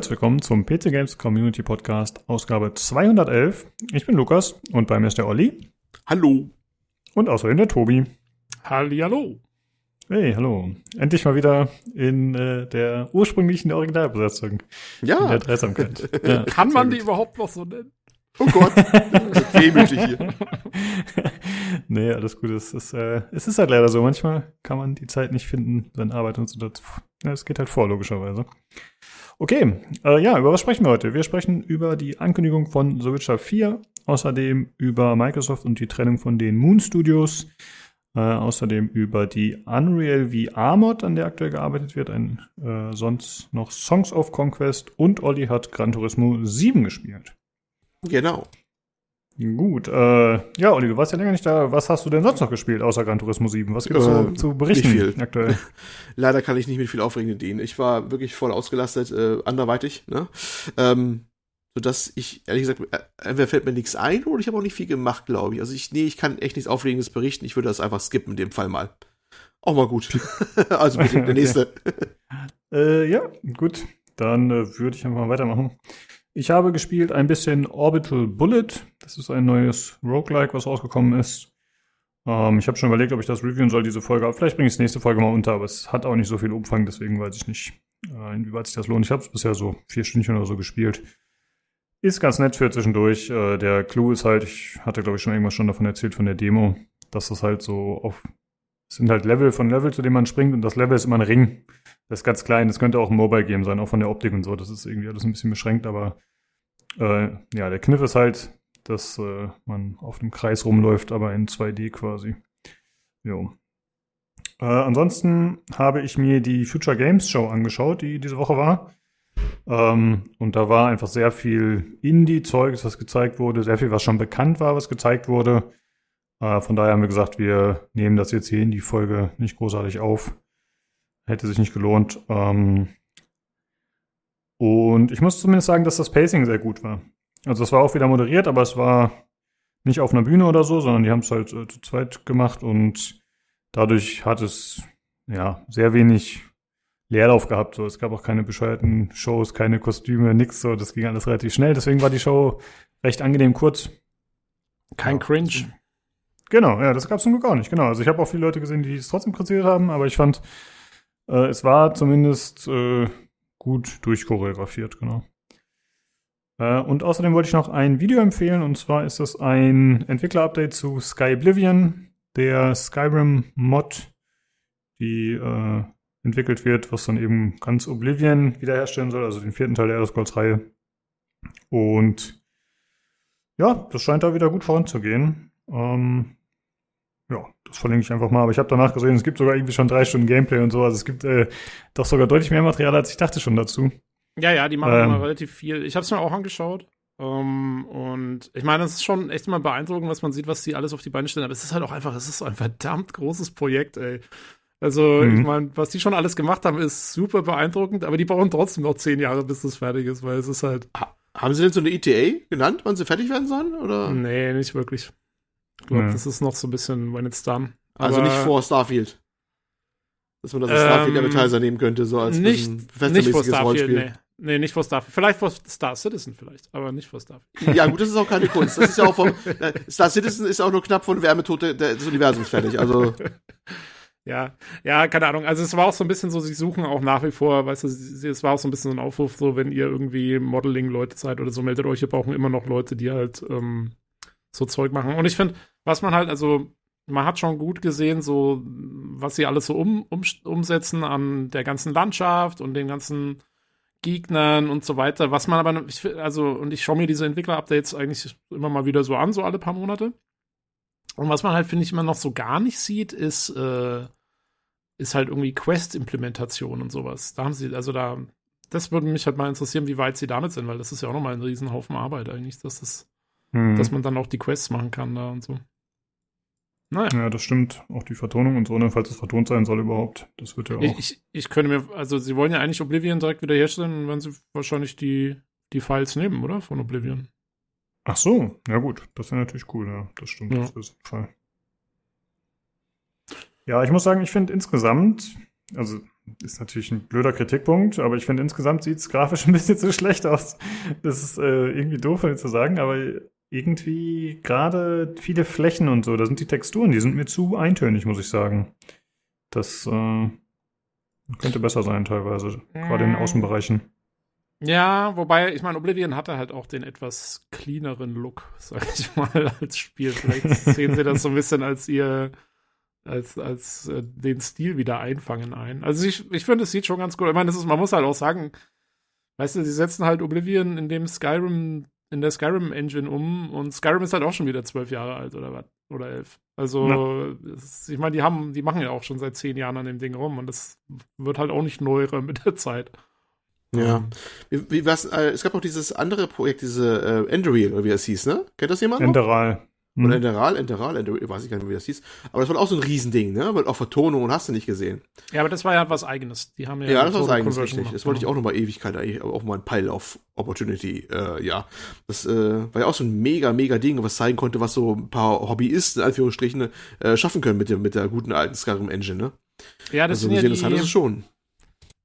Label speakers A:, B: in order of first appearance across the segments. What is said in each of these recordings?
A: Herzlich willkommen zum PC Games Community Podcast, Ausgabe 211. Ich bin Lukas und bei mir ist der Olli.
B: Hallo.
A: Und außerdem der Tobi.
C: Hallihallo.
A: Hey, hallo. Endlich mal wieder in äh, der ursprünglichen Originalbesetzung.
B: Ja.
A: In der Dreisamkeit. Ja,
C: Kann man die überhaupt noch so nennen?
B: Oh Gott. Wehmütig hier.
A: nee, alles gut. Es ist, äh, es ist halt leider so. Manchmal kann man die Zeit nicht finden, wenn Arbeit und so. Das, ja, es geht halt vor, logischerweise. Okay, äh, ja, über was sprechen wir heute? Wir sprechen über die Ankündigung von The Witcher 4, außerdem über Microsoft und die Trennung von den Moon Studios, äh, außerdem über die Unreal VR Mod, an der aktuell gearbeitet wird, ein äh, sonst noch Songs of Conquest und Olli hat Gran Turismo 7 gespielt.
B: Genau.
A: Gut, äh, ja, Olli, du warst ja länger nicht da. Was hast du denn sonst noch gespielt, außer Gran Turismo 7? Was gibt es so
B: Äh,
A: zu berichten
B: nicht viel.
A: aktuell?
B: Leider kann ich nicht mit viel Aufregenden dienen. Ich war wirklich voll ausgelastet, äh, anderweitig, ne? Ähm, sodass ich, ehrlich gesagt, äh, entweder fällt mir nichts ein oder ich habe auch nicht viel gemacht, glaube ich. Also ich, nee, ich kann echt nichts Aufregendes berichten. Ich würde das einfach skippen in dem Fall mal. Auch mal gut. also bitte, der
A: Okay.
B: nächste.
A: Äh, ja, gut. Dann äh, würde ich einfach mal weitermachen. Ich habe gespielt ein bisschen Orbital Bullet. Das ist ein neues Roguelike, was rausgekommen ist. Ähm, ich habe schon überlegt, ob ich das reviewen soll, diese Folge. Vielleicht bringe ich es nächste Folge mal unter. Aber es hat auch nicht so viel Umfang, deswegen weiß ich nicht, äh, inwieweit sich das lohnt. Ich habe es bisher so vier Stündchen oder so gespielt. Ist ganz nett für zwischendurch. Äh, der Clou ist halt, ich hatte glaube ich schon irgendwas schon davon erzählt von der Demo, dass das halt so auf, es sind halt Level von Level, zu dem man springt und das Level ist immer ein Ring. Das ist ganz klein. Das könnte auch ein Mobile Game sein, auch von der Optik und so. Das ist irgendwie alles ein bisschen beschränkt, aber äh, ja, der Kniff ist halt, dass äh, man auf einem Kreis rumläuft, aber in 2D quasi. Jo. Äh, ansonsten habe ich mir die Future Games Show angeschaut, die diese Woche war. Ähm, und da war einfach sehr viel Indie-Zeugs, was gezeigt wurde, sehr viel, was schon bekannt war, was gezeigt wurde. Äh, von daher haben wir gesagt, wir nehmen das jetzt hier in die Folge nicht großartig auf. Hätte sich nicht gelohnt. Ähm, und ich muss zumindest sagen, dass das Pacing sehr gut war. Also es war auch wieder moderiert, aber es war nicht auf einer Bühne oder so, sondern die haben es halt äh, zu zweit gemacht und dadurch hat es ja sehr wenig Leerlauf gehabt. So, es gab auch keine bescheuerten Shows, keine Kostüme, nix. So, das ging alles relativ schnell. Deswegen war die Show recht angenehm kurz.
C: Kein
A: Ja.
C: Cringe.
A: Genau, ja, das gab es zum Glück auch nicht. Genau. Also ich habe auch viele Leute gesehen, die es trotzdem interessiert haben, aber ich fand, äh, es war zumindest äh, gut durchchoreografiert, genau. Äh, und außerdem wollte ich noch ein Video empfehlen, und zwar ist das ein Entwickler-Update zu Sky Oblivion, der Skyrim-Mod, die äh, entwickelt wird, was dann eben ganz Oblivion wiederherstellen soll, also den vierten Teil der Elder Scrolls-Reihe. Und ja, das scheint da wieder gut voranzugehen. Ähm, ja, das verlinke ich einfach mal. Aber ich habe danach gesehen, es gibt sogar irgendwie schon drei Stunden Gameplay und so. Also es gibt äh, doch sogar deutlich mehr Material, als ich dachte schon dazu.
C: Ja, ja, die machen
A: Ähm.
C: immer relativ viel. Ich habe es mir auch angeschaut. Ähm, und ich meine, es ist schon echt immer beeindruckend, was man sieht, was die alles auf die Beine stellen. Aber es ist halt auch einfach, es ist so ein verdammt großes Projekt, ey. Also,
A: Mhm.
C: ich meine, was die schon alles gemacht haben, ist super beeindruckend, aber die brauchen trotzdem noch zehn Jahre, bis das fertig ist, weil es ist halt.
B: Ha haben sie denn so eine ETA genannt, wann sie fertig werden sollen? Oder?
C: Nee, nicht wirklich. Ich glaube,
A: Nee.
C: das ist noch so ein bisschen when it's done.
B: Also
C: Aber
B: nicht vor Starfield. Dass man das als
C: Ähm,
B: Starfield Advertiser nehmen könnte, so als
C: nicht, nicht vor Starfield,
B: Rollenspiel.
C: nee. Nee, nicht vor Starfield. Vielleicht vor Star Citizen vielleicht, aber nicht vor Starfield.
B: Ja, gut, das ist auch keine Kunst. Das ist ja auch vom. äh, Star Citizen ist auch nur knapp von Wärmetod der- des Universums fertig. Also,
C: Ja, ja, keine Ahnung. Also es war auch so ein bisschen so, sie suchen auch nach wie vor, weißt du, es war auch so ein bisschen so ein Aufruf, so wenn ihr irgendwie Modeling-Leute seid oder so, meldet euch, wir brauchen immer noch Leute, die halt ähm, so Zeug machen. Und ich finde, was man halt, also man hat schon gut gesehen, so was sie alles so um, um, umsetzen an der ganzen Landschaft und den ganzen Gegnern und so weiter. Was man aber, ich, also, und ich schaue mir diese Entwickler-Updates eigentlich immer mal wieder so an, so alle paar Monate. Und was man halt, finde ich, immer noch so gar nicht sieht, ist, äh, ist halt irgendwie Quest-Implementation und sowas. Da haben sie, also da, das würde mich halt mal interessieren, wie weit sie damit sind, weil das ist ja auch nochmal ein Riesenhaufen Arbeit eigentlich, dass das,
A: Hm.
C: dass man dann auch die Quests machen kann da und so. Naja.
A: ja, das stimmt. Auch die Vertonung und so, ne, falls es vertont sein soll überhaupt. Das wird ja auch.
C: Ich, ich, ich könnte mir, also sie wollen ja eigentlich Oblivion direkt wieder herstellen, dann werden sie wahrscheinlich die, die Files nehmen, oder? Von Oblivion.
A: Ach so, ja gut, das wäre natürlich cool, ja, das stimmt,
C: Ja.
A: das ist der Fall. Ja, ich muss sagen, ich finde insgesamt, also ist natürlich ein blöder Kritikpunkt, aber ich finde insgesamt sieht es grafisch ein bisschen zu schlecht aus. Das ist äh, irgendwie doof von mir zu sagen, aber irgendwie gerade viele Flächen und so, da sind die Texturen, die sind mir zu eintönig, muss ich sagen. Das äh, könnte besser sein teilweise, gerade in den Außenbereichen.
C: Ja, wobei, ich meine, Oblivion hatte halt auch den etwas cleaneren Look, sag ich mal, als Spiel. Vielleicht sehen sie das so ein bisschen als ihr, als, als äh, den Stil wieder einfangen ein. Also ich, ich finde, es sieht schon ganz gut. Ich meine, das ist, man muss halt auch sagen, weißt du, sie setzen halt Oblivion in dem Skyrim, in der Skyrim-Engine um und Skyrim ist halt auch schon wieder zwölf Jahre alt oder was, oder elf. Also, ist, ich meine, die haben, die machen ja auch schon seit zehn Jahren an dem Ding rum und das wird halt auch nicht neuer mit der Zeit.
B: Ja. Wie, wie was, äh, es gab auch dieses andere Projekt, diese äh, Endereal, oder wie das hieß, ne? Kennt das jemand?
A: Enderal.
B: Hm. Oder Enderal, Enderal, Enderal, weiß ich gar nicht mehr, wie das hieß. Aber das war auch so ein Riesending, ne? Mit auch Vertonung und hast du nicht gesehen.
C: Ja, aber das war ja was Eigenes. Die haben ja.
B: Ja, das war was Eigenes, richtig. Gemacht, das wollte ich genau. auch noch mal Ewigkeit eigentlich, auch mal ein Pile of Opportunity, äh, ja. Das äh, war ja auch so ein mega, mega Ding, was zeigen konnte, was so ein paar Hobbyisten, in Anführungsstrichen, äh, schaffen können mit der, mit der guten alten Skyrim Engine, ne?
C: Ja, das
B: also,
C: sind ja
B: die, das hat es schon.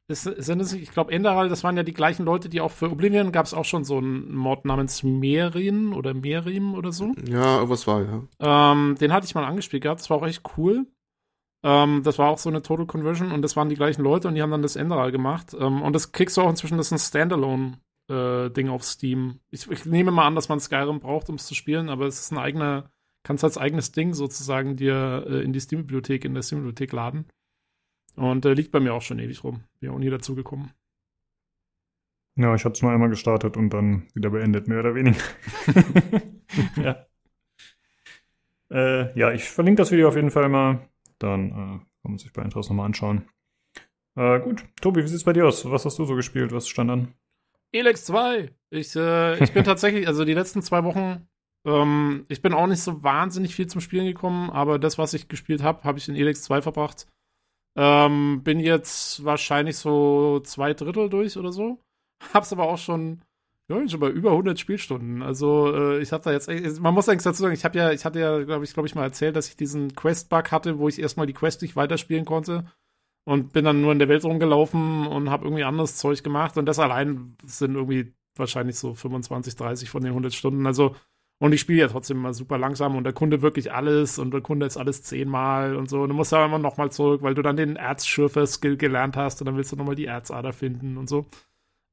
C: Es sind es, ich glaube, Enderal, das waren ja die gleichen Leute, die auch für Oblivion gab es auch schon so einen Mod namens Merin oder Merim oder so.
B: Ja, irgendwas war, ja.
C: Ähm, den hatte ich mal angespielt gehabt, das war auch echt cool. Ähm, das war auch so eine Total Conversion und das waren die gleichen Leute und die haben dann das Enderal gemacht. Ähm, und das kriegst du auch inzwischen, das ist ein Standalone-Ding äh, auf Steam. Ich, ich, nehme mal an, dass man Skyrim braucht, um es zu spielen, aber es ist ein eigener, kannst als eigenes Ding sozusagen dir äh, in die Steam-Bibliothek, in der Steam-Bibliothek laden. Und äh, liegt bei mir auch schon ewig rum. Bin auch nie dazu gekommen.
A: Ja, ich hatte es nur einmal gestartet und dann wieder beendet, mehr oder weniger. ja. Äh, ja, ich verlinke das Video auf jeden Fall mal. Dann äh, kann man sich bei Interesse nochmal anschauen. Äh, gut, Tobi, wie sieht's bei dir aus? Was hast du so gespielt? Was stand an?
C: Elex 2. Ich, äh, ich bin tatsächlich, also die letzten zwei Wochen, ähm, ich bin auch nicht so wahnsinnig viel zum Spielen gekommen, aber das, was ich gespielt habe, habe ich in Elex 2 verbracht. Ähm, bin jetzt wahrscheinlich so zwei Drittel durch oder so. Hab's aber auch schon, ja, schon bei über 100 Spielstunden. Also äh, ich habe da jetzt, man muss eigentlich dazu sagen, ich habe ja, ich hatte ja, glaube ich, glaube ich mal erzählt, dass ich diesen Quest-Bug hatte, wo ich erstmal die Quest nicht weiterspielen konnte und bin dann nur in der Welt rumgelaufen und habe irgendwie anderes Zeug gemacht und das allein sind irgendwie wahrscheinlich so 25, 30 von den 100 Stunden. Also und ich spiele ja trotzdem immer super langsam und der Kunde wirklich alles und der Kunde ist alles zehnmal und so. Und du musst ja immer nochmal zurück, weil du dann den Erzschürfer-Skill gelernt hast und dann willst du nochmal die Erzader finden und so.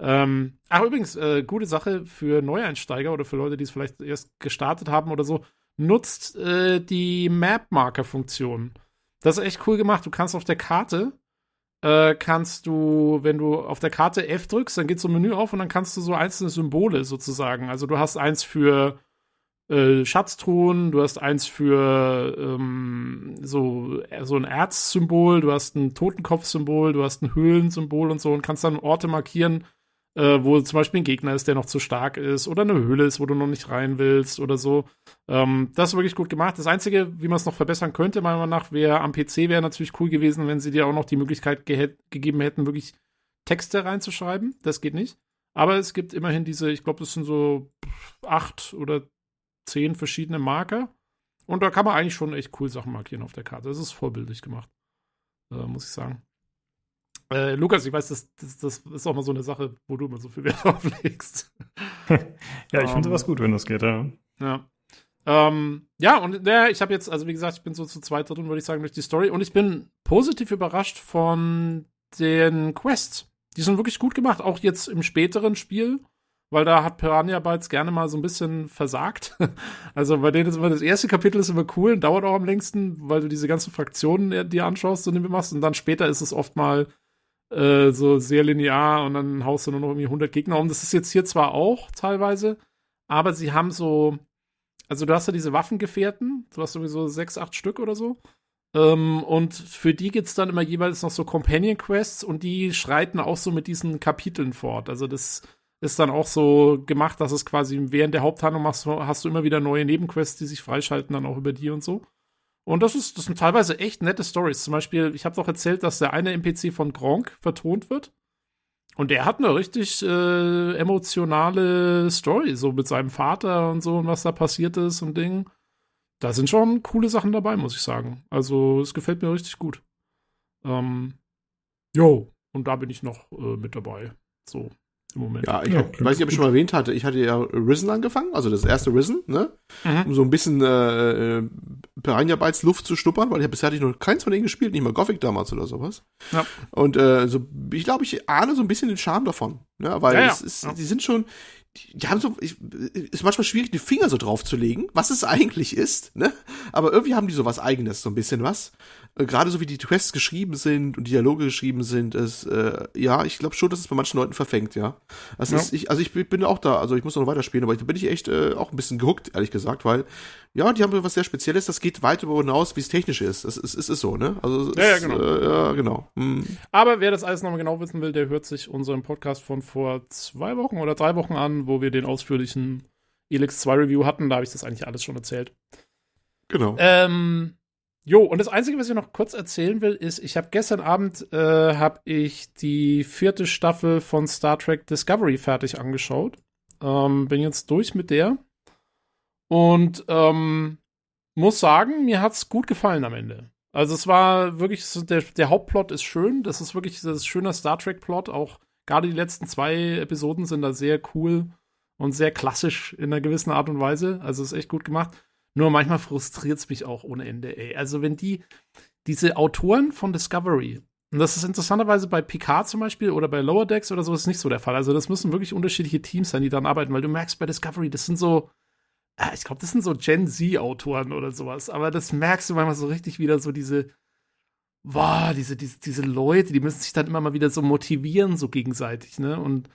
C: Ähm, ach, übrigens, äh, gute Sache für Neueinsteiger oder für Leute, die es vielleicht erst gestartet haben oder so, nutzt äh, die Map-Marker-Funktion. Das ist echt cool gemacht. Du kannst auf der Karte äh, kannst du, wenn du auf der Karte F drückst, dann geht so ein Menü auf und dann kannst du so einzelne Symbole sozusagen. Also du hast eins für äh, Schatztruhen, du hast eins für ähm, so, so ein Erzsymbol, du hast ein Totenkopfsymbol, du hast ein Höhlensymbol und so und kannst dann Orte markieren, äh, wo zum Beispiel ein Gegner ist, der noch zu stark ist oder eine Höhle ist, wo du noch nicht rein willst oder so. Ähm, das ist wirklich gut gemacht. Das Einzige, wie man es noch verbessern könnte, meiner Meinung nach, wäre am PC wäre natürlich cool gewesen, wenn sie dir auch noch die Möglichkeit ge gegeben hätten, wirklich Texte reinzuschreiben. Das geht nicht. Aber es gibt immerhin diese, ich glaube, das sind so acht oder zehn verschiedene Marker. Und da kann man eigentlich schon echt cool Sachen markieren auf der Karte. Das ist vorbildlich gemacht, äh, muss ich sagen. Äh, Lukas, ich weiß, das, das, das, ist auch mal so eine Sache, wo du immer so viel Wert drauf legst.
A: ja, ich finde sowas gut, wenn das geht, ja.
C: Ja. Ähm, ja, und ja, ich habe jetzt, also wie gesagt, ich bin so zu zweit drin, würde ich sagen, durch die Story. Und ich bin positiv überrascht von den Quests. Die sind wirklich gut gemacht, auch jetzt im späteren Spiel weil da hat Piranha Bytes gerne mal so ein bisschen versagt. also bei denen ist immer das erste Kapitel ist immer cool und dauert auch am längsten, weil du diese ganzen Fraktionen dir anschaust und machst und dann später ist es oft mal äh, so sehr linear und dann haust du nur noch irgendwie 100 Gegner um. Das ist jetzt hier zwar auch teilweise, aber sie haben so, also du hast ja diese Waffengefährten, du hast irgendwie so sechs, acht Stück oder so. Ähm, und für die gibt's dann immer jeweils noch so Companion Quests und die schreiten auch so mit diesen Kapiteln fort. Also das ist dann auch so gemacht, dass es quasi während der Haupthandlung machst, hast du immer wieder neue Nebenquests, die sich freischalten, dann auch über die und so. Und das ist, das sind teilweise echt nette Stories. Zum Beispiel, ich habe doch erzählt, dass der eine NPC von Gronk vertont wird. Und der hat eine richtig äh, emotionale Story, so mit seinem Vater und so und was da passiert ist und Ding. Da sind schon coole Sachen dabei, muss ich sagen. Also, es gefällt mir richtig gut. Ähm, Jo, und da bin ich noch äh, mit dabei. So, im Moment.
B: Ja, ich
A: Ja,
B: hab, weiß nicht, ob ich schon mal erwähnt hatte, ich hatte ja Risen angefangen, also das erste Risen, ne?
C: Mhm.
B: Um so ein bisschen äh, äh, Piranha Luft zu schnuppern, weil ich hab, bisher hatte ich noch keins von denen gespielt, nicht mal Gothic damals oder sowas.
C: Ja.
B: Und äh, so, ich glaube, ich ahne so ein bisschen den Charme davon, ne? Weil
C: Ja, ja.
B: es ist,
C: Ja.
B: die sind schon, die, haben so, ich, ist manchmal schwierig, die Finger so drauf zu legen, was es eigentlich ist, ne? Aber irgendwie haben die so was Eigenes, so ein bisschen was. Äh, Gerade so wie die Quests geschrieben sind und Dialoge geschrieben sind, ist, äh, ja, ich glaube schon, dass es bei manchen Leuten verfängt, ja. Das
C: Ja.
B: ist, ich, also ich bin auch da, also ich muss noch weiterspielen, aber da bin ich echt äh, auch ein bisschen gehuckt, ehrlich gesagt, weil, ja, die haben was sehr Spezielles, das geht weit über hinaus, wie es technisch ist. Das ist, ist, ist so, ne? Also,
C: Ja, ja, genau.
B: Äh, ja, genau. Hm.
C: Aber wer das alles nochmal genau wissen will, der hört sich unseren Podcast von vor zwei Wochen oder drei Wochen an, wo wir den ausführlichen Elix 2 Review hatten. Da habe ich das eigentlich alles schon erzählt.
B: Genau.
C: Ähm, jo, und das Einzige, was ich noch kurz erzählen will, ist, ich habe gestern Abend äh, habe ich die vierte Staffel von Star Trek Discovery fertig angeschaut. Ähm, bin jetzt durch mit der. Und ähm, muss sagen, mir hat's gut gefallen am Ende. Also es war wirklich, der, der Hauptplot ist schön. Das ist wirklich das ist schöner Star Trek-Plot. Auch gerade die letzten zwei Episoden sind da sehr cool und sehr klassisch in einer gewissen Art und Weise. Also ist echt gut gemacht. Nur manchmal frustriert es mich auch ohne Ende, ey. Also wenn die, diese Autoren von Discovery, und das ist interessanterweise bei Picard zum Beispiel oder bei Lower Decks oder so, ist nicht so der Fall. Also das müssen wirklich unterschiedliche Teams sein, die daran arbeiten, weil du merkst bei Discovery, das sind so, ah, ich glaube, das sind so Gen Z-Autoren oder sowas. Aber das merkst du manchmal so richtig wieder so diese, boah, diese, diese, diese Leute, die müssen sich dann immer mal wieder so motivieren, so gegenseitig, ne? Und,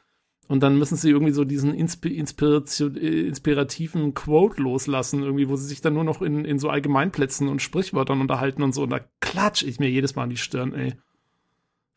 C: und dann müssen sie irgendwie so diesen Inspi Inspiration, äh, inspirativen Quote loslassen, irgendwie, wo sie sich dann nur noch in, in so Allgemeinplätzen und Sprichwörtern unterhalten und so. Und da klatsch ich mir jedes Mal an die Stirn, ey.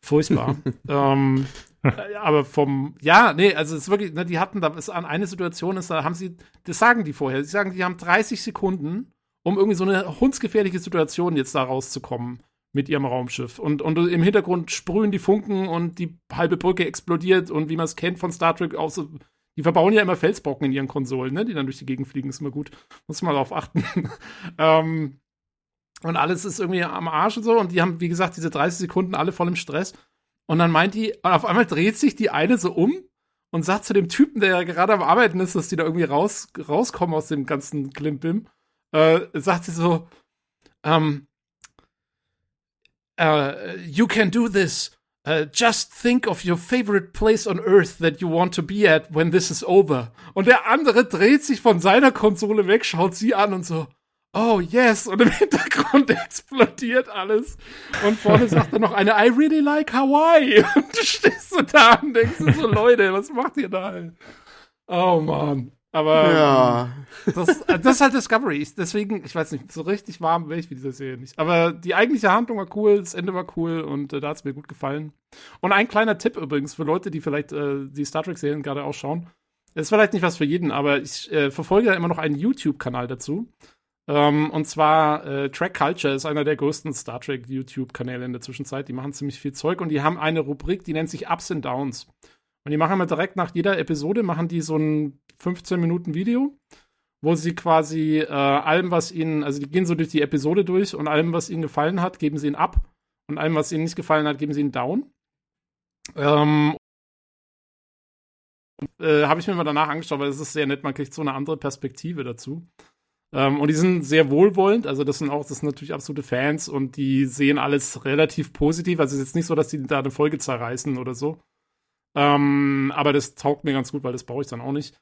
C: Furchtbar. ähm, äh, aber vom, ja, nee, also es ist wirklich, ne, die hatten, da ist an eine Situation ist, da haben sie, das sagen die vorher, sie sagen, die haben 30 Sekunden, um irgendwie so eine hundsgefährliche Situation jetzt da rauszukommen mit ihrem Raumschiff. Und, und im Hintergrund sprühen die Funken und die halbe Brücke explodiert und wie man es kennt von Star Trek, auch so, die verbauen ja immer Felsbrocken in ihren Konsolen, ne, die dann durch die Gegend fliegen, ist immer gut. Muss man darauf achten. ähm, und alles ist irgendwie am Arsch und so. Und die haben, wie gesagt, diese 30 Sekunden alle voll im Stress. Und dann meint die, und auf einmal dreht sich die eine so um und sagt zu dem Typen, der ja gerade am Arbeiten ist, dass die da irgendwie raus, rauskommen aus dem ganzen Klimbim, äh, sagt sie so, ähm, uh, you can do this. Uh, just think of your favorite place on earth that you want to be at when this is over. Und der andere dreht sich von seiner Konsole weg, schaut sie an und so, oh yes. Und im Hintergrund explodiert alles. Und vorne sagt er noch eine, I really like Hawaii. Und du stehst so da und denkst so, Leute, was macht ihr da? Oh man. Aber
B: ja.
C: das, das ist halt Discovery. Ich, deswegen, ich weiß nicht, so richtig warm wäre ich wie diese Serie nicht. Aber die eigentliche Handlung war cool, das Ende war cool und äh, da hat es mir gut gefallen. Und ein kleiner Tipp übrigens für Leute, die vielleicht äh, die Star Trek-Serien gerade auch schauen. Ist vielleicht nicht was für jeden, aber ich äh, verfolge ja immer noch einen YouTube-Kanal dazu. Ähm, und zwar äh, Track Culture ist einer der größten Star Trek YouTube-Kanäle in der Zwischenzeit. Die machen ziemlich viel Zeug und die haben eine Rubrik, die nennt sich Ups and Downs. Und die machen immer direkt nach jeder Episode, machen die so ein 15 Minuten Video, wo sie quasi äh, allem, was ihnen, also die gehen so durch die Episode durch und allem, was ihnen gefallen hat, geben sie ihn ab. Und allem, was ihnen nicht gefallen hat, geben sie ihn down. Ähm, äh, Habe ich mir mal danach angeschaut, weil es ist sehr nett, man kriegt so eine andere Perspektive dazu. Ähm, und die sind sehr wohlwollend, also das sind auch, das sind natürlich absolute Fans und die sehen alles relativ positiv. Also es ist jetzt nicht so, dass die da eine Folge zerreißen oder so. Ähm, aber das taugt mir ganz gut, weil das brauche ich dann auch nicht.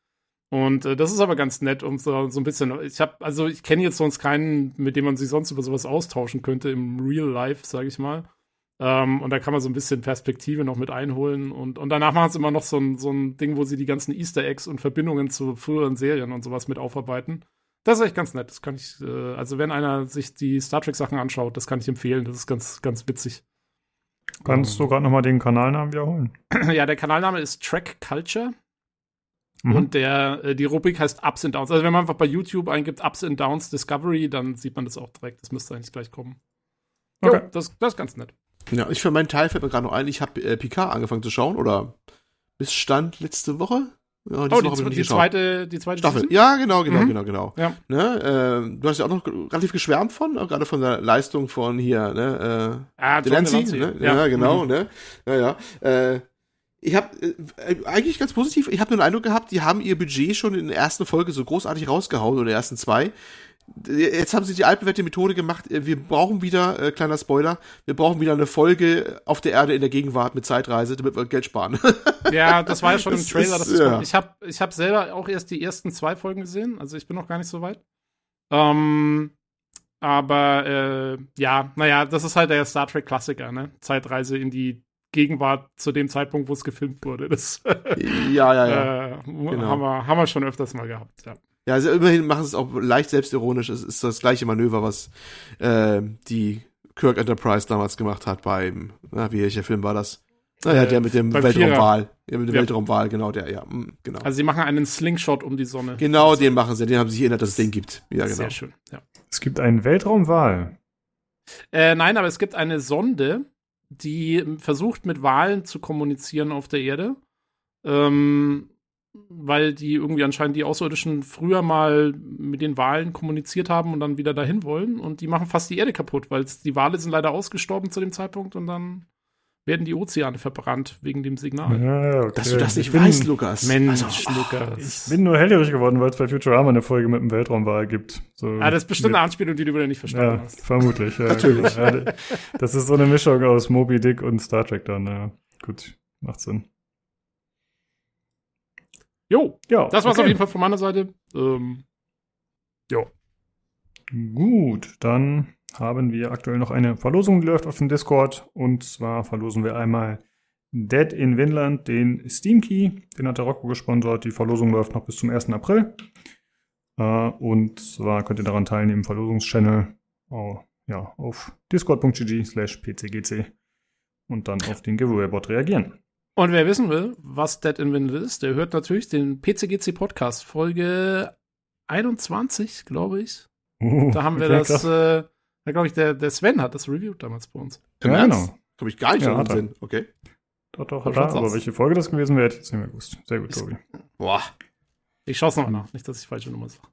C: Und äh, das ist aber ganz nett, um so, so ein bisschen. Ich habe, also ich kenne jetzt sonst keinen, mit dem man sich sonst über sowas austauschen könnte im Real Life, sage ich mal. Ähm, und da kann man so ein bisschen Perspektive noch mit einholen. Und, und danach machen sie immer noch so ein, so ein Ding, wo sie die ganzen Easter Eggs und Verbindungen zu früheren Serien und sowas mit aufarbeiten. Das ist echt ganz nett. Das kann ich, äh, also wenn einer sich die Star Trek Sachen anschaut, das kann ich empfehlen. Das ist ganz, ganz witzig.
A: Kannst du gerade nochmal den Kanalnamen wiederholen?
C: ja, der Kanalname ist Track Culture.
A: Mhm.
C: Und der, äh, die Rubrik heißt Ups and Downs. Also wenn man einfach bei YouTube eingibt Ups and Downs Discovery, dann sieht man das auch direkt. Das müsste eigentlich gleich kommen. Jo,
A: Okay.
C: das, das ist ganz nett.
B: Ja, ich für meinen Teil fällt mir gerade noch ein, ich habe äh, Picard angefangen zu schauen oder bis Stand letzte Woche. Ja,
C: oh, die, die zweite, die zweite
B: Staffel. Season? Ja, genau, genau,
C: Mhm.
B: genau, genau.
C: Ja.
B: Ne, äh, du hast ja auch noch relativ geschwärmt von, auch gerade von der Leistung von hier, ne, äh,
C: Ah,
B: Delancey, ne? Ja, genau,
C: Mhm.
B: ne? Ja, ja. Äh, ich habe äh, eigentlich ganz positiv, ich habe nur den Eindruck gehabt, die haben ihr Budget schon in der ersten Folge so großartig rausgehauen oder in der ersten zwei. Jetzt haben sie die altbewährte Methode gemacht, äh, wir brauchen wieder, äh, kleiner Spoiler, wir brauchen wieder eine Folge auf der Erde in der Gegenwart mit Zeitreise, damit wir Geld sparen.
C: Ja, das war ja schon im Trailer.
B: ist,
C: es
B: ja.
C: Ich habe ich hab selber auch erst die ersten zwei Folgen gesehen. Also ich bin noch gar nicht so weit. Ähm, aber äh, ja, naja, das ist halt der Star Trek-Klassiker, ne? Zeitreise in die Gegenwart zu dem Zeitpunkt, wo es gefilmt wurde. Das
B: ja, ja, ja.
C: äh, haben, wir, haben wir schon öfters mal gehabt. Ja.
B: Ja, also immerhin machen sie es auch leicht selbstironisch. Es ist das gleiche Manöver, was äh, die Kirk Enterprise damals gemacht hat beim, na, wie welcher Film war das? Naja,
C: Äh,
B: der mit dem Weltraumwahl. Ja, mit dem
C: Ja.
B: Weltraumwahl, genau, der, ja, mm, genau.
C: Also sie machen einen Slingshot um die Sonne.
B: genau, den machen sie, den haben sie sich erinnert, dass es den gibt. Ja, genau.
C: Sehr schön, ja.
A: Es gibt einen Weltraumwahl.
C: Äh, nein, aber es gibt eine Sonde, die versucht, mit Wahlen zu kommunizieren auf der Erde. Ähm, weil die irgendwie anscheinend die Außerirdischen früher mal mit den Wahlen kommuniziert haben und dann wieder dahin wollen. Und die machen fast die Erde kaputt, weil die Wale sind leider ausgestorben zu dem Zeitpunkt und dann werden die Ozeane verbrannt wegen dem Signal.
A: Ja, okay.
B: Dass du das nicht
A: ich bin,
B: weißt, Lukas.
C: Mensch,
B: Also,
C: Lukas.
A: Ich bin nur hellhörig geworden, weil es bei Futurama eine Folge mit dem Weltraumwahl gibt. So
C: ah, das ist bestimmt eine Anspielung, die du wieder nicht verstanden
A: Ja,
C: hast.
A: vermutlich. Ja,
B: Natürlich.
A: Ja, das ist so eine Mischung aus Moby Dick und Star Trek dann. Ja. Gut, macht Sinn.
C: Jo,
A: Ja,
C: das war's
A: okay.
C: auf jeden Fall von meiner Seite. Ähm, jo.
A: Gut, dann haben wir aktuell noch eine Verlosung, die läuft auf dem Discord. Und zwar verlosen wir einmal Dead in Vinland, den Steam Key. Den hat der Rocco gesponsert. Die Verlosung läuft noch bis zum 1. April. Äh, und zwar könnt ihr daran teilnehmen im Verlosungschannel oh, ja, auf discord.gg slash pcgc und dann auf den Giveaway-Bot reagieren.
C: Und wer wissen will, was Dead in Windows ist, der hört natürlich den PCGC Podcast, Folge 21, glaube ich.
A: Uh,
C: Da haben wir das,
A: krass.
C: äh, da glaube ich, der, der Sven hat das reviewed damals bei uns.
B: Im
A: Ja,
B: Ernst?
A: genau.
B: Komm ich gar nicht
A: Ja.
B: Sinn. Okay.
A: Doch, doch, hat er. Aber
C: aus.
A: welche Folge das gewesen wäre, hätte ich jetzt nicht mehr gewusst. Sehr gut, Tobi.
B: Boah.
C: Ich schaue es nochmal nach, nicht, dass ich falsche Nummer sage.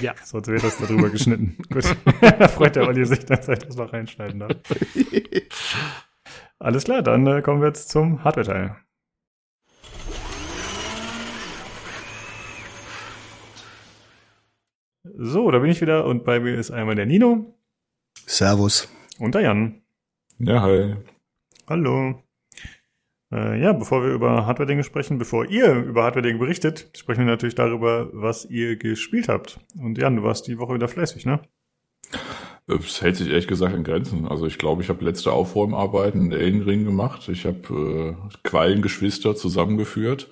C: Ja.
A: Sonst wird das darüber geschnitten. Gut. da freut der Olli sich, dass er das noch reinschneiden darf. Alles klar, dann äh, kommen wir jetzt zum Hardware-Teil. So, da bin ich wieder und bei mir ist einmal der Nino
B: Servus.
A: und der Jan.
D: Ja, hi.
A: Hallo. Äh, ja, bevor wir über Hardware-Dinge sprechen, bevor ihr über Hardware-Dinge berichtet, sprechen wir natürlich darüber, was ihr gespielt habt. Und Jan, du warst die Woche wieder fleißig, ne?
D: Es hält sich ehrlich gesagt in Grenzen. Also ich glaube, ich habe letzte Aufräumarbeiten in Elden Ring gemacht. Ich habe äh, Quallengeschwister zusammengeführt.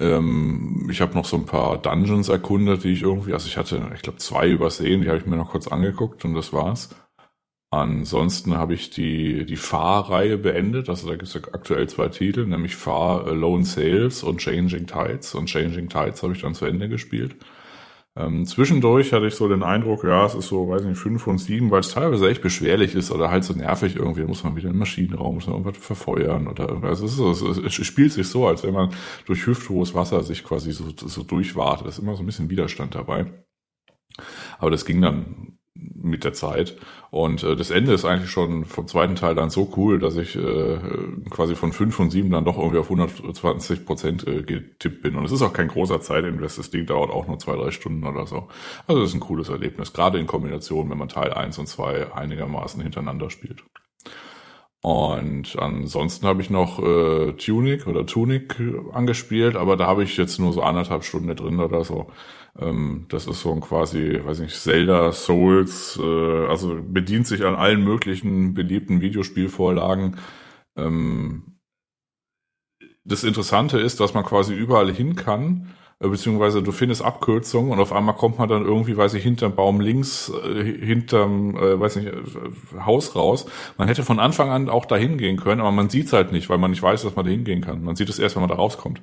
D: Ähm, ich habe noch so ein paar Dungeons erkundet, die ich irgendwie, also ich hatte, ich glaube, zwei übersehen, die habe ich mir noch kurz angeguckt und das war's. Ansonsten habe ich die, die Fahr-Reihe beendet. Also da gibt es aktuell zwei Titel, nämlich Fahr Lone Sales und Changing Tides. Und Changing Tides habe ich dann zu Ende gespielt. Ähm, zwischendurch hatte ich so den Eindruck, ja, es ist so, weiß nicht, fünf von sieben, weil es teilweise echt beschwerlich ist oder halt so nervig irgendwie. Da muss man wieder im Maschinenraum, muss man irgendwas verfeuern oder irgendwas. Es, ist so, es, es spielt sich so, als wenn man durch hüfthohes Wasser sich quasi so, so durchwartet. Da ist immer so ein bisschen Widerstand dabei. Aber das ging dann mit der Zeit. Und äh, das Ende ist eigentlich schon vom zweiten Teil dann so cool, dass ich äh, quasi von 5 von 7 dann doch irgendwie auf 120 Prozent äh, getippt bin. Und es ist auch kein großer Zeitinvest. Das Ding dauert auch nur zwei, drei Stunden oder so. Also das ist ein cooles Erlebnis. Gerade in Kombination, wenn man Teil 1 und 2 einigermaßen hintereinander spielt. Und ansonsten habe ich noch äh, Tunic oder Tunic angespielt, aber da habe ich jetzt nur so anderthalb Stunden drin oder so. Ähm, das ist so ein quasi, weiß nicht, Zelda, Souls, äh, also bedient sich an allen möglichen beliebten Videospielvorlagen. Ähm, das Interessante ist, dass man quasi überall hin kann, äh, beziehungsweise du findest Abkürzungen und auf einmal kommt man dann irgendwie, weiß ich, hinterm Baum links, äh, hinterm, äh, weiß nicht, äh, Haus raus. Man hätte von Anfang an auch dahin gehen können, aber man sieht es halt nicht, weil man nicht weiß, dass man dahin gehen kann. Man sieht es erst, wenn man da rauskommt.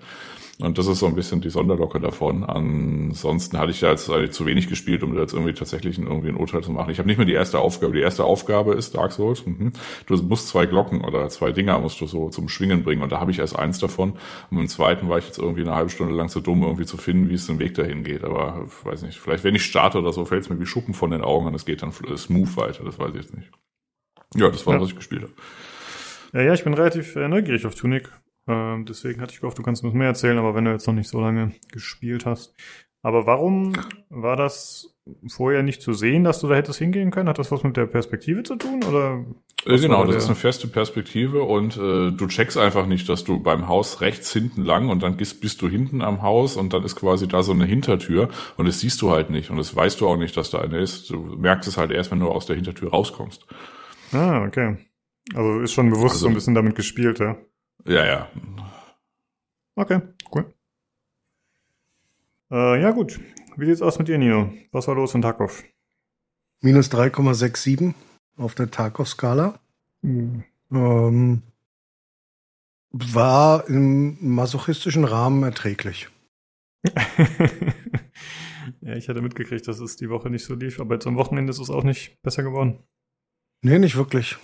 D: Und das ist so ein bisschen die Sonderlocke davon. Ansonsten hatte ich ja jetzt eigentlich zu wenig gespielt, um jetzt irgendwie tatsächlich irgendwie ein Urteil zu machen. Ich habe nicht mehr die erste Aufgabe. Die erste Aufgabe ist Dark Souls. Mhm. Du musst zwei Glocken oder zwei Dinger musst du so zum Schwingen bringen. Und da habe ich erst eins davon. Und im zweiten war ich jetzt irgendwie eine halbe Stunde lang zu dumm, irgendwie zu finden, wie es den Weg dahin geht. Aber weiß nicht, vielleicht wenn ich starte oder so, fällt es mir wie Schuppen von den Augen und es geht dann smooth weiter. Das weiß ich jetzt nicht. Ja, das war, ja. was ich gespielt habe.
A: Ja, ja, ich bin relativ äh, neugierig auf Tunic. Ähm, deswegen hatte ich gehofft, du kannst uns mehr erzählen, aber wenn du jetzt noch nicht so lange gespielt hast. Aber warum war das vorher nicht zu sehen, dass du da hättest hingehen können? Hat das was mit der Perspektive zu tun? Oder
D: äh, genau, das ist eine feste Perspektive und äh, du checkst einfach nicht, dass du beim Haus rechts hinten lang und dann bist, bist du hinten am Haus und dann ist quasi da so eine Hintertür und das siehst du halt nicht und das weißt du auch nicht, dass da eine ist. Du merkst es halt erst, wenn du aus der Hintertür rauskommst.
A: Ah, okay. Also ist schon bewusst also, so ein bisschen damit gespielt, ja.
D: Ja, ja.
A: Okay, cool. Äh, ja, gut. Wie sieht's aus mit dir, Nino? Was war los in Tarkov?
E: Minus 3,67 auf der Tarkov-Skala. Mhm. Ähm, war im masochistischen Rahmen erträglich.
A: ja, ich hatte mitgekriegt, dass es die Woche nicht so lief, aber jetzt am Wochenende ist es auch nicht besser geworden.
E: Nee, nicht wirklich.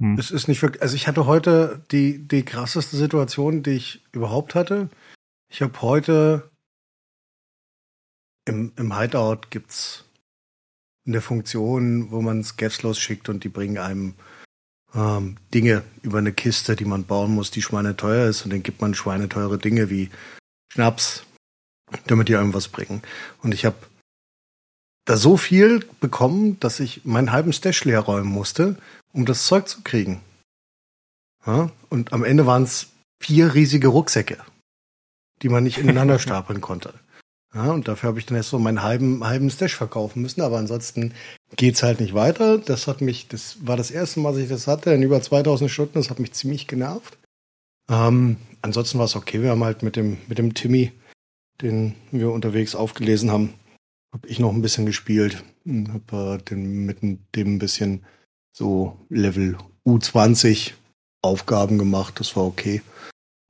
E: Hm. Es ist nicht wirklich, also ich hatte heute die, die krasseste Situation, die ich überhaupt hatte. Ich habe heute im, im Hideout gibt's eine Funktion, wo man Scavs losschickt und die bringen einem ähm, Dinge über eine Kiste, die man bauen muss, die schweineteuer ist und dann gibt man schweineteure Dinge wie Schnaps, damit die einem was bringen. Und ich habe da so viel bekommen, dass ich meinen halben Stash leer räumen musste, um das Zeug zu kriegen. Ja? Und am Ende waren es vier riesige Rucksäcke, die man nicht ineinander stapeln konnte. Ja, und dafür habe ich dann erst so meinen halben, halben Stash verkaufen müssen. Aber ansonsten geht's halt nicht weiter. Das hat mich, das war das erste Mal, dass ich das hatte, in über 2000 Stunden. Das hat mich ziemlich genervt. Ähm, ansonsten war es okay. Wir haben halt mit dem, mit dem Timmy, den wir unterwegs aufgelesen haben, habe ich noch ein bisschen gespielt. Habe äh, den, mit dem ein bisschen so Level U20 Aufgaben gemacht. Das war okay.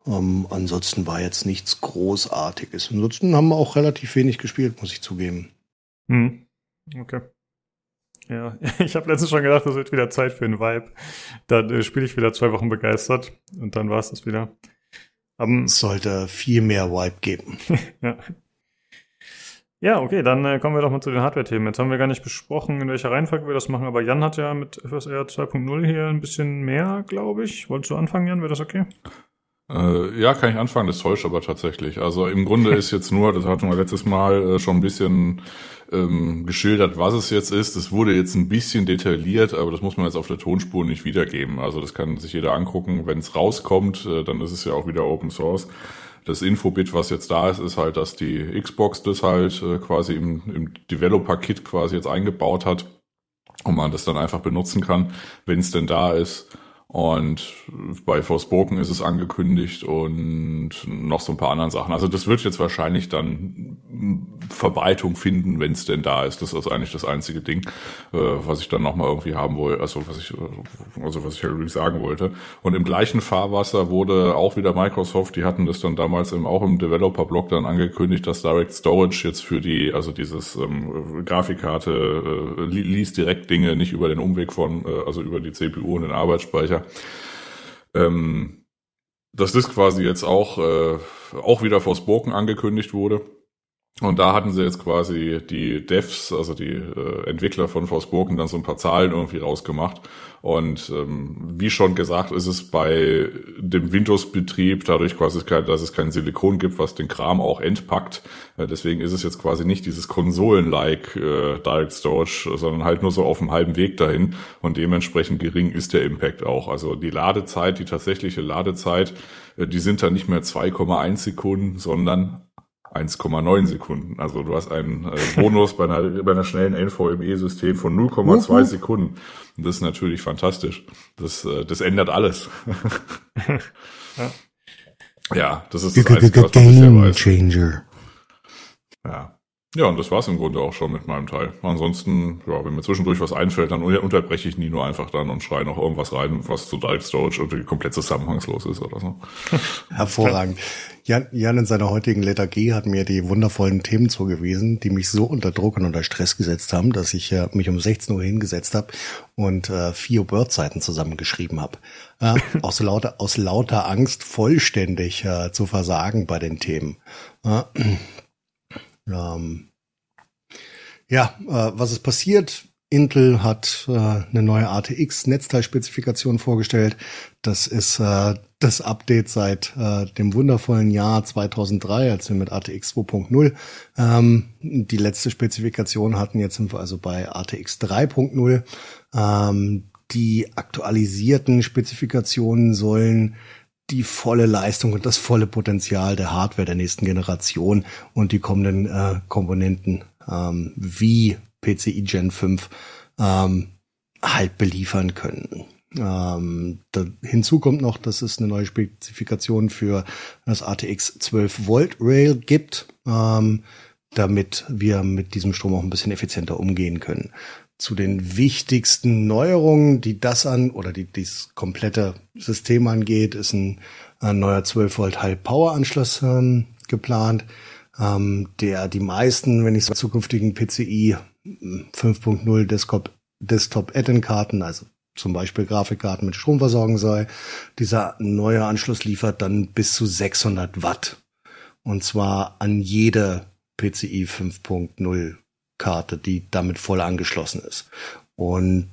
E: Ähm, ansonsten war jetzt nichts Großartiges. Ansonsten haben wir auch relativ wenig gespielt, muss ich zugeben.
A: Hm. Okay. Ja, ich habe letztens schon gedacht, es wird wieder Zeit für einen Vibe. Dann äh, spiele ich wieder zwei Wochen begeistert und dann war es das wieder.
E: Um, es sollte viel mehr Vibe geben.
A: ja. Ja, okay, dann äh, kommen wir doch mal zu den Hardware-Themen. Jetzt haben wir gar nicht besprochen, in welcher Reihenfolge wir das machen, aber Jan hat ja mit FSR 2.0 hier ein bisschen mehr, glaube ich. Wolltest du anfangen, Jan? Wäre das okay?
D: Äh, ja, kann ich anfangen, das täuscht aber tatsächlich. Also im Grunde ist jetzt nur, das hatten wir letztes Mal äh, schon ein bisschen ähm, geschildert, was es jetzt ist. Es wurde jetzt ein bisschen detailliert, aber das muss man jetzt auf der Tonspur nicht wiedergeben. Also das kann sich jeder angucken. Wenn es rauskommt, äh, dann ist es ja auch wieder Open Source das Infobit, was jetzt da ist, ist halt, dass die Xbox das halt äh, quasi im, im Developer-Kit quasi jetzt eingebaut hat und man das dann einfach benutzen kann, wenn es denn da ist. Und bei Forspoken ist es angekündigt und noch so ein paar anderen Sachen. Also das wird jetzt wahrscheinlich dann Verbreitung finden, wenn es denn da ist. Das ist eigentlich das einzige Ding, äh, was ich dann nochmal irgendwie haben wollte, also was ich, also was ich halt sagen wollte. Und im gleichen Fahrwasser wurde auch wieder Microsoft, die hatten das dann damals im, auch im Developer-Blog dann angekündigt, dass Direct Storage jetzt für die, also dieses ähm, Grafikkarte äh, liest direkt Dinge nicht über den Umweg von, äh, also über die CPU und den Arbeitsspeicher ähm, dass das quasi jetzt auch, äh, auch wieder vor Spoken angekündigt wurde. Und da hatten sie jetzt quasi die Devs, also die äh, Entwickler von Forspoken, dann so ein paar Zahlen irgendwie rausgemacht. Und ähm, wie schon gesagt, ist es bei dem Windows-Betrieb dadurch quasi, dass es kein Silikon gibt, was den Kram auch entpackt. Äh, deswegen ist es jetzt quasi nicht dieses Konsolen-like äh, Direct Storage, sondern halt nur so auf dem halben Weg dahin. Und dementsprechend gering ist der Impact auch. Also die Ladezeit, die tatsächliche Ladezeit, äh, die sind dann nicht mehr 2,1 Sekunden, sondern 1,9 Sekunden. Also du hast einen äh, Bonus bei, einer, bei einer schnellen NVMe-System von 0,2 Sekunden. Und das ist natürlich fantastisch. Das, äh, das ändert alles. ja. ja, das ist das Einzige, was man bisher weiß. Changer. Ja. Ja, und das war's im Grunde auch schon mit meinem Teil. Ansonsten, ja, wenn mir zwischendurch was einfällt, dann unterbreche ich nie nur einfach dann und schreie noch irgendwas rein, was zu Direct Storage irgendwie komplett zusammenhangslos ist oder so.
E: Hervorragend. Jan, Jan in seiner heutigen Letter G hat mir die wundervollen Themen zugewiesen, die mich so unter Druck und unter Stress gesetzt haben, dass ich äh, mich um 16 Uhr hingesetzt habe und äh, vier Word-Seiten zusammengeschrieben habe. Äh, aus, lauter, aus lauter Angst vollständig äh, zu versagen bei den Themen. Äh, ähm, ja, äh, was ist passiert? Intel hat äh, eine neue ATX-Netzteilspezifikation vorgestellt. Das ist äh, das Update seit äh, dem wundervollen Jahr 2003, als wir mit ATX 2.0 ähm, die letzte Spezifikation hatten. Jetzt sind wir also bei ATX 3.0. Ähm, die aktualisierten Spezifikationen sollen die volle Leistung und das volle Potenzial der Hardware der nächsten Generation und die kommenden äh, Komponenten ähm, wie PCI Gen 5 ähm, halt beliefern können. Ähm, da, hinzu kommt noch, dass es eine neue Spezifikation für das ATX 12 Volt Rail gibt, ähm, damit wir mit diesem Strom auch ein bisschen effizienter umgehen können zu den wichtigsten Neuerungen, die das an oder die dieses komplette System angeht, ist ein, ein neuer 12 Volt High Power Anschluss ähm, geplant, ähm, der die meisten, wenn ich so zukünftigen PCI 5.0 Desktop Desktop Add-in Karten, also zum Beispiel Grafikkarten mit Strom versorgen soll. Dieser neue Anschluss liefert dann bis zu 600 Watt. Und zwar an jede PCI 5.0 Karte, die damit voll angeschlossen ist. Und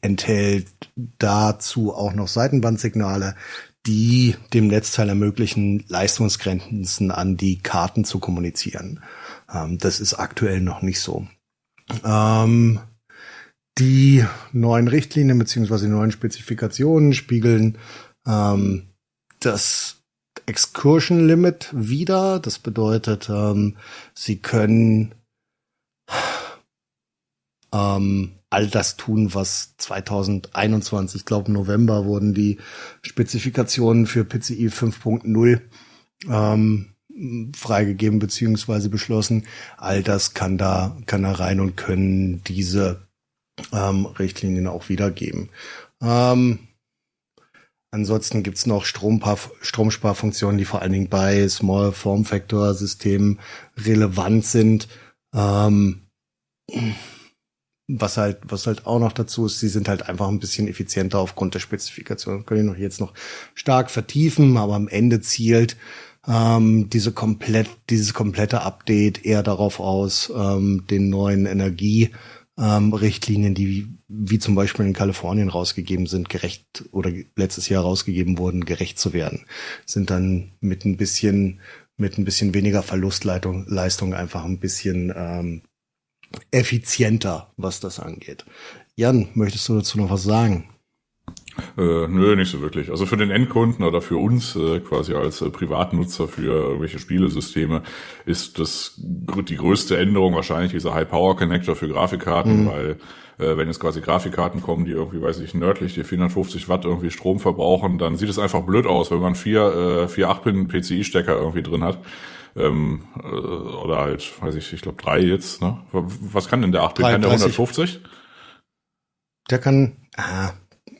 E: enthält dazu auch noch Seitenbandsignale, die dem Netzteil ermöglichen, Leistungsgrenzen an die Karten zu kommunizieren. Ähm, das ist aktuell noch nicht so. Ähm, die neuen Richtlinien beziehungsweise die neuen Spezifikationen spiegeln ähm, das Excursion Limit wieder. Das bedeutet, ähm, sie können ähm, all das tun, was 2021, ich glaube November, wurden die Spezifikationen für PCI 5.0 ähm, freigegeben beziehungsweise beschlossen. All das kann da, kann da rein und können diese ähm, Richtlinien auch wiedergeben. Ähm, ansonsten gibt's noch Strompar Stromsparfunktionen, die vor allen Dingen bei Small Form Factor Systemen relevant sind. Ähm, was halt, was halt auch noch dazu ist, sie sind halt einfach ein bisschen effizienter aufgrund der Spezifikation. Können ich noch jetzt noch stark vertiefen, aber am Ende zielt ähm, diese komplett, dieses komplette Update eher darauf aus, ähm, den neuen Energierichtlinien, ähm, die wie zum Beispiel in Kalifornien rausgegeben sind, gerecht oder letztes Jahr rausgegeben wurden, gerecht zu werden. Sind dann mit ein bisschen mit ein bisschen weniger Verlustleistung Leistung einfach ein bisschen ähm, effizienter, was das angeht. Jan, möchtest du dazu noch was sagen?
D: Äh, nö, nicht so wirklich. Also für den Endkunden oder für uns äh, quasi als äh, Privatnutzer für irgendwelche Spielesysteme ist das die größte Änderung wahrscheinlich dieser High Power Connector für Grafikkarten, mhm. weil äh, wenn jetzt quasi Grafikkarten kommen, die irgendwie, weiß ich, nördlich die 450 Watt irgendwie Strom verbrauchen, dann sieht es einfach blöd aus, wenn man vier, äh, vier 8-Pin PCI-Stecker irgendwie drin hat. Ähm, äh, oder halt, weiß ich, ich glaube drei jetzt. Ne? Was kann denn der 8 Kann der 150?
E: Der kann ah,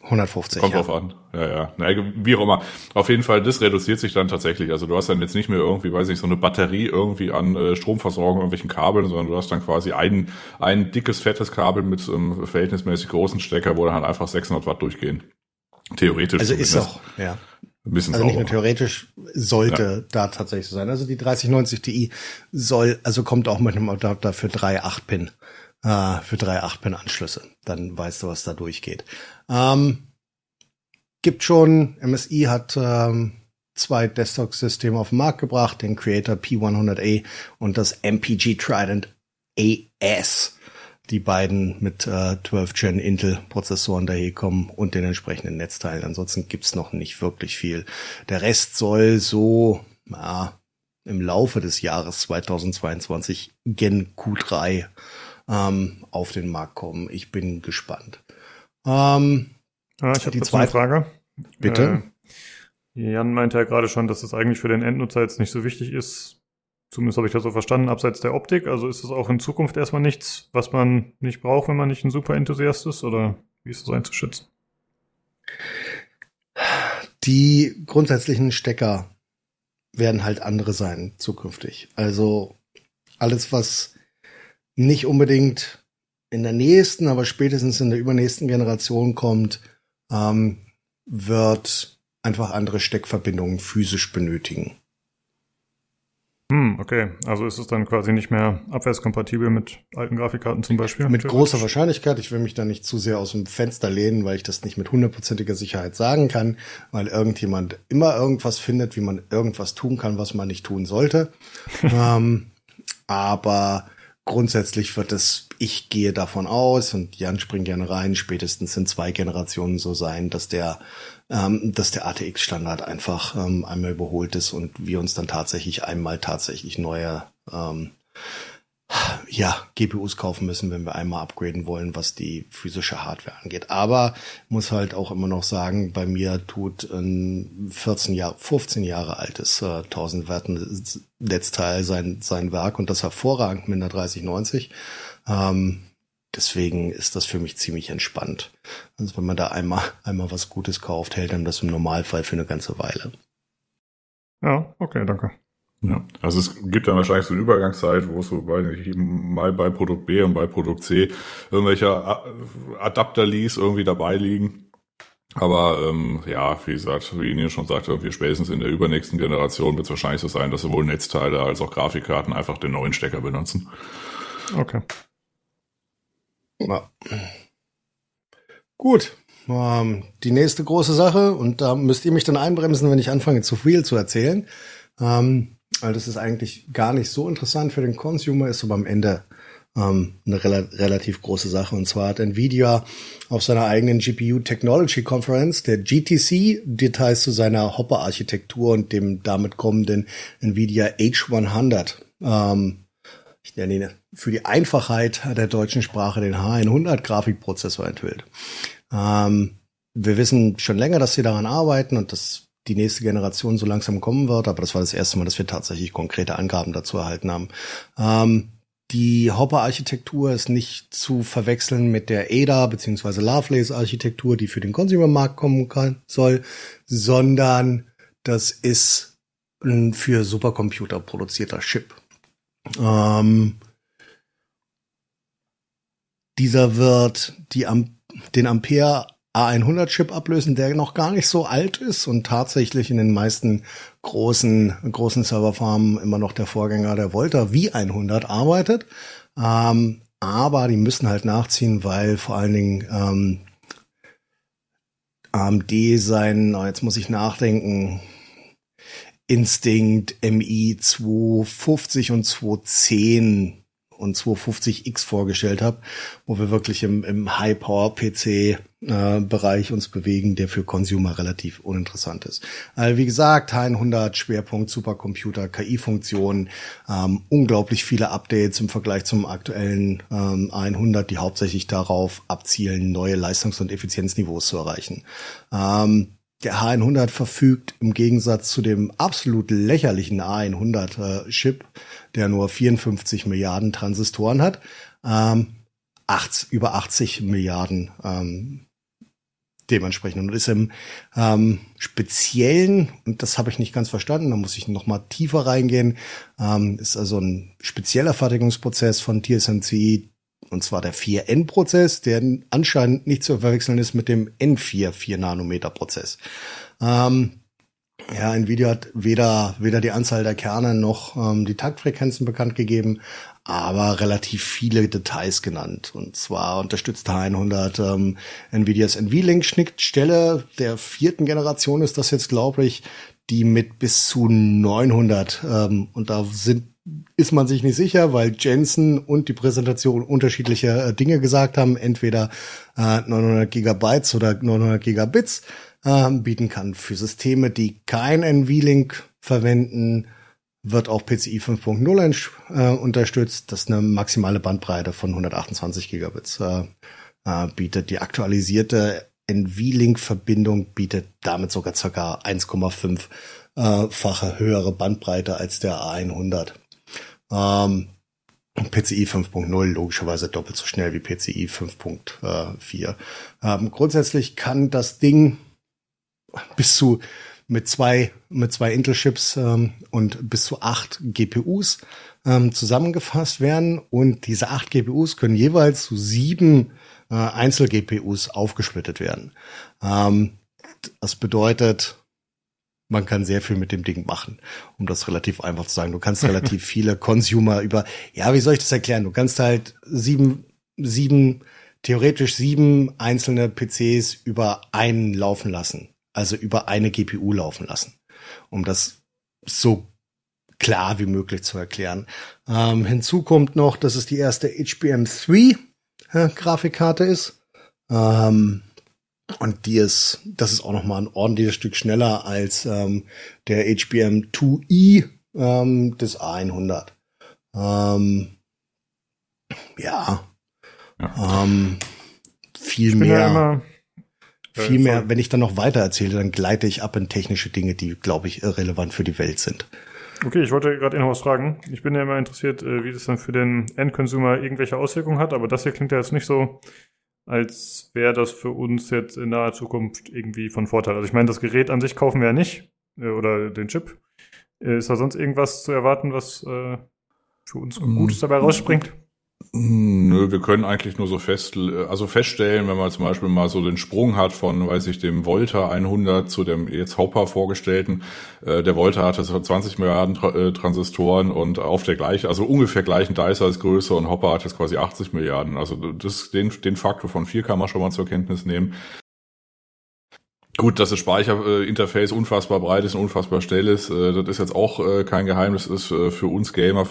E: 150.
D: Kommt ja. drauf an. Ja, ja. Na, wie auch immer. Auf jeden Fall, das reduziert sich dann tatsächlich. Also du hast dann jetzt nicht mehr irgendwie, weiß ich, so eine Batterie irgendwie an äh, Stromversorgung, irgendwelchen Kabeln, sondern du hast dann quasi ein, ein dickes, fettes Kabel mit einem verhältnismäßig großen Stecker, wo dann halt einfach 600 Watt durchgehen. Theoretisch.
E: Also ist auch, ja. Ein bisschen also nicht nur theoretisch sollte ja. da tatsächlich so sein. Also die 3090 Ti soll, also kommt auch mit einem Adapter für drei 8-Pin, äh, für drei 8-Pin-Anschlüsse. Dann weißt du, was da durchgeht. Ähm, gibt schon, MSI hat ähm, zwei Desktop-Systeme auf den Markt gebracht, den Creator P100A und das MPG Trident AS die beiden mit äh, 12 Gen Intel Prozessoren daherkommen und den entsprechenden Netzteilen. Ansonsten gibt's noch nicht wirklich viel. Der Rest soll so ja, im Laufe des Jahres 2022 Gen Q3 ähm, auf den Markt kommen. Ich bin gespannt. Ähm,
A: ah, ich habe die zweite Frage.
E: Bitte.
A: Äh, Jan meinte ja gerade schon, dass es eigentlich für den Endnutzer jetzt nicht so wichtig ist, Zumindest habe ich das so verstanden, abseits der Optik. Also ist es auch in Zukunft erstmal nichts, was man nicht braucht, wenn man nicht ein super Enthusiast ist? Oder wie ist das einzuschätzen?
E: Die grundsätzlichen Stecker werden halt andere sein zukünftig. Also alles, was nicht unbedingt in der nächsten, aber spätestens in der übernächsten Generation kommt, ähm, wird einfach andere Steckverbindungen physisch benötigen.
A: Hm, okay. Also ist es dann quasi nicht mehr abwärtskompatibel mit alten Grafikkarten zum Beispiel?
E: Mit großer Wahrscheinlichkeit. Ich will mich da nicht zu sehr aus dem Fenster lehnen, weil ich das nicht mit hundertprozentiger Sicherheit sagen kann, weil irgendjemand immer irgendwas findet, wie man irgendwas tun kann, was man nicht tun sollte. ähm, aber grundsätzlich wird es, ich gehe davon aus, und Jan springt gerne rein, spätestens in zwei Generationen so sein, dass der ähm, dass der ATX-Standard einfach ähm, einmal überholt ist und wir uns dann tatsächlich einmal tatsächlich neue ähm, ja, GPUs kaufen müssen, wenn wir einmal upgraden wollen, was die physische Hardware angeht. Aber muss halt auch immer noch sagen, bei mir tut ein 14 Jahre, 15 Jahre altes äh, 1000 Werten Netzteil sein, sein Werk und das hervorragend mit einer 3090. Ähm, deswegen ist das für mich ziemlich entspannt. Also wenn man da einmal, einmal was Gutes kauft, hält dann das im Normalfall für eine ganze Weile.
A: Ja, okay, danke.
D: Ja, also es gibt dann wahrscheinlich so eine Übergangszeit, wo es so, weiß nicht, mal bei Produkt B und bei Produkt C irgendwelche Adapter ließ irgendwie dabei liegen. Aber ähm, ja, wie gesagt, wie Ihnen schon sagte, wir spätestens in der übernächsten Generation wird es wahrscheinlich so sein, dass sowohl Netzteile als auch Grafikkarten einfach den neuen Stecker benutzen.
A: Okay.
E: Ja. Gut. Ähm, die nächste große Sache, und da müsst ihr mich dann einbremsen, wenn ich anfange zu viel zu erzählen. Ähm, weil das ist eigentlich gar nicht so interessant für den Consumer, ist aber am Ende ähm, eine rel relativ große Sache. Und zwar hat Nvidia auf seiner eigenen GPU Technology Conference, der GTC, Details zu seiner Hopper-Architektur und dem damit kommenden Nvidia H100 ähm, ich nenne ihn für die Einfachheit der deutschen Sprache den H100 Grafikprozessor enthüllt. Ähm, wir wissen schon länger, dass sie daran arbeiten und dass die nächste Generation so langsam kommen wird, aber das war das erste Mal, dass wir tatsächlich konkrete Angaben dazu erhalten haben. Ähm, die Hopper-Architektur ist nicht zu verwechseln mit der ADA bzw. Lovelace-Architektur, die für den Consumer-Markt kommen kann, soll, sondern das ist ein für Supercomputer produzierter Chip. Ähm, dieser wird die Am den Ampere A100 Chip ablösen, der noch gar nicht so alt ist und tatsächlich in den meisten großen, großen Serverfarmen immer noch der Vorgänger der Volta V100 arbeitet. Ähm, aber die müssen halt nachziehen, weil vor allen Dingen ähm, AMD sein, oh, jetzt muss ich nachdenken, Instinct MI 250 und 210 und 250X vorgestellt habe, wo wir wirklich im, im High-Power-PC-Bereich äh, uns bewegen, der für Consumer relativ uninteressant ist. Also wie gesagt, 100 Schwerpunkt Supercomputer, KI-Funktionen, ähm, unglaublich viele Updates im Vergleich zum aktuellen ähm, 100, die hauptsächlich darauf abzielen, neue Leistungs- und Effizienzniveaus zu erreichen. Ähm, der H100 verfügt im Gegensatz zu dem absolut lächerlichen A100 äh, der nur 54 Milliarden Transistoren hat, ähm, acht, über 80 Milliarden ähm, dementsprechend. Und ist im ähm, speziellen und das habe ich nicht ganz verstanden, da muss ich noch mal tiefer reingehen, ähm, ist also ein spezieller Fertigungsprozess von TSMC und zwar der 4N-Prozess, der anscheinend nicht zu verwechseln ist mit dem N4 4-Nanometer-Prozess. Ähm, ja, Nvidia hat weder, weder die Anzahl der Kerne noch ähm, die Taktfrequenzen bekannt gegeben, aber relativ viele Details genannt. Und zwar unterstützt H100 ähm, Nvidias NVLink-Schnittstelle der vierten Generation ist das jetzt, glaube ich, die mit bis zu 900 ähm, und da sind ist man sich nicht sicher, weil Jensen und die Präsentation unterschiedliche äh, Dinge gesagt haben, entweder äh, 900 Gigabytes oder 900 Gigabits äh, bieten kann. Für Systeme, die kein NVLink verwenden, wird auch PCI 5.0 äh, unterstützt, das eine maximale Bandbreite von 128 Gigabits äh, äh, bietet. Die aktualisierte NVLink-Verbindung bietet damit sogar ca. 1,5 äh, höhere Bandbreite als der A100. Ähm, PCI 5.0 logischerweise doppelt so schnell wie PCI 5.4. Ähm, grundsätzlich kann das Ding bis zu mit zwei mit zwei Intel-Chips ähm, und bis zu acht GPUs ähm, zusammengefasst werden und diese acht GPUs können jeweils zu sieben äh, Einzel-GPUs aufgesplittet werden. Ähm, das bedeutet, man kann sehr viel mit dem Ding machen, um das relativ einfach zu sagen. Du kannst relativ viele Consumer über, ja, wie soll ich das erklären? Du kannst halt sieben, sieben, theoretisch sieben einzelne PCs über einen laufen lassen. Also über eine GPU laufen lassen. Um das so klar wie möglich zu erklären. Ähm, hinzu kommt noch, dass es die erste HBM3 äh, Grafikkarte ist. Ähm, und die ist, das ist auch noch mal ein ordentliches Stück schneller als ähm, der HBM 2i ähm, des A100. Ähm, ja, ja. Ähm, viel mehr. Ja immer, viel äh, mehr, wenn ich dann noch weiter erzähle, dann gleite ich ab in technische Dinge, die, glaube ich, relevant für die Welt sind.
A: Okay, ich wollte gerade noch was fragen. Ich bin ja immer interessiert, äh, wie das dann für den Endconsumer irgendwelche Auswirkungen hat, aber das hier klingt ja jetzt nicht so, als wäre das für uns jetzt in naher Zukunft irgendwie von Vorteil. Also ich meine, das Gerät an sich kaufen wir ja nicht, äh, oder den Chip. Äh, ist da sonst irgendwas zu erwarten, was äh, für uns mm. Gutes dabei rausspringt?
D: Nö, wir können eigentlich nur so fest, also feststellen, wenn man zum Beispiel mal so den Sprung hat von, weiß ich, dem Volta 100 zu dem jetzt Hopper vorgestellten. Äh, der Volta hatte 20 Milliarden äh, Transistoren und auf der gleichen, also ungefähr gleichen Dice-Größe und Hopper hat jetzt quasi 80 Milliarden. Also das, den, den Faktor von 4 kann man schon mal zur Kenntnis nehmen. Gut, dass das Speicherinterface unfassbar breit ist und unfassbar schnell ist, äh, das ist jetzt auch äh, kein Geheimnis, das ist äh, für uns Gamer,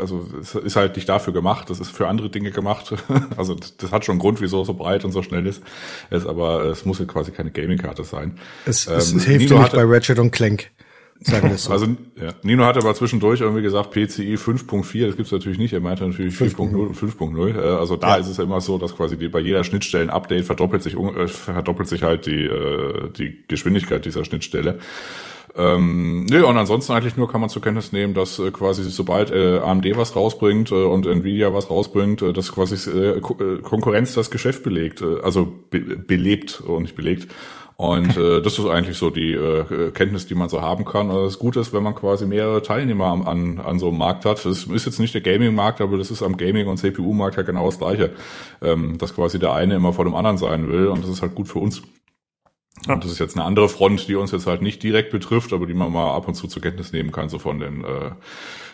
D: also es ist halt nicht dafür gemacht, das ist für andere Dinge gemacht. Also das hat schon einen Grund, wieso es so breit und so schnell ist. Es aber es muss ja quasi keine Gaming-Karte sein.
E: Es, es, ähm, hilft dir nicht bei Ratchet und Clank. Sagen wir so.
D: Also ja. Nino hat aber zwischendurch irgendwie gesagt, PCI 5.4, das gibt's natürlich nicht, er meinte natürlich 4.0 und 5.0. Also da ja. ist es ja immer so, dass quasi die, bei jeder Schnittstellen-Update verdoppelt sich, äh, verdoppelt sich halt die, äh, die Geschwindigkeit dieser Schnittstelle. Ähm, nee, und ansonsten eigentlich nur kann man zur Kenntnis nehmen, dass äh, quasi sobald äh, AMD was rausbringt äh, und Nvidia was rausbringt, äh, dass quasi äh, Konkurrenz das Geschäft belegt, äh, also be belebt und nicht belegt. Und äh, das ist eigentlich so die äh, Kenntnis, die man so haben kann. Also das Gute ist, wenn man quasi mehrere Teilnehmer an, an, an so einem Markt hat. Das ist jetzt nicht der Gaming-Markt, aber das ist am Gaming- und CPU-Markt ja genau das Gleiche. Ähm, dass quasi der eine immer vor dem anderen sein will und das ist halt gut für uns. Ja. Und das ist jetzt eine andere Front, die uns jetzt halt nicht direkt betrifft, aber die man mal ab und zu zur Kenntnis nehmen kann, so von den äh,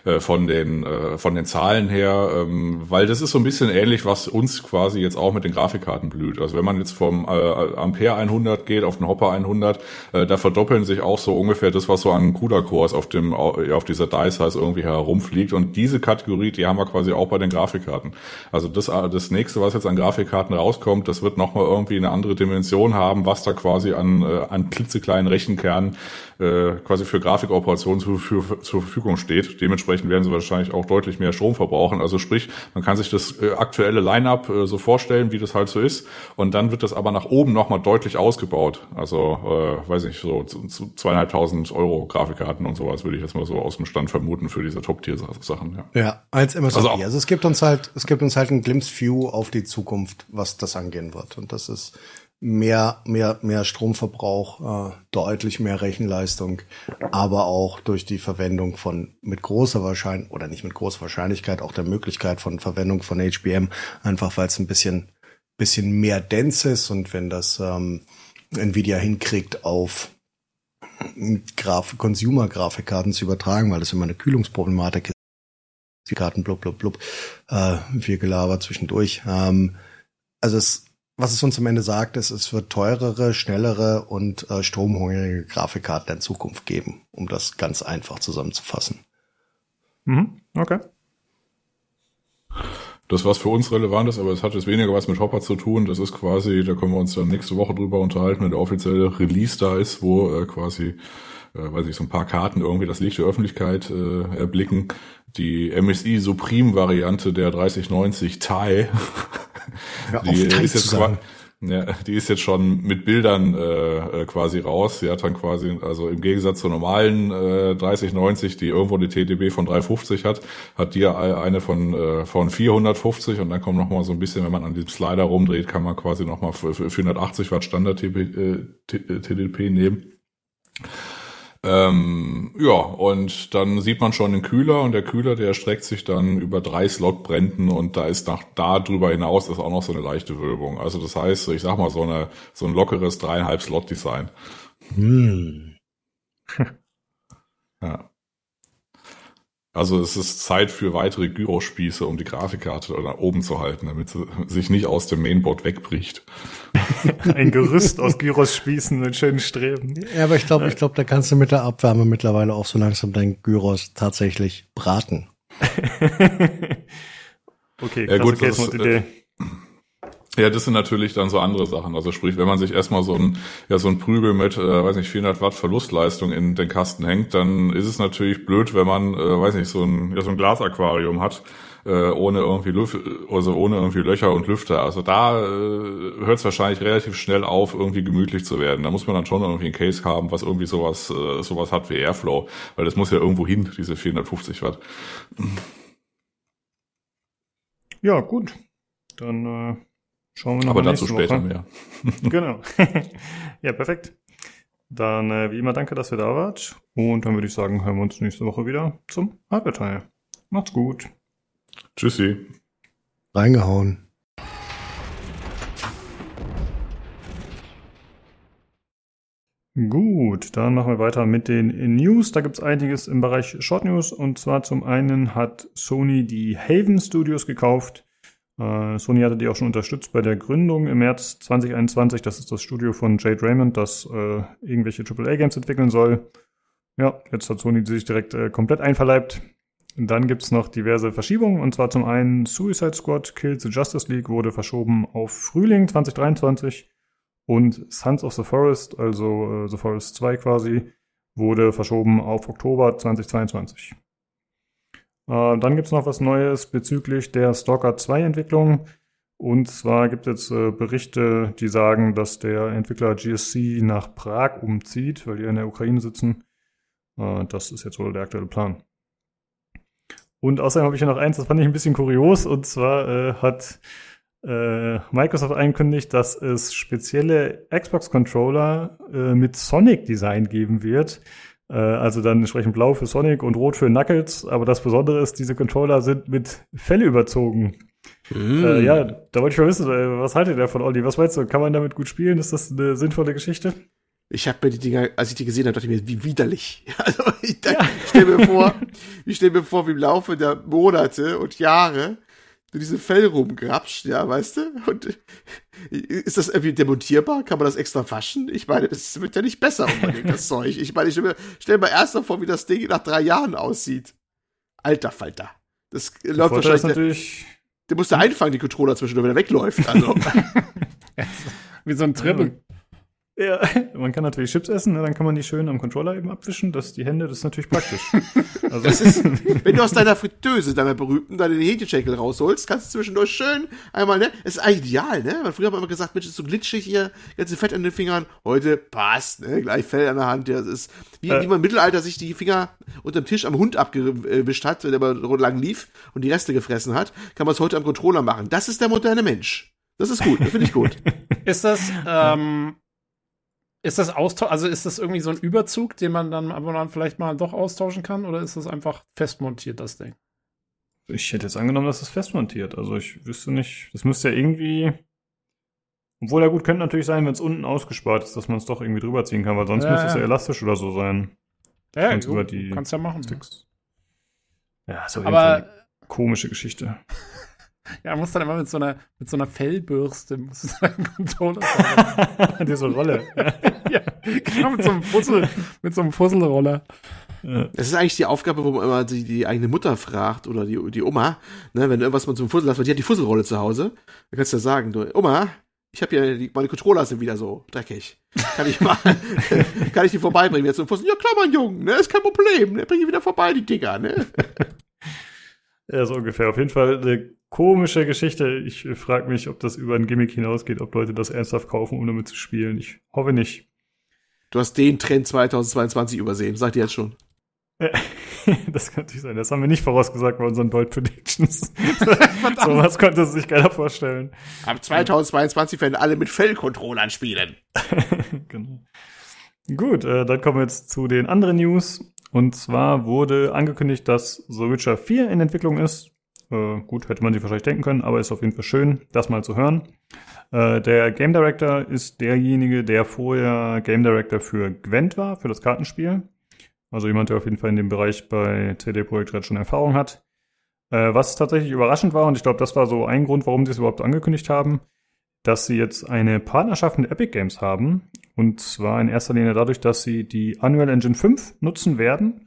D: äh, von den äh, von den Zahlen her, ähm, weil das ist so ein bisschen ähnlich, was uns quasi jetzt auch mit den Grafikkarten blüht. Also wenn man jetzt vom äh, Ampere 100 geht auf den Hopper 100, äh, da verdoppeln sich auch so ungefähr das, was so an CUDA-Cores auf dem auf dieser Dice heißt irgendwie herumfliegt. Und diese Kategorie, die haben wir quasi auch bei den Grafikkarten. Also das das nächste, was jetzt an Grafikkarten rauskommt, das wird nochmal irgendwie eine andere Dimension haben, was da quasi an äh, an klitzekleinen Rechenkernen äh, quasi für Grafikoperationen zu, für, zur Verfügung steht. Dementsprechend werden sie wahrscheinlich auch deutlich mehr Strom verbrauchen. Also sprich, man kann sich das äh, aktuelle Line-up äh, so vorstellen, wie das halt so ist. Und dann wird das aber nach oben nochmal deutlich ausgebaut. Also, äh, weiß nicht, so zweieinhalbtausend Euro Grafikkarten und sowas würde ich jetzt mal so aus dem Stand vermuten für diese Top-Tier-Sachen.
E: Ja. ja, als MSRP. Also, also es gibt uns halt, es gibt uns halt ein Glimpse View auf die Zukunft, was das angehen wird. Und das ist mehr, mehr, mehr Stromverbrauch, äh, deutlich mehr Rechenleistung, aber auch durch die Verwendung von mit großer Wahrscheinlichkeit oder nicht mit großer Wahrscheinlichkeit auch der Möglichkeit von Verwendung von HBM, einfach weil es ein bisschen, bisschen mehr dense ist und wenn das ähm, Nvidia hinkriegt auf Graf Consumer-Grafikkarten zu übertragen, weil das immer eine Kühlungsproblematik ist. Die Karten blub blub blub, äh, viel gelabert zwischendurch. Ähm, also es was es uns am Ende sagt, ist, es wird teurere, schnellere und äh, stromhungrige Grafikkarten in Zukunft geben, um das ganz einfach zusammenzufassen.
A: Mhm, okay.
D: Das, was für uns relevant ist, aber es hat jetzt weniger was mit Hopper zu tun. Das ist quasi, da können wir uns dann nächste Woche drüber unterhalten, wenn der offizielle Release da ist, wo äh, quasi, äh, weiß ich, so ein paar Karten irgendwie das Licht der Öffentlichkeit äh, erblicken. Die MSI Supreme Variante der 3090 Ti
E: Auf, die ist jetzt
D: quasi, Ja, die ist jetzt schon mit Bildern äh, äh quasi raus. Sie hat dann quasi, also im Gegensatz zur normalen äh, 3090, die irgendwo eine TDB von 350 hat, hat die eine von äh, von 450 und dann kommt noch mal so ein bisschen, wenn man an diesem Slider rumdreht, kann man quasi noch mal für, für 480 Watt Standard TDP äh, nehmen. Ähm, ja, und dann sieht man schon den Kühler und der Kühler, der streckt sich dann über drei Slotbränden und da ist nach da drüber hinaus ist auch noch so eine leichte Wölbung. Also das heißt, ich sag mal so eine so ein lockeres dreieinhalb Slot Design. Hm. ja. Also es ist Zeit für weitere Gyrospieße, um die Grafikkarte da oben zu halten, damit sie sich nicht aus dem Mainboard wegbricht.
A: Ein Gerüst aus Gyros-Spießen mit schönen Streben.
E: Ja, aber ich glaube, ich glaube, da kannst du mit der Abwärme mittlerweile auch so langsam dein Gyros tatsächlich braten.
A: okay, ja, gut, das, Idee. Äh,
D: ja, das sind natürlich dann so andere Sachen. Also sprich, wenn man sich erstmal so ein, ja, so ein Prügel mit, äh, weiß nicht, 400 Watt Verlustleistung in den Kasten hängt, dann ist es natürlich blöd, wenn man, äh, weiß nicht, so ein, ja, so ein Glasaquarium hat, äh, ohne irgendwie Lüf also ohne irgendwie Löcher und Lüfter. Also da äh, hört es wahrscheinlich relativ schnell auf, irgendwie gemütlich zu werden. Da muss man dann schon irgendwie ein Case haben, was irgendwie sowas, äh, sowas hat wie Airflow, weil das muss ja irgendwo hin, diese 450 Watt.
A: Ja, gut. Dann äh Schauen wir
D: noch Aber dazu später Woche. mehr.
A: genau. ja, perfekt. Dann äh, wie immer danke, dass ihr da wart. Und dann würde ich sagen, hören wir uns nächste Woche wieder zum Hardware-Teil. Macht's gut.
D: Tschüssi.
E: Reingehauen.
A: Gut, dann machen wir weiter mit den News. Da gibt es einiges im Bereich Short News. Und zwar zum einen hat Sony die Haven Studios gekauft. Äh, Sony hatte die auch schon unterstützt bei der Gründung im März 2021. Das ist das Studio von Jade Raymond, das äh, irgendwelche AAA-Games entwickeln soll. Ja, jetzt hat Sony sich direkt äh, komplett einverleibt. Dann gibt's noch diverse Verschiebungen, und zwar zum einen Suicide Squad Kills the Justice League wurde verschoben auf Frühling 2023 und Sons of the Forest, also äh, The Forest 2 quasi, wurde verschoben auf Oktober 2022. Äh, dann gibt es noch was Neues bezüglich der Stalker 2 Entwicklung. Und zwar gibt es jetzt äh, Berichte, die sagen, dass der Entwickler GSC nach Prag umzieht, weil die in der Ukraine sitzen. Äh, das ist jetzt wohl der aktuelle Plan. Und außerdem habe ich noch eins, das fand ich ein bisschen kurios. Und zwar äh, hat äh, Microsoft angekündigt, dass es spezielle Xbox-Controller äh, mit Sonic-Design geben wird. Äh, also dann entsprechend blau für Sonic und rot für Knuckles. Aber das Besondere ist, diese Controller sind mit Felle überzogen. Mm. Ja, da wollte ich mal wissen, äh, was haltet ihr von Olli? Was meinst du? Kann man damit gut spielen? Ist das eine sinnvolle Geschichte?
B: Ich habe mir die Dinger, als ich die gesehen habe, dachte ich mir, wie widerlich. Also ich, ja. ich stelle mir vor, ich stelle mir vor, wie im Laufe der Monate und Jahre du diese Fell rumgrapscht, ja, weißt du? Und ist das irgendwie demontierbar? Kann man das extra waschen? Ich meine, das wird ja nicht besser unbedingt, das Zeug. Ich meine, ich stelle mir, stell mir erst noch vor, wie das Ding nach drei Jahren aussieht. Alter Falter. Das der läuft wahrscheinlich.
A: Natürlich
B: der, der musste einfangen, die Controller zwischendurch, wenn er wegläuft. Also.
C: wie so ein Tribbel.
A: Ja, man kann natürlich Chips essen, ne? dann kann man die schön am Controller eben abwischen. Das, die Hände, das ist natürlich praktisch.
B: Also das ist, wenn du aus deiner Fritteuse, deiner berühmten, deine Hähnchenschenkel rausholst, kannst du zwischendurch schön einmal, ne? Das ist eigentlich ideal, ne? Weil früher hat man immer gesagt, Mensch, ist so glitschig hier, ganze Fett an den Fingern. Heute passt, ne? Gleich Fell an der Hand. Ja, das ist, wie, äh. wie man im Mittelalter sich die Finger unterm Tisch am Hund abgewischt hat, wenn er mal lang lief und die Reste gefressen hat, kann man es heute am Controller machen. Das ist der moderne Mensch. Das ist gut, das finde ich gut.
C: ist das, ähm, ist das Austausch, also ist das irgendwie so ein Überzug, den man dann aber dann vielleicht mal doch austauschen kann oder ist das einfach festmontiert, das Ding?
A: Ich hätte jetzt angenommen, dass es festmontiert. Also ich wüsste nicht, das müsste ja irgendwie. Obwohl ja gut, könnte natürlich sein, wenn es unten ausgespart ist, dass man es doch irgendwie drüber ziehen kann, weil sonst ja, müsste es ja elastisch oder so sein.
C: Ja, ja über die kannst ja machen.
A: Sticks. Ja, so aber komische Geschichte.
C: Ja, muss dann immer mit so einer, mit so einer Fellbürste, muss es seinen
A: Controller Diese Rolle.
C: ja, genau, mit so einem Fussel, mit so einem Fusselroller.
B: Das ist eigentlich die Aufgabe, wo man immer die, die eigene Mutter fragt oder die, die Oma, ne, wenn irgendwas mal zum Fussel hast, weil die hat die Fusselrolle zu Hause. Dann kannst du ja sagen, du, Oma, ich habe ja, die, meine Controller sind wieder so dreckig. Kann ich mal, kann ich die vorbeibringen jetzt zum Fussel? Ja klar, mein Junge, ne, ist kein Problem, ne, bring die wieder vorbei, die Dinger, ne.
A: Ja, so ungefähr. Auf jeden Fall äh, komische Geschichte. Ich frage mich, ob das über ein Gimmick hinausgeht, ob Leute das ernsthaft kaufen, um damit zu spielen. Ich hoffe nicht.
B: Du hast den Trend 2022 übersehen, sagt ihr jetzt schon.
A: das kann natürlich sein. Das haben wir nicht vorausgesagt bei unseren Bold Predictions. so was konnte sich keiner vorstellen.
B: Ab 2022 werden alle mit Fellcontrollern spielen.
A: genau. Gut, äh, dann kommen wir jetzt zu den anderen News. Und zwar wurde angekündigt, dass The Witcher 4 in Entwicklung ist. Äh, gut, hätte man sich wahrscheinlich denken können, aber ist auf jeden Fall schön, das mal zu hören. Äh, der Game Director ist derjenige, der vorher Game Director für Gwent war, für das Kartenspiel. Also jemand, der auf jeden Fall in dem Bereich bei CD Projekt Red schon Erfahrung hat. Äh, was tatsächlich überraschend war, und ich glaube, das war so ein Grund, warum sie es überhaupt angekündigt haben, dass sie jetzt eine Partnerschaft mit Epic Games haben. Und zwar in erster Linie dadurch, dass sie die Unreal Engine 5 nutzen werden,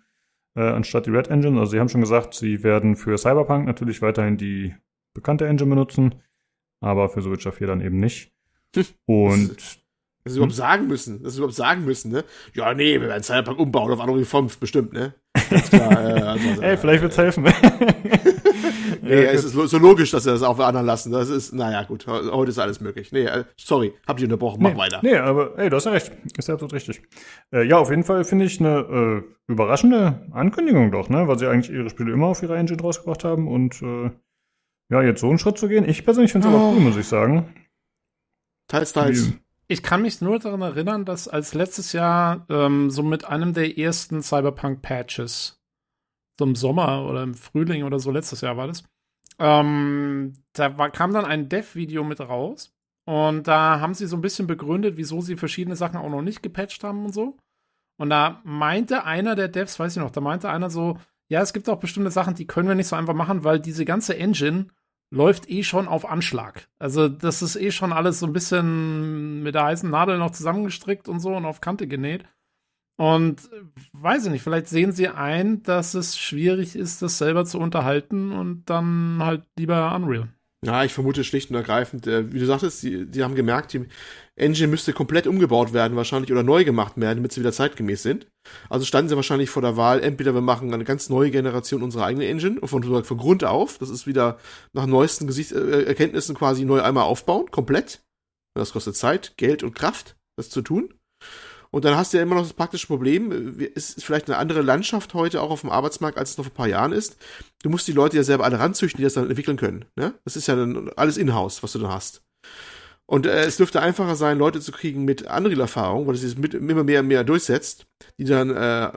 A: äh, anstatt die Red Engine. Also sie haben schon gesagt, sie werden für Cyberpunk natürlich weiterhin die bekannte Engine benutzen, aber für The Witcher 4 dann eben nicht. Und
B: dass sie überhaupt sagen müssen, dass sie überhaupt sagen müssen, ne? Ja, nee, wir werden Cyberpunk umbauen auf Unreal 5, bestimmt, ne?
A: Klar, äh, also, Ey, vielleicht wird's helfen.
B: nee, ja, es ist so logisch, dass sie das auch für anderen lassen. Das ist, naja, gut, heute ist alles möglich. Nee, äh, sorry, hab dich unterbrochen, mach
A: nee,
B: weiter.
A: Nee, aber ey, du hast ja recht. Ist ja absolut richtig. Äh, ja, auf jeden Fall finde ich eine äh, überraschende Ankündigung doch, ne? Weil sie eigentlich ihre Spiele immer auf ihrer Engine rausgebracht haben und äh, ja, jetzt so einen Schritt zu gehen. Ich persönlich finde es oh. aber cool, muss ich sagen.
B: Teils, teils.
C: Wie, ich kann mich nur daran erinnern, dass als letztes Jahr ähm, so mit einem der ersten Cyberpunk-Patches, so im Sommer oder im Frühling oder so, letztes Jahr war das, ähm, da war, kam dann ein Dev-Video mit raus. Und da haben sie so ein bisschen begründet, wieso sie verschiedene Sachen auch noch nicht gepatcht haben und so. Und da meinte einer der Devs, weiß ich noch, da meinte einer so, ja, es gibt auch bestimmte Sachen, die können wir nicht so einfach machen, weil diese ganze Engine läuft eh schon auf Anschlag. Also das ist eh schon alles so ein bisschen mit der heißen Nadel noch zusammengestrickt und so und auf Kante genäht. Und weiß ich nicht, vielleicht sehen sie ein, dass es schwierig ist, das selber zu unterhalten und dann halt lieber Unreal.
B: Ja, ich vermute schlicht und ergreifend, äh, wie du sagtest, die, die haben gemerkt, die Engine müsste komplett umgebaut werden wahrscheinlich oder neu gemacht werden, damit sie wieder zeitgemäß sind. Also standen sie wahrscheinlich vor der Wahl, entweder wir machen eine ganz neue Generation unserer eigenen Engine von, von Grund auf, das ist wieder nach neuesten Gesicht, äh, Erkenntnissen quasi neu einmal aufbauen, komplett. Das kostet Zeit, Geld und Kraft, das zu tun. Und dann hast du ja immer noch das praktische Problem, es ist vielleicht eine andere Landschaft heute auch auf dem Arbeitsmarkt, als es noch vor ein paar Jahren ist. Du musst die Leute ja selber alle ranzüchten, die das dann entwickeln können. Ne? Das ist ja dann alles in-house, was du dann hast. Und äh, es dürfte einfacher sein, Leute zu kriegen mit Unreal-Erfahrung, weil es sich mit, immer mehr und mehr durchsetzt, die dann äh,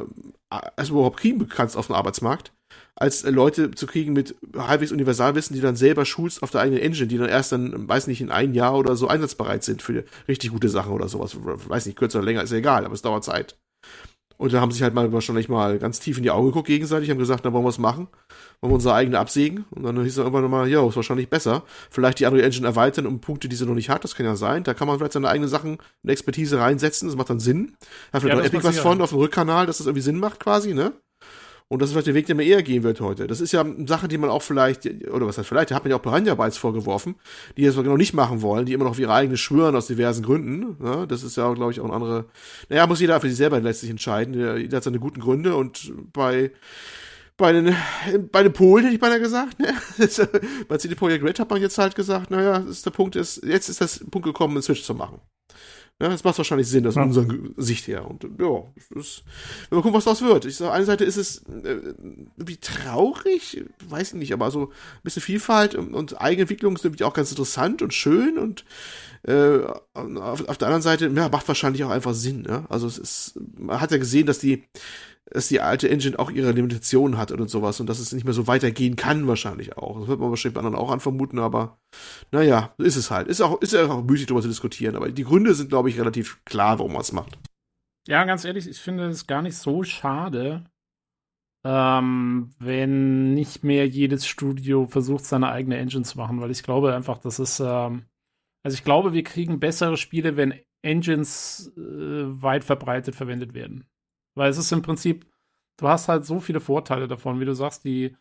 B: erstmal überhaupt kriegen kannst auf dem Arbeitsmarkt, als äh, Leute zu kriegen mit halbwegs Universalwissen, die dann selber schulst auf der eigenen Engine, die dann erst dann, weiß nicht, in ein Jahr oder so einsatzbereit sind für richtig gute Sachen oder sowas. Weiß nicht, kürzer oder länger, ist ja egal, aber es dauert Zeit. Und da haben sich halt mal wahrscheinlich mal ganz tief in die Augen geguckt gegenseitig, haben gesagt, na wollen wir es machen, wollen wir unsere eigene absägen. Und dann hieß es irgendwann nochmal, ja, ist wahrscheinlich besser. Vielleicht die andere Engine erweitern um Punkte, die sie noch nicht hat, das kann ja sein. Da kann man vielleicht seine eigenen Sachen, eine Expertise reinsetzen, das macht dann Sinn. Da hat vielleicht ja, Epic was von auf dem Rückkanal, dass das irgendwie Sinn macht quasi, ne? Und das ist vielleicht der Weg, den man eher gehen wird heute. Das ist ja eine Sache, die man auch vielleicht, oder was heißt vielleicht, da hat man ja auch Piranha Bytes vorgeworfen, die das genau nicht machen wollen, die immer noch auf ihre eigene schwören aus diversen Gründen. Ja, das ist ja, glaube ich, auch ein andere. Naja, muss jeder für sich selber letztlich entscheiden. Jeder hat seine guten Gründe und bei bei den, bei den Polen hätte ich beinahe gesagt, ne? bei CD Projekt Red hat man jetzt halt gesagt, naja, ist der Punkt ist, jetzt ist das Punkt gekommen, einen Switch zu machen. Ja, das macht wahrscheinlich Sinn, das ja. unserer Sicht her. Und ja, ist, wenn wir gucken, was daraus wird. Ich sage, eine Seite ist es äh, wie traurig, weiß ich nicht, aber so ein bisschen Vielfalt und, und Eigenentwicklung ist natürlich auch ganz interessant und schön und äh, auf, auf der anderen Seite, ja, macht wahrscheinlich auch einfach Sinn. Ne? Also es ist, man hat ja gesehen, dass die dass die alte Engine auch ihre Limitationen hat und sowas und dass es nicht mehr so weitergehen kann wahrscheinlich auch. Das wird man wahrscheinlich bei anderen auch anvermuten, aber naja, ist es halt. Ist auch, ist ja auch müßig darüber zu diskutieren, aber die Gründe sind, glaube ich, relativ klar, warum man es macht.
C: Ja, ganz ehrlich, ich finde es gar nicht so schade, ähm, wenn nicht mehr jedes Studio versucht, seine eigene Engine zu machen, weil ich glaube einfach, das ist, ähm, also ich glaube, wir kriegen bessere Spiele, wenn Engines äh, weit verbreitet verwendet werden. Weil es ist im Prinzip, du hast halt so viele Vorteile davon, wie du sagst, die,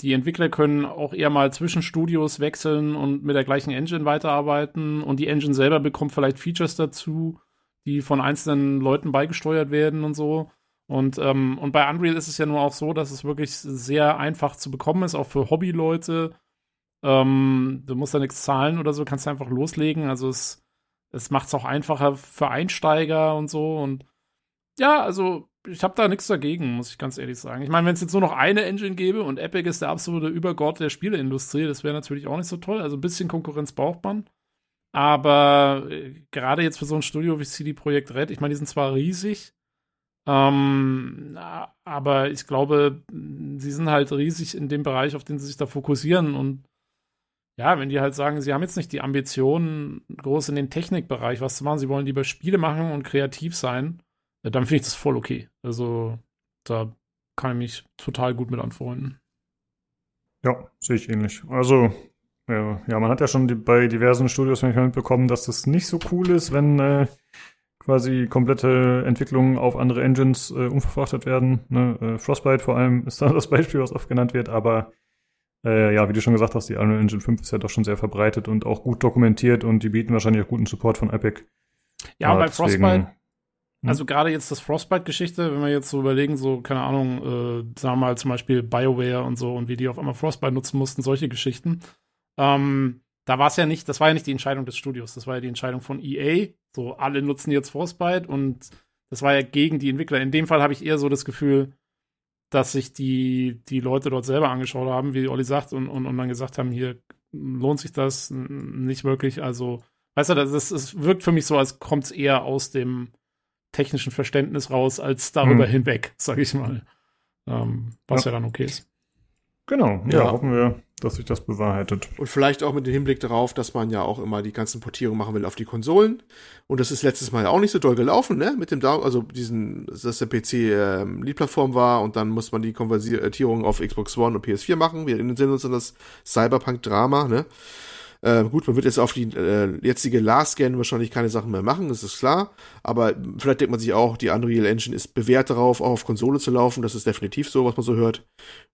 C: die Entwickler können auch eher mal zwischen Studios wechseln und mit der gleichen Engine weiterarbeiten und die Engine selber bekommt vielleicht Features dazu, die von einzelnen Leuten beigesteuert werden und so. Und, ähm, und bei Unreal ist es ja nur auch so, dass es wirklich sehr einfach zu bekommen ist, auch für Hobbyleute. Ähm, du musst da nichts zahlen oder so, kannst einfach loslegen. Also es, es macht es auch einfacher für Einsteiger und so. Und ja, also ich habe da nichts dagegen, muss ich ganz ehrlich sagen. Ich meine, wenn es jetzt nur noch eine Engine gäbe und Epic ist der absolute Übergott der Spieleindustrie, das wäre natürlich auch nicht so toll. Also ein bisschen Konkurrenz braucht man. Aber äh, gerade jetzt für so ein Studio wie CD Projekt Red, ich meine, die sind zwar riesig, ähm, aber ich glaube, sie sind halt riesig in dem Bereich, auf den sie sich da fokussieren. Und ja, wenn die halt sagen, sie haben jetzt nicht die Ambitionen, groß in den Technikbereich was zu machen, sie wollen lieber Spiele machen und kreativ sein, dann finde ich das voll okay. Also da kann ich mich total gut mit anfreunden.
A: Ja, sehe ich ähnlich. Also, ja, ja, man hat ja schon die, bei diversen Studios manchmal mitbekommen, dass das nicht so cool ist, wenn äh, quasi komplette Entwicklungen auf andere Engines äh, umverfrachtet werden. Ne? Äh, Frostbite vor allem ist da das Beispiel, was oft genannt wird, aber äh, ja, wie du schon gesagt hast, die Unreal Engine 5 ist ja doch schon sehr verbreitet und auch gut dokumentiert und die bieten wahrscheinlich auch guten Support von Epic.
C: Ja, und bei Frostbite, hm? also gerade jetzt das Frostbite-Geschichte, wenn wir jetzt so überlegen, so, keine Ahnung, äh, sagen wir mal zum Beispiel BioWare und so und wie die auf einmal Frostbite nutzen mussten, solche Geschichten. Ähm, da war es ja nicht, das war ja nicht die Entscheidung des Studios, das war ja die Entscheidung von EA. So, alle nutzen jetzt Frostbite und das war ja gegen die Entwickler. In dem Fall habe ich eher so das Gefühl, dass sich die, die Leute dort selber angeschaut haben, wie Olli sagt, und, und, und dann gesagt haben, hier lohnt sich das nicht wirklich. Also, weißt du, das, das wirkt für mich so, als kommt es eher aus dem technischen Verständnis raus, als darüber hm. hinweg, sag ich mal. Ähm, was ja. ja. dann okay ist.
A: Genau, ja, ja, hoffen wir, dass sich das bewahrheitet.
B: Und vielleicht auch mit dem Hinblick darauf, dass man ja auch immer die ganzen Portierungen machen will auf die Konsolen. Und das ist letztes Mal ja auch nicht so doll gelaufen, ne? Mit dem Down, also diesen, dass der PC ähm, Lead-Plattform war und dann muss man die Konvertierung auf Xbox One und PS4 machen. Wir erinnern uns an das Cyberpunk-Drama, ne? Äh, gut, man wird jetzt auf die äh, jetzige Last-Scan wahrscheinlich keine Sachen mehr machen, das ist klar. Aber vielleicht denkt man sich auch, die Unreal Engine ist bewährt darauf, auch auf Konsole zu laufen. Das ist definitiv so, was man so hört.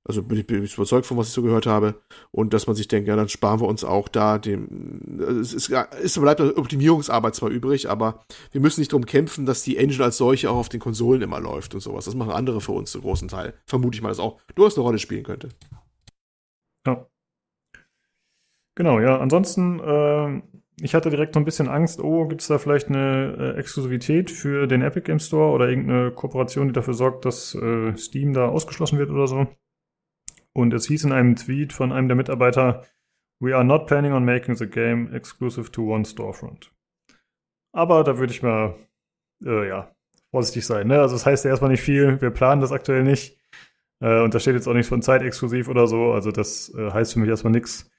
B: Also bin ich, bin ich überzeugt von, was ich so gehört habe. Und dass man sich denkt, ja, dann sparen wir uns auch da dem. Es ist, es bleibt Optimierungsarbeit zwar übrig, aber wir müssen nicht darum kämpfen, dass die Engine als solche auch auf den Konsolen immer läuft und sowas. Das machen andere für uns zu großen Teil. Vermute ich mal, dass auch durchaus eine Rolle spielen könnte.
A: Ja. Genau, ja. Ansonsten, äh, ich hatte direkt so ein bisschen Angst, oh, gibt es da vielleicht eine äh, Exklusivität für den Epic Game Store oder irgendeine Kooperation, die dafür sorgt, dass äh, Steam da ausgeschlossen wird oder so. Und es hieß in einem Tweet von einem der Mitarbeiter, We are not planning on making the game exclusive to one storefront. Aber da würde ich mal, äh, ja, vorsichtig sein. Ne? Also das heißt ja erstmal nicht viel. Wir planen das aktuell nicht. Äh, und da steht jetzt auch nichts von zeitexklusiv oder so. Also das äh, heißt für mich erstmal nichts.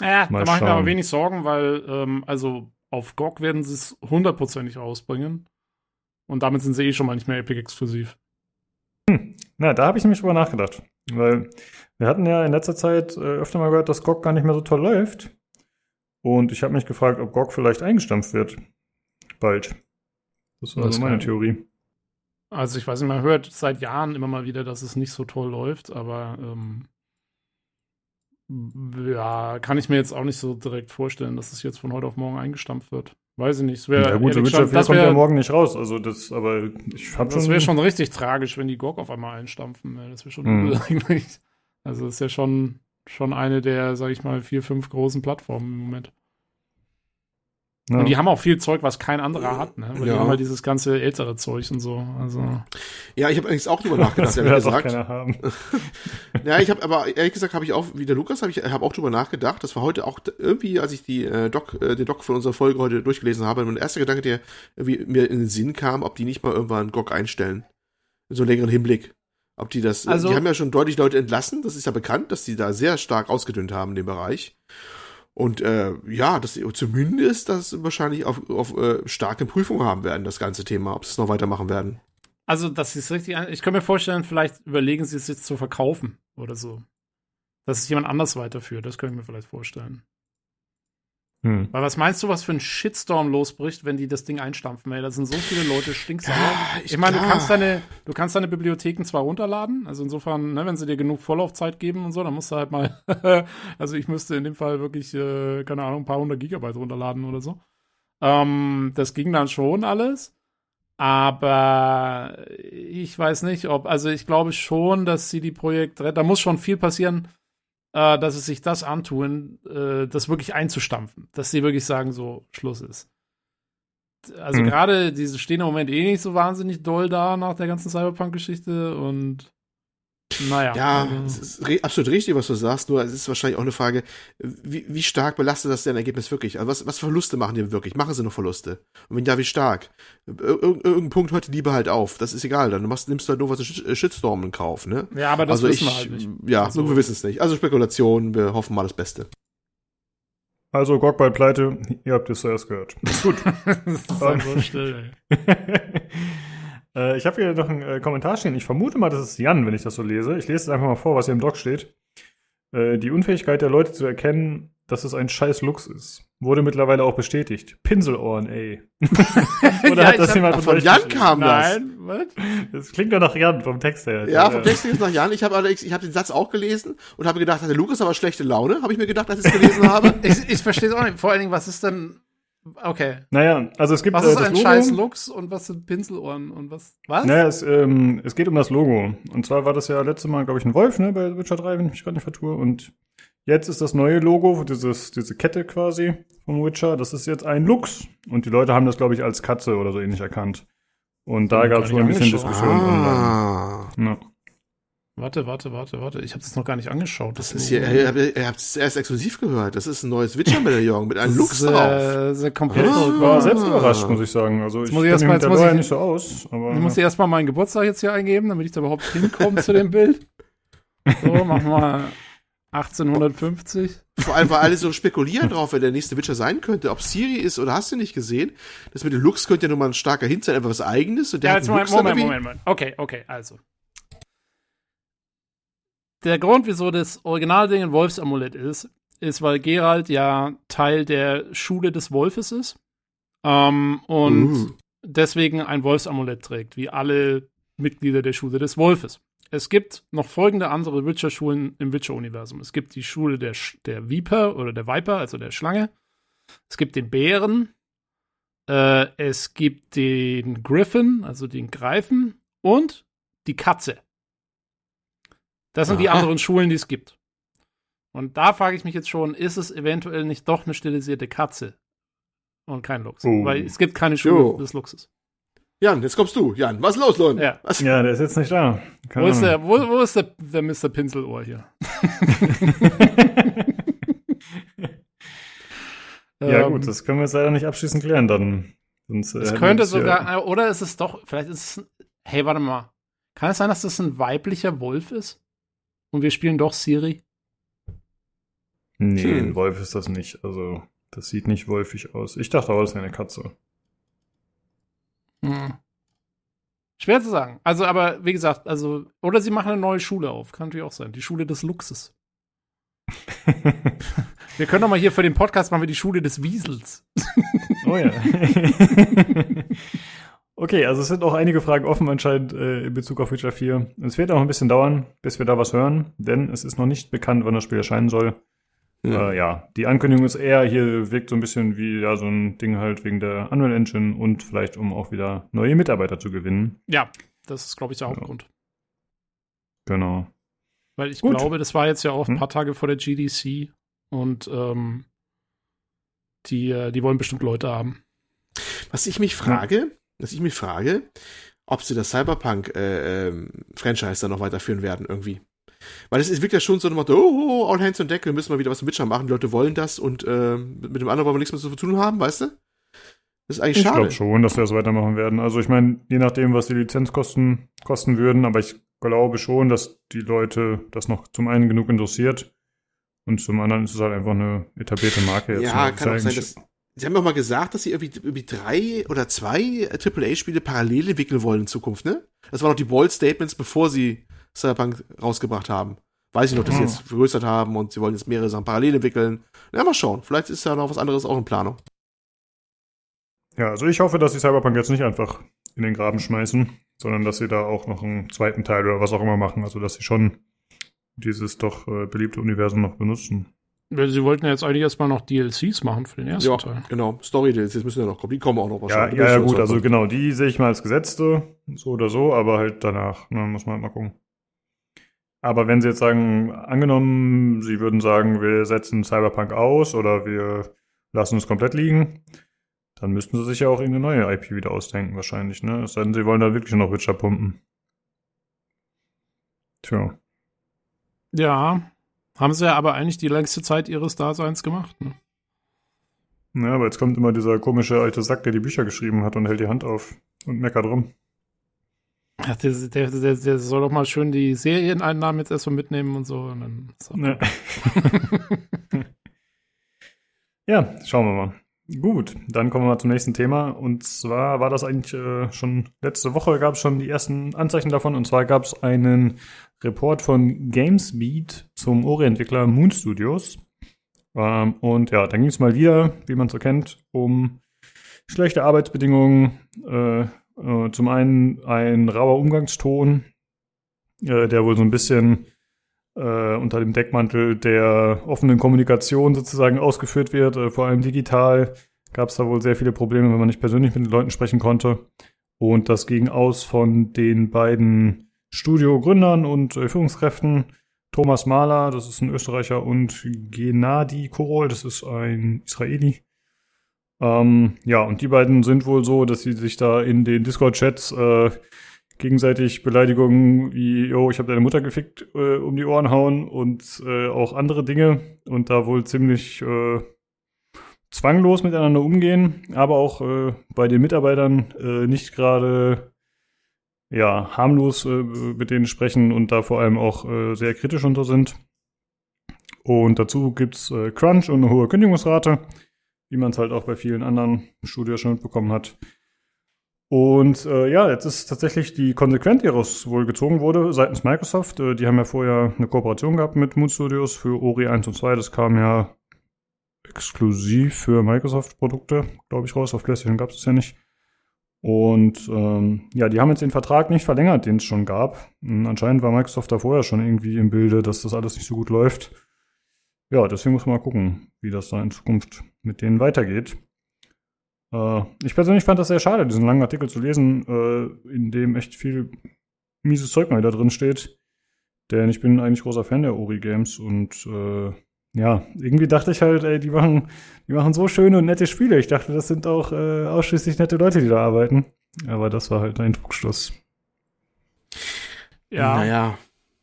C: Ja, Mal da mache ich mir aber wenig Sorgen, weil, ähm, also auf GOG werden sie es hundertprozentig rausbringen. Und damit sind sie eh schon mal nicht mehr Epic exklusiv.
A: Hm. Na, da habe ich nämlich drüber nachgedacht. Weil wir hatten ja in letzter Zeit äh, öfter mal gehört, dass GOG gar nicht mehr so toll läuft. Und ich habe mich gefragt, ob GOG vielleicht eingestampft wird. Bald. Das war also meine Theorie.
C: Also ich weiß nicht, man hört seit Jahren immer mal wieder, dass es nicht so toll läuft, aber ähm, ja, kann ich mir jetzt auch nicht so direkt vorstellen, dass es jetzt von heute auf morgen eingestampft wird. Weiß ich nicht.
A: Es wär, ja gut, The Witcher 4 kommt ja morgen nicht raus. Also das, aber ich hab
C: Das wäre schon richtig tragisch, wenn die GOG auf einmal einstampfen. Das wäre schon mhm. übel eigentlich. Also das ist ja schon, schon eine der, sag ich mal, vier, fünf großen Plattformen im Moment. Ja. Und die haben auch viel Zeug, was kein anderer hat, ne? Weil ja. die haben halt dieses ganze ältere Zeug und so. Also.
B: Ja, ich habe eigentlich auch drüber nachgedacht,
A: das ehrlich gesagt. Keiner haben.
B: ja, ich habe aber ehrlich gesagt habe ich auch, wie der Lukas, habe ich hab auch drüber nachgedacht. Das war heute auch irgendwie, als ich die äh, Doc, äh, den Doc von unserer Folge heute durchgelesen habe, mein erster Gedanke, der irgendwie mir in den Sinn kam, ob die nicht mal irgendwann GOG einstellen. In so einen längeren Hinblick. Ob die das, also, die haben ja schon deutlich Leute entlassen, das ist ja bekannt, dass die da sehr stark ausgedünnt haben in dem Bereich. Und äh, ja, dass zumindest das wahrscheinlich auf, auf äh, starke Prüfung haben werden, das ganze Thema, ob sie es noch weitermachen werden.
C: Also, das ist richtig. Ich kann mir vorstellen, vielleicht überlegen sie es jetzt zu verkaufen oder so. Dass es jemand anders weiterführt, das könnte ich mir vielleicht vorstellen. Hm. Weil was meinst du, was für ein Shitstorm losbricht, wenn die das Ding einstampfen? Ey, da sind so viele Leute stinksauer. Ja, ich, ich meine, du kannst deine, du kannst deine Bibliotheken zwar runterladen, also insofern, ne, wenn sie dir genug Vorlaufzeit geben und so, dann musst du halt mal, also ich müsste in dem Fall wirklich, äh, keine Ahnung, ein paar hundert Gigabyte runterladen oder so. Ähm, das ging dann schon alles. Aber ich weiß nicht, ob, also ich glaube schon, dass sie die Projekt, da muss schon viel passieren, äh, dass sie sich das antun, äh, das wirklich einzustampfen. Dass sie wirklich sagen, so, Schluss ist. Also
A: Mhm.
C: gerade diese stehen im Moment eh nicht so wahnsinnig doll da nach der ganzen Cyberpunk-Geschichte und naja.
B: Ja, es ist absolut richtig, was du sagst, nur es ist wahrscheinlich auch eine Frage, wie, wie stark belastet das dein Ergebnis wirklich? Also was, was für Verluste machen die wirklich? Machen sie noch Verluste? Und wenn ja, wie stark? Ir ir irgendein Punkt hört die Liebe halt auf. Das ist egal, dann machst, nimmst du halt nur was Sh- Shitstorm in Kauf, ne?
C: ja, aber das
B: also
C: wissen
B: ich,
C: wir halt nicht.
B: ja,
C: Also-
B: wir wissen es nicht. Also Spekulation, wir hoffen mal das Beste.
A: Also GOG bei Pleite, ihr habt es zuerst gehört. Gut.
C: das ist halt so still, ey.
A: äh, ich habe hier noch einen äh, Kommentar stehen. Ich vermute mal, das ist Jan, wenn ich das so lese. Ich lese es einfach mal vor, was hier im Doc steht. Äh, die Unfähigkeit der Leute zu erkennen, dass es ein scheiß Lux ist, wurde mittlerweile auch bestätigt. Pinselohren, ey. Oder
C: Ja,
A: hat
C: ich
A: das
C: hab-
A: jemand
B: Ach, von Jan
A: geschrieben?
B: kam das.
C: Nein, was?
A: Das klingt doch nach Jan vom Text her.
B: Ja, vom Text ist nach Jan. Ich habe allerdings, ich habe den Satz auch gelesen und habe gedacht, der Lukas aber schlechte Laune, habe ich mir gedacht, als ich es gelesen habe.
C: Ich, ich verstehe es auch nicht. Vor allen Dingen, was ist denn. Okay.
A: Naja, also es gibt
C: Was
A: äh,
C: ist
A: das
C: ein
A: Logo.
C: scheiß Lux und was sind Pinselohren und was? Was?
A: Naja, es, ähm, es geht um das Logo. Und zwar war das ja letztes Mal, glaube ich, ein Wolf, ne, bei Witcher 3, wenn ich mich gerade nicht vertue. Und jetzt ist das neue Logo, dieses, diese Kette quasi vom Witcher, das ist jetzt ein Luchs. Und die Leute haben das, glaube ich, als Katze oder so ähnlich erkannt. Und da
C: ich
A: gab es wohl ein bisschen
C: angeschaut.
A: Diskussion online.
B: Ah.
A: Ja.
C: Warte, warte, warte, warte. Ich habe das noch gar nicht angeschaut.
B: Das ist hier, ihr habt ihr habt es erst exklusiv gehört. Das ist ein neues Witcher-Medaillon mit einem Lux
C: Das ist,
B: drauf.
C: äh, sehr komplett
B: Ah.
A: Ich war
B: Ah.
A: selbst überrascht, muss ich sagen. Also ich
C: muss ich erst mal-
A: mit
C: jetzt
A: der
C: muss
A: Lore
C: ich-
A: nicht so aus. Aber,
C: Ich muss dir erstmal meinen Geburtstag jetzt hier eingeben, damit ich da überhaupt hinkomme zu dem Bild. So, machen wir 1850.
B: Vor allem, weil alle so spekulieren drauf, wer der nächste Witcher sein könnte. Ob Siri ist oder hast du nicht gesehen. Das mit dem Lux könnte ja nun mal ein starker Hint sein, einfach was eigenes. Und der
C: Ja,
B: hat
C: jetzt
B: einen
C: Moment,
B: Lux
C: Moment, Moment, Moment. Okay, okay, also. Der Grund, wieso das Originalding ein Wolfsamulett ist, ist, weil Geralt ja Teil der Schule des Wolfes ist. Ähm, und
B: Uh.
C: deswegen ein Wolfsamulett trägt, wie alle Mitglieder der Schule des Wolfes. Es gibt noch folgende andere Witcher-Schulen im Witcher-Universum. Es gibt die Schule der, Sch der Viper oder der Viper, also der Schlange. Es gibt den Bären. Äh, es gibt den Griffin, also den Greifen. Und die Katze. Das sind die
B: Aha.
C: anderen Schulen, die es gibt. Und da frage ich mich jetzt schon, ist es eventuell nicht doch eine stilisierte Katze und kein Lux?
A: Oh.
C: Weil es gibt keine Schule
B: Jo.
C: des Luxus.
B: Jan, jetzt kommst du. Jan, was ist los, Lon?
C: Ja.
B: Was?
A: Ja, der ist jetzt nicht da. Keine
C: Wo ist, der, wo, wo ist der, der Mr. Pinselohr hier?
A: ja,
C: Ähm,
A: gut, das können wir jetzt leider nicht abschließend klären dann. Sonst, äh,
C: Es könnte sogar, oder ist es doch, vielleicht ist es, hey, warte mal. Kann es sein, dass das ein weiblicher Wolf ist? Und wir spielen doch Siri?
A: Nee,
B: Hm.
A: ein Wolf ist das nicht. Also, das sieht nicht wolfig aus. Ich dachte auch, das wäre eine Katze.
C: Hm. Schwer zu sagen. Also, aber wie gesagt, also, oder sie machen eine neue Schule auf. Kann natürlich auch sein. Die Schule des Luxus. Wir können doch mal hier für den Podcast machen wir die Schule des Wiesels.
A: oh ja. okay, also es sind auch einige Fragen offen anscheinend äh, in Bezug auf Witcher 4. Es wird auch ein bisschen dauern, bis wir da was hören, denn es ist noch nicht bekannt, wann das Spiel erscheinen soll.
B: Ja.
A: Äh, ja, die Ankündigung ist eher, hier wirkt so ein bisschen wie ja so ein Ding halt wegen der Unreal Engine und vielleicht um auch wieder neue Mitarbeiter zu gewinnen.
C: Ja, das ist, glaube ich, der Hauptgrund.
A: Genau.
C: Weil ich
A: Gut.
C: glaube, das war jetzt ja auch ein
A: Hm.
C: paar Tage vor der GDC und ähm, die, äh, die wollen bestimmt Leute haben.
B: Was ich mich frage, was ich mich frage, ob sie das Cyberpunk-Franchise dann noch weiterführen werden irgendwie. Weil es ist wirklich ja schon so Motto, oh, all hands on deck, wir müssen mal wieder was mit Witcher machen, die Leute wollen das und äh, mit dem anderen wollen wir nichts mehr zu tun haben, weißt du? Das ist eigentlich
A: Ich
B: schade.
A: glaube schon, dass wir das weitermachen werden. Also ich meine, je nachdem, was die Lizenzkosten kosten würden, aber ich glaube schon, dass die Leute das noch zum einen genug interessiert und zum anderen ist es halt einfach eine etablierte Marke jetzt.
B: Ja,
A: ne?
B: kann auch sein, dass. Sie haben doch mal gesagt, dass sie irgendwie, irgendwie drei oder zwei AAA-Spiele parallel entwickeln wollen in Zukunft, ne? Das waren noch die Bold Statements, bevor sie Cyberpunk rausgebracht haben. Weiß ich noch, dass sie
A: Hm.
B: jetzt vergrößert haben und sie wollen jetzt mehrere Sachen parallel entwickeln. Ja, mal schauen. Vielleicht ist ja noch was anderes auch in Planung.
A: Ja, also ich hoffe, dass sie Cyberpunk jetzt nicht einfach in den Graben schmeißen, sondern dass sie da auch noch einen zweiten Teil oder was auch immer machen. Also dass sie schon dieses doch äh, beliebte Universum noch benutzen.
C: Sie wollten ja jetzt eigentlich erstmal noch DLCs machen für den ersten
B: Ja,
C: Teil.
B: genau. Story Deals, jetzt müssen ja noch kommen. Die kommen auch noch
A: Ja,
B: wahrscheinlich.
A: ja, ja,
B: Müssen
A: gut, also genau, die sehe ich mal als Gesetzte, so oder so, aber halt danach, ne, muss man halt mal gucken. Aber wenn Sie jetzt sagen, angenommen, Sie würden sagen, wir setzen Cyberpunk aus oder wir lassen es komplett liegen, dann müssten Sie sich ja auch irgendeine neue IP wieder ausdenken, wahrscheinlich, ne? Es sei denn, Sie wollen da wirklich noch Witcher pumpen. Tja.
C: Ja, haben sie ja aber eigentlich die längste Zeit ihres Daseins gemacht. Ne?
A: Ja, aber jetzt kommt immer dieser komische alte Sack, der die Bücher geschrieben hat und hält die Hand auf und meckert rum.
C: Ja, der, der, der, der soll doch mal schön die Serieneinnahmen jetzt erstmal mitnehmen und so. Und
A: Ja. ja, schauen wir mal. Gut, dann kommen wir mal zum nächsten Thema. Und zwar war das eigentlich äh, schon letzte Woche gab es schon die ersten Anzeichen davon. Und zwar gab es einen Report von GamesBeat zum Ori-Entwickler Moon Studios. Ähm, und ja, dann ging es mal wieder, wie man so kennt, um schlechte Arbeitsbedingungen. Äh, äh, zum einen ein rauer Umgangston, äh, der wohl so ein bisschen äh, unter dem Deckmantel der offenen Kommunikation sozusagen ausgeführt wird, äh, vor allem digital, gab es da wohl sehr viele Probleme, wenn man nicht persönlich mit den Leuten sprechen konnte. Und das ging aus von den beiden Studio-Gründern und äh, Führungskräften. Thomas Mahler, das ist ein Österreicher, und Gennady Korol, das ist ein Israeli. Ähm, ja, und die beiden sind wohl so, dass sie sich da in den Discord-Chats äh, gegenseitig Beleidigungen wie, yo, ich habe deine Mutter gefickt, äh, um die Ohren hauen und äh, auch andere Dinge und da wohl ziemlich äh, zwanglos miteinander umgehen, aber auch äh, bei den Mitarbeitern äh, nicht gerade ja, harmlos äh, mit denen sprechen und da vor allem auch sehr kritisch unter sind. Und dazu gibt's äh, Crunch und eine hohe Kündigungsrate, wie man es halt auch bei vielen anderen Studios schon mitbekommen hat. Und äh, ja, jetzt ist tatsächlich die Konsequenz ihres wohl gezogen wurde seitens Microsoft. Äh, die haben ja vorher eine Kooperation gehabt mit Moon Studios für Ori 1 und 2. Das kam ja exklusiv für Microsoft-Produkte, glaube ich, raus. Auf PlayStation gab es ja nicht. Und ähm, ja, die haben jetzt den Vertrag nicht verlängert, den es schon gab. Und anscheinend war Microsoft da vorher schon irgendwie im Bilde, dass das alles nicht so gut läuft. Ja, deswegen muss man mal gucken, wie das da in Zukunft mit denen weitergeht. Äh, ich persönlich fand das sehr schade, diesen langen Artikel zu lesen, äh, in dem echt viel mieses Zeug mal wieder drin steht. Denn ich bin eigentlich großer Fan der Ori-Games und äh, ja, irgendwie dachte ich halt, ey, die machen, die machen so schöne und nette Spiele. Ich dachte, das sind auch äh, ausschließlich nette Leute, die da arbeiten. Aber das war halt ein Trugschluss.
C: Ja,
B: Naja.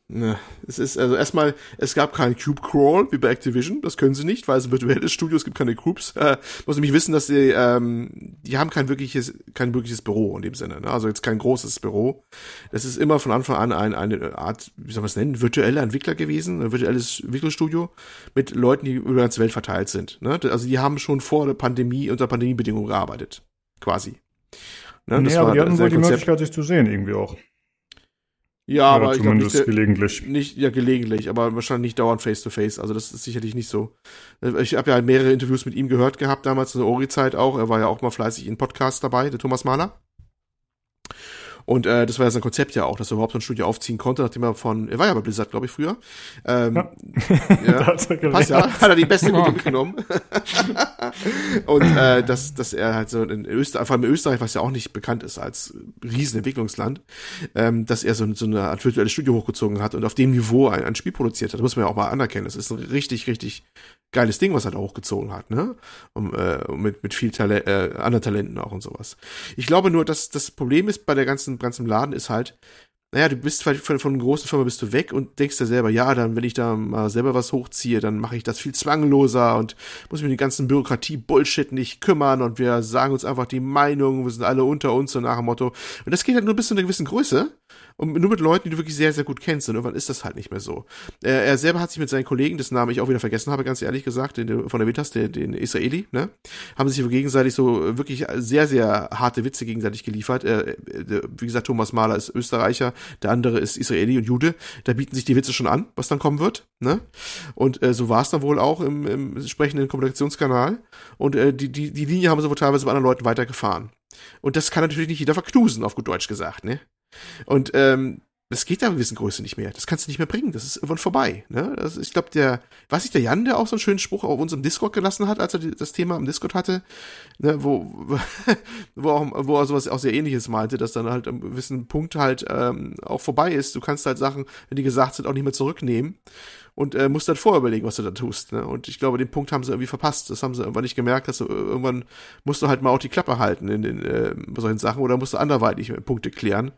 B: Ne, es ist also erstmal, es gab keinen Cube Crawl wie bei Activision, das können sie nicht, weil es ein virtuelles Studio, es gibt keine Cubes. Äh, muss nämlich wissen, dass sie, ähm, die haben kein wirkliches, kein wirkliches Büro in dem Sinne, ne? also jetzt kein großes Büro. Das ist immer von Anfang an ein, eine Art, wie soll man es nennen, virtueller Entwickler gewesen, ein virtuelles Entwicklungsstudio mit Leuten, die über die ganze Welt verteilt sind. Ne? Also die haben schon vor der Pandemie, unter Pandemiebedingungen gearbeitet, quasi. Ne?
A: nee, aber die hatten wohl die
B: Konzept.
A: Möglichkeit, sich zu sehen, irgendwie auch.
B: Ja, aber ich glaube nicht,
A: gelegentlich.
B: nicht, ja, gelegentlich, aber wahrscheinlich nicht dauernd face to face. Also das ist sicherlich nicht so. Ich habe ja mehrere Interviews mit ihm gehört gehabt, damals in der Ori-Zeit auch. Er war ja auch mal fleißig in Podcasts dabei, der Thomas Mahler. Und äh, das war ja sein Konzept ja auch, dass er überhaupt so ein Studio aufziehen konnte, nachdem er von, er war ja bei Blizzard, glaube ich, früher. Ähm,
A: Ja.
B: ja.
A: Er
B: Passt ja, hat er die beste Gute mitgenommen. und äh, dass, dass er halt so in Österreich, vor allem in Österreich, was ja auch nicht bekannt ist als Riesenentwicklungsland, ähm, dass er so, so eine Art virtuelles Studio hochgezogen hat und auf dem Niveau ein, ein Spiel produziert hat. Das muss man ja auch mal anerkennen. Das ist ein richtig, richtig geiles Ding, was er da hochgezogen hat, ne? Um, äh, mit, mit viel Talent, äh, anderen Talenten auch und sowas. Ich glaube nur, dass das Problem ist bei der ganzen, ganzen Laden ist halt, naja, du bist von, von einer großen Firma bist du weg und denkst dir selber, ja, dann, wenn ich da mal selber was hochziehe, dann mache ich das viel zwangloser und muss um die ganzen Bürokratie-Bullshit nicht kümmern und wir sagen uns einfach die Meinung, wir sind alle unter uns, so nach dem Motto. Und das geht halt nur bis zu einer gewissen Größe und nur mit Leuten, die du wirklich sehr, sehr gut kennst. Und irgendwann ist das halt nicht mehr so. Er, er selber hat sich mit seinen Kollegen, dessen Namen ich auch wieder vergessen habe, ganz ehrlich gesagt, den du von erwähnt hast, den, den Israeli, ne, haben sich gegenseitig so wirklich sehr, sehr harte Witze gegenseitig geliefert. Äh, wie gesagt, Thomas Mahler ist Österreicher, der andere ist Israeli und Jude. Da bieten sich die Witze schon an, was dann kommen wird. Ne? Und äh, so war es dann wohl auch im, im entsprechenden Kommunikationskanal. Und äh, die, die, die Linie haben sie wohl teilweise bei anderen Leuten weitergefahren. Und das kann natürlich nicht jeder verknusen, auf gut Deutsch gesagt, ne? Und ähm, das geht da eine gewissen Größe nicht mehr. Das kannst du nicht mehr bringen. Das ist irgendwann vorbei. Ne? Das, ich glaube, der, weiß ich, der Jan, der auch so einen schönen Spruch auf unserem Discord gelassen hat, als er das Thema im Discord hatte, ne, wo, wo, auch, wo er sowas auch sehr ähnliches meinte, dass dann halt am gewissen Punkt halt ähm, auch vorbei ist. Du kannst halt Sachen, wenn die gesagt sind, auch nicht mehr zurücknehmen und äh, musst dann vorher überlegen, was du da tust. Ne? Und ich glaube, den Punkt haben sie irgendwie verpasst. Das haben sie irgendwann nicht gemerkt, dass du, irgendwann musst du halt mal auch die Klappe halten in den äh, solchen Sachen oder musst du anderweitig Punkte klären.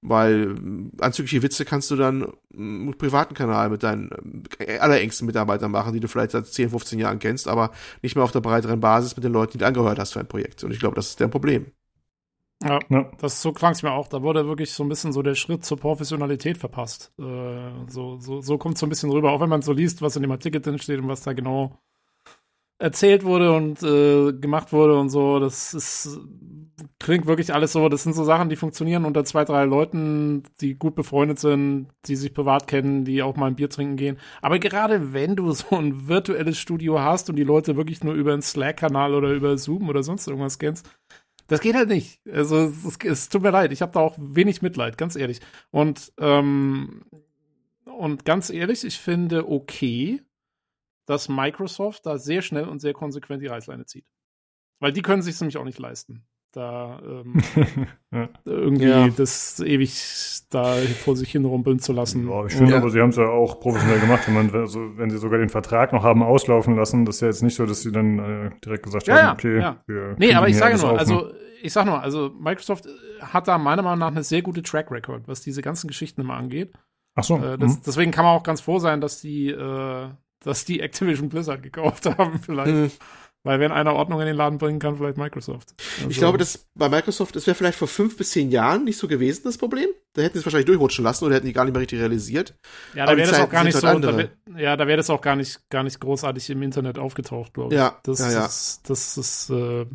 B: Weil äh, anzügliche Witze kannst du dann im privaten Kanal mit deinen äh, allerengsten Mitarbeitern machen, die du vielleicht seit 10, 15 Jahren kennst, aber nicht mehr auf der breiteren Basis mit den Leuten, die du angehört hast für ein Projekt. Und ich glaube, das ist deren Problem.
C: Ja, ja. das so klang es mir auch. Da wurde wirklich so ein bisschen so der Schritt zur Professionalität verpasst. Äh, so so, so kommt es so ein bisschen rüber, auch wenn man so liest, was in dem Artikel drin steht und was da genau erzählt wurde und äh, gemacht wurde und so. Das ist, klingt wirklich alles so. Das sind so Sachen, die funktionieren unter zwei, drei Leuten, die gut befreundet sind, die sich privat kennen, die auch mal ein Bier trinken gehen. Aber gerade wenn du so ein virtuelles Studio hast und die Leute wirklich nur über einen Slack-Kanal oder über Zoom oder sonst irgendwas kennst, das geht halt nicht. Also es, es tut mir leid, ich habe da auch wenig Mitleid, ganz ehrlich. Und ähm, und ganz ehrlich, ich finde okay, dass Microsoft da sehr schnell und sehr konsequent die Reißleine zieht. Weil die können sich nämlich auch nicht leisten. Da ähm, ja. irgendwie ja. das ewig da vor sich hin rumpeln zu lassen.
A: Ja, ich finde aber, sie haben es ja auch professionell gemacht. Wenn, man, also, wenn sie sogar den Vertrag noch haben auslaufen lassen, das ist ja jetzt nicht so, dass sie dann äh, direkt gesagt haben, okay,
C: ja. wir Nee, aber ich sage nur, auf, also ich sag nur, also Microsoft hat da meiner Meinung nach eine sehr gute Track Record, was diese ganzen Geschichten immer angeht.
A: Ach so.
C: Äh, das, mhm. Deswegen kann man auch ganz froh sein, dass die äh, dass die Activision Blizzard gekauft haben, vielleicht. Weil wenn einer Ordnung in den Laden bringen kann, vielleicht Microsoft.
B: Also. Ich glaube, dass bei Microsoft, das wäre vielleicht vor fünf bis zehn Jahren nicht so gewesen, das Problem. Da hätten sie es wahrscheinlich durchrutschen lassen oder hätten die gar nicht mehr richtig realisiert.
C: Ja, da wäre das auch gar nicht halt so, da wär, ja, da wäre das auch gar nicht, gar nicht großartig im Internet aufgetaucht, glaube ich.
B: Ja,
C: das
B: ja, ja.
C: ist, das ist, äh,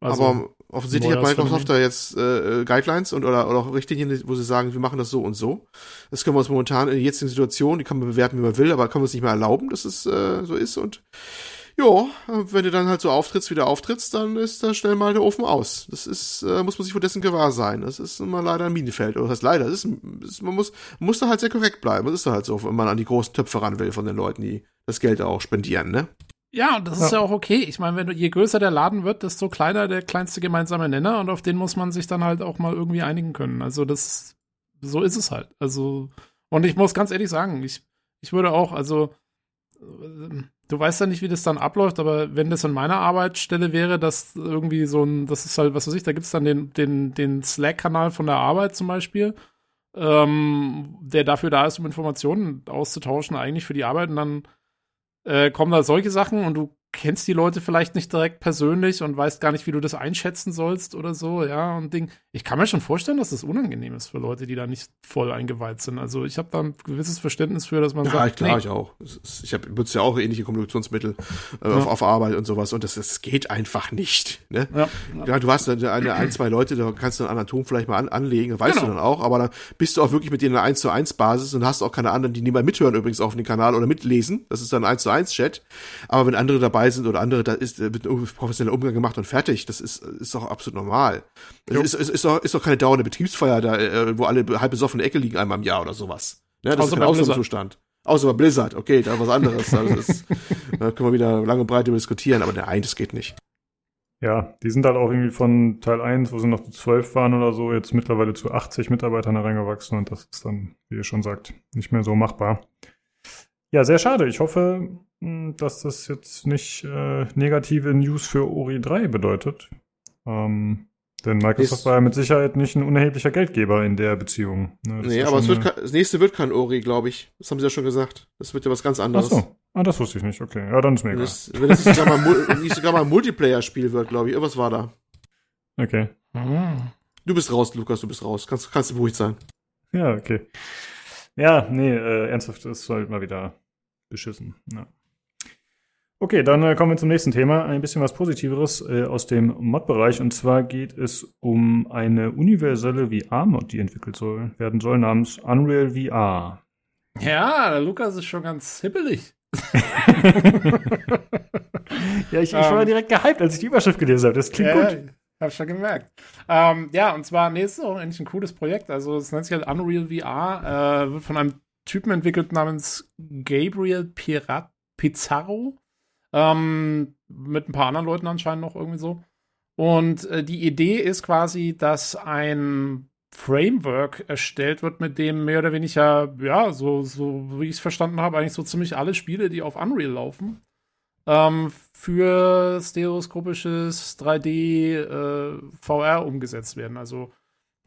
B: also Aber offensichtlich hat Microsoft da jetzt äh, Guidelines und oder, oder auch Richtlinien, wo sie sagen, wir machen das so und so. Das können wir uns momentan in der jetzigen Situation, die kann man bewerten, wie man will, aber können wir uns nicht mehr erlauben, dass es äh, so ist. Und ja, wenn du dann halt so auftrittst, wieder auftrittst, dann ist da schnell mal der Ofen aus. Das ist, äh, muss man sich vor dessen gewahr sein. Das ist immer leider ein Minenfeld. Oder das heißt leider, das ist, ist, man muss, muss da halt sehr korrekt bleiben. Das ist da halt so, wenn man an die großen Töpfe ran will von den Leuten, die das Geld auch spendieren, ne?
C: Ja, und das ist ja auch okay. Ich meine, wenn du, je größer der Laden wird, desto kleiner der kleinste gemeinsame Nenner und auf den muss man sich dann halt auch mal irgendwie einigen können. Also das, so ist es halt. Also, und ich muss ganz ehrlich sagen, ich, ich würde auch, also, du weißt ja nicht, wie das dann abläuft, aber wenn das in meiner Arbeitsstelle wäre, dass irgendwie so ein, das ist halt, was weiß ich, da gibt's dann den, den, den Slack-Kanal von der Arbeit zum Beispiel, ähm, der dafür da ist, um Informationen auszutauschen, eigentlich für die Arbeit und dann äh, kommen da solche Sachen und du kennst die Leute vielleicht nicht direkt persönlich und weißt gar nicht, wie du das einschätzen sollst oder so, ja, und Ding. Ich kann mir schon vorstellen, dass das unangenehm ist für Leute, die da nicht voll eingeweiht sind. Also ich habe da ein gewisses Verständnis für, dass man
B: ja,
C: sagt,
B: klar, nee. ich auch. Ich habe benutze ja auch ähnliche Kommunikationsmittel äh, ja. auf, auf, Arbeit und sowas und das, das geht einfach nicht. Ne? Ja, ja. du hast eine, eine, ein, zwei Leute, da kannst du einen anderen Ton vielleicht mal an, anlegen, weißt genau. du dann auch, aber dann bist du auch wirklich mit denen in einer 1 zu 1 Basis und hast auch keine anderen, die nebenbei mithören übrigens auf den Kanal oder mitlesen. Das ist dann ein 1 zu 1 Chat. Aber wenn andere dabei sind oder andere, da ist, wird professioneller Umgang gemacht und fertig. Das ist, ist doch absolut normal. Ist, doch, ist doch keine dauernde Betriebsfeier da, äh, wo alle halb besoffen in der Ecke liegen einmal im Jahr oder sowas. Ja, das Außer ist kein Ausnahmezustand. Außer bei Blizzard, okay, da was anderes. Also ist, da können wir wieder lange und breit diskutieren, aber nein, das geht nicht.
A: Ja, die sind halt auch irgendwie von Teil 1, wo sie noch zu 12 waren oder so, jetzt mittlerweile zu 80 Mitarbeitern hereingewachsen und das ist dann, wie ihr schon sagt, nicht mehr so machbar. Ja, sehr schade. Ich hoffe, hm, dass das jetzt nicht äh, negative News für Ori 3 bedeutet. Ähm, denn Microsoft ist, war ja mit Sicherheit nicht ein unerheblicher Geldgeber in der Beziehung.
B: Ne, nee, aber es wird kein, das nächste wird kein Ori, glaube ich. Das haben sie ja schon gesagt. Das wird ja was ganz anderes. Ach so.
A: Ah, das wusste ich nicht. Okay. Ja, dann ist mir egal.
B: Das, wenn das sogar mal, nicht sogar mal ein Multiplayer-Spiel wird, glaube ich. Irgendwas war da.
A: Okay.
B: Du bist raus, Lukas, du bist raus. Kannst, kannst du beruhigt sein.
A: Ja, okay. Ja, nee, äh, ernsthaft, das ist halt mal wieder beschissen. Ja. Okay, dann äh, kommen wir zum nächsten Thema. Ein bisschen was Positiveres äh, aus dem Mod-Bereich. Und zwar geht es um eine universelle VR-Mod, die entwickelt soll, werden soll, namens Unreal VR.
C: Ja, der Lukas ist schon ganz hippelig.
A: ja, ich, ich war um, ähm. direkt gehypt, als ich die Überschrift gelesen habe. Das klingt
C: ja,
A: gut.
C: Hab schon gemerkt. Ähm, ja, und zwar, nee, ist auch eigentlich ein cooles Projekt. Also, es nennt sich halt Unreal VR, äh, wird von einem Typen entwickelt namens Gabriel Pirat Pizarro. Ähm, mit ein paar anderen Leuten anscheinend noch irgendwie so. Und äh, die Idee ist quasi, dass ein Framework erstellt wird, mit dem mehr oder weniger, ja, so, so wie ich es verstanden habe, eigentlich so ziemlich alle Spiele, die auf Unreal laufen, ähm, für stereoskopisches 3D äh, VR umgesetzt werden. Also,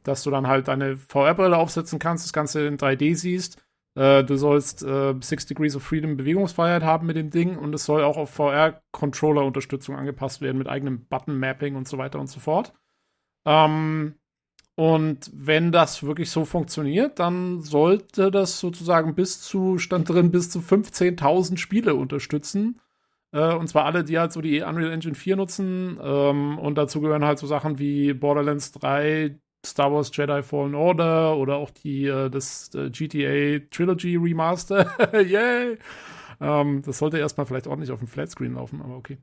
C: dass du dann halt deine VR-Brille aufsetzen kannst, das Ganze in 3D siehst. Äh, du sollst äh, Six Degrees of Freedom Bewegungsfreiheit haben mit dem Ding und es soll auch auf VR-Controller-Unterstützung angepasst werden mit eigenem Button-Mapping und so weiter und so fort. Ähm, und wenn das wirklich so funktioniert, dann sollte das sozusagen bis zu, stand drin, bis zu 15.000 Spiele unterstützen. Äh, und zwar alle, die halt so die Unreal Engine 4 nutzen. Ähm, und dazu gehören halt so Sachen wie Borderlands 3, Star Wars Jedi Fallen Order oder auch die, äh, das äh, GTA Trilogy Remaster. Yay! Ähm, das sollte erstmal vielleicht ordentlich auf dem Flatscreen laufen, aber okay.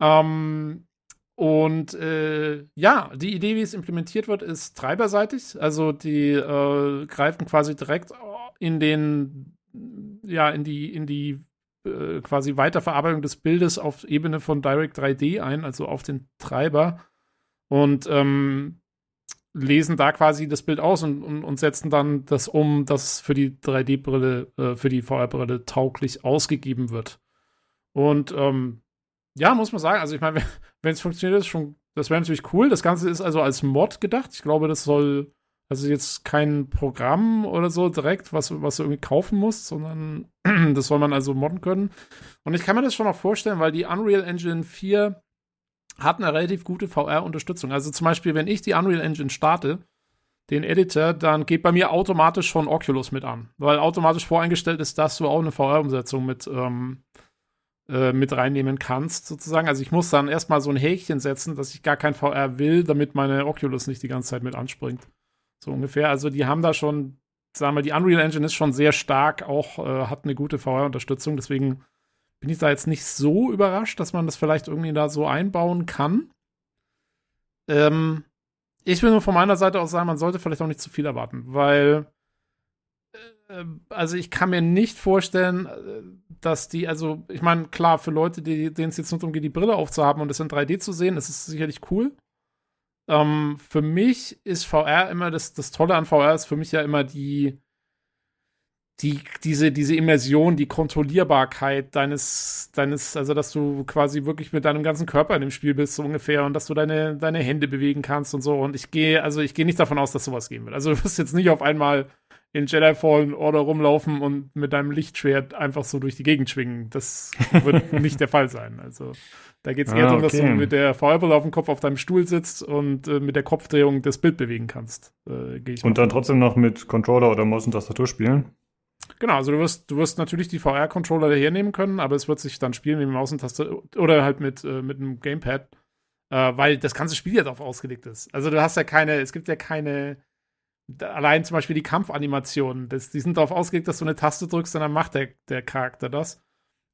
C: Ähm, und äh, ja, die Idee, wie es implementiert wird, ist treiberseitig. Also die äh, greifen quasi direkt in den, ja, in die, in die äh, quasi Weiterverarbeitung des Bildes auf Ebene von Direct 3D ein, also auf den Treiber. Und ähm, lesen da quasi das Bild aus und, und, und setzen dann das um, das für die 3D-Brille, äh, für die VR-Brille tauglich ausgegeben wird. Und ähm, ja, muss man sagen, also ich meine, wenn es funktioniert, ist schon, das wäre natürlich cool. Das Ganze ist also als Mod gedacht. Ich glaube, das soll, also jetzt kein Programm oder so direkt, was, was du irgendwie kaufen musst, sondern das soll man also modden können. Und ich kann mir das schon auch vorstellen, weil die Unreal Engine 4 hat eine relativ gute VR-Unterstützung. Also zum Beispiel, wenn ich die Unreal Engine starte, den Editor, dann geht bei mir automatisch schon Oculus mit an. Weil automatisch voreingestellt ist, dass du auch eine VR-Umsetzung mit, ähm, äh, mit reinnehmen kannst, sozusagen. Also ich muss dann erstmal so ein Häkchen setzen, dass ich gar kein VR will, damit meine Oculus nicht die ganze Zeit mit anspringt. So ungefähr. Also die haben da schon, sagen wir, die Unreal Engine ist schon sehr stark, auch äh, hat eine gute VR-Unterstützung. Deswegen bin ich da jetzt nicht so überrascht, dass man das vielleicht irgendwie da so einbauen kann. Ähm, ich will nur von meiner Seite aus sagen, man sollte vielleicht auch nicht zu viel erwarten, weil äh, also ich kann mir nicht vorstellen, äh, dass die, also ich meine, klar, für Leute, denen es jetzt nur darum geht, die Brille aufzuhaben und es in 3D zu sehen, ist es sicherlich cool. Ähm, für mich ist VR immer, das, das Tolle an VR ist für mich ja immer die, die, diese, diese Immersion, die Kontrollierbarkeit deines, deines, also dass du quasi wirklich mit deinem ganzen Körper in dem Spiel bist, so ungefähr, und dass du deine, deine Hände bewegen kannst und so. Und ich gehe, also ich gehe nicht davon aus, dass sowas gehen wird. Also du wirst jetzt nicht auf einmal in Jedi Fallen Order rumlaufen und mit deinem Lichtschwert einfach so durch die Gegend schwingen. Das wird nicht der Fall sein. Also da geht es eher ah, darum, dass du mit der Feuerbrille auf dem Kopf auf deinem Stuhl sitzt und äh, mit der Kopfdrehung das Bild bewegen kannst. Äh,
A: und dann trotzdem noch mit Controller oder Maus und Tastatur spielen?
C: Genau, also du wirst, du wirst natürlich die VR-Controller hernehmen können, aber es wird sich dann spielen mit und Tastatur oder halt mit, äh, mit einem Gamepad, äh, weil das ganze Spiel ja darauf ausgelegt ist. Also du hast ja keine, es gibt ja keine allein zum Beispiel die Kampfanimationen, das, die sind darauf ausgelegt, dass du eine Taste drückst und dann macht der, der Charakter das.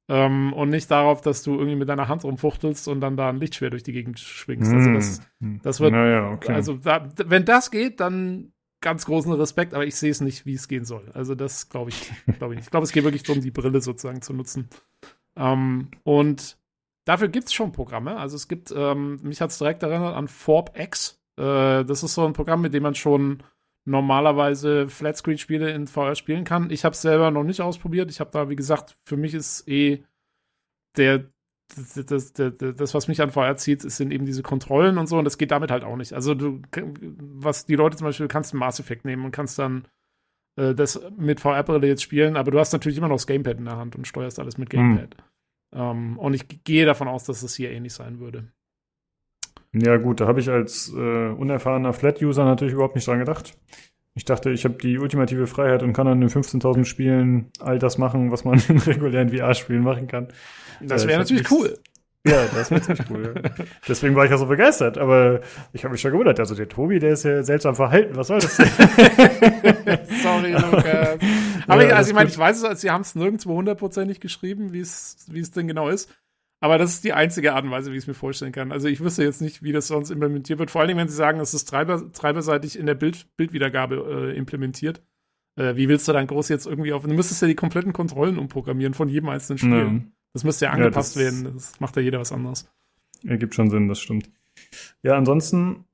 C: Ähm, und nicht darauf, dass du irgendwie mit deiner Hand rumfuchtelst und dann da ein Lichtschwert durch die Gegend schwingst. Also das, hm. das wird,
A: naja, okay.
C: also da, wenn das geht, dann ganz großen Respekt, aber ich sehe es nicht, wie es gehen soll. Also das glaube ich, glaube ich nicht. Ich glaube, es geht wirklich darum, die Brille sozusagen zu nutzen. Ähm, und dafür gibt es schon Programme. Also es gibt, ähm, mich hat es direkt erinnert an ForbX. Äh, das ist so ein Programm, mit dem man schon normalerweise Flatscreen-Spiele in VR spielen kann. Ich habe es selber noch nicht ausprobiert. Ich habe da, wie gesagt, für mich ist eh der das, das, das, das, was mich an VR zieht, sind eben diese Kontrollen und so, und das geht damit halt auch nicht. Also, du, was die Leute zum Beispiel, kannst ein Mass Effect nehmen und kannst dann äh, das mit VR-Brille jetzt spielen, aber du hast natürlich immer noch das Gamepad in der Hand und steuerst alles mit Gamepad. Hm. Ähm, und ich gehe davon aus, dass es hier ähnlich sein würde.
A: Ja, gut, da habe ich als äh, unerfahrener Flat-User natürlich überhaupt nicht dran gedacht. Ich dachte, ich habe die ultimative Freiheit und kann dann in 15.000 Spielen all das machen, was man in regulären VR-Spielen machen kann.
C: Das wäre natürlich cool.
A: Ja, das wäre ziemlich cool. Deswegen war ich ja so begeistert. Aber ich habe mich schon gewundert. Also der Tobi, der ist ja seltsam verhalten. Was soll das denn?
C: Sorry, Lukas. Aber ja, ich, also ich meine, ich weiß es, sie haben es nirgendwo hundertprozentig geschrieben, wie es wie es denn genau ist. Aber das ist die einzige Art und Weise, wie ich es mir vorstellen kann. Also ich wüsste jetzt nicht, wie das sonst implementiert wird. Vor allen Dingen, wenn Sie sagen, es ist treiber, treiberseitig in der Bild, Bildwiedergabe äh, implementiert. Äh, wie willst du dann groß jetzt irgendwie auf? Du müsstest ja die kompletten Kontrollen umprogrammieren von jedem einzelnen Spiel.
A: Ja.
C: Das müsste ja
A: Ja,
C: angepasst
A: das-
C: werden. Das macht ja jeder was anderes.
A: Ergibt schon Sinn, das stimmt. Ja, ansonsten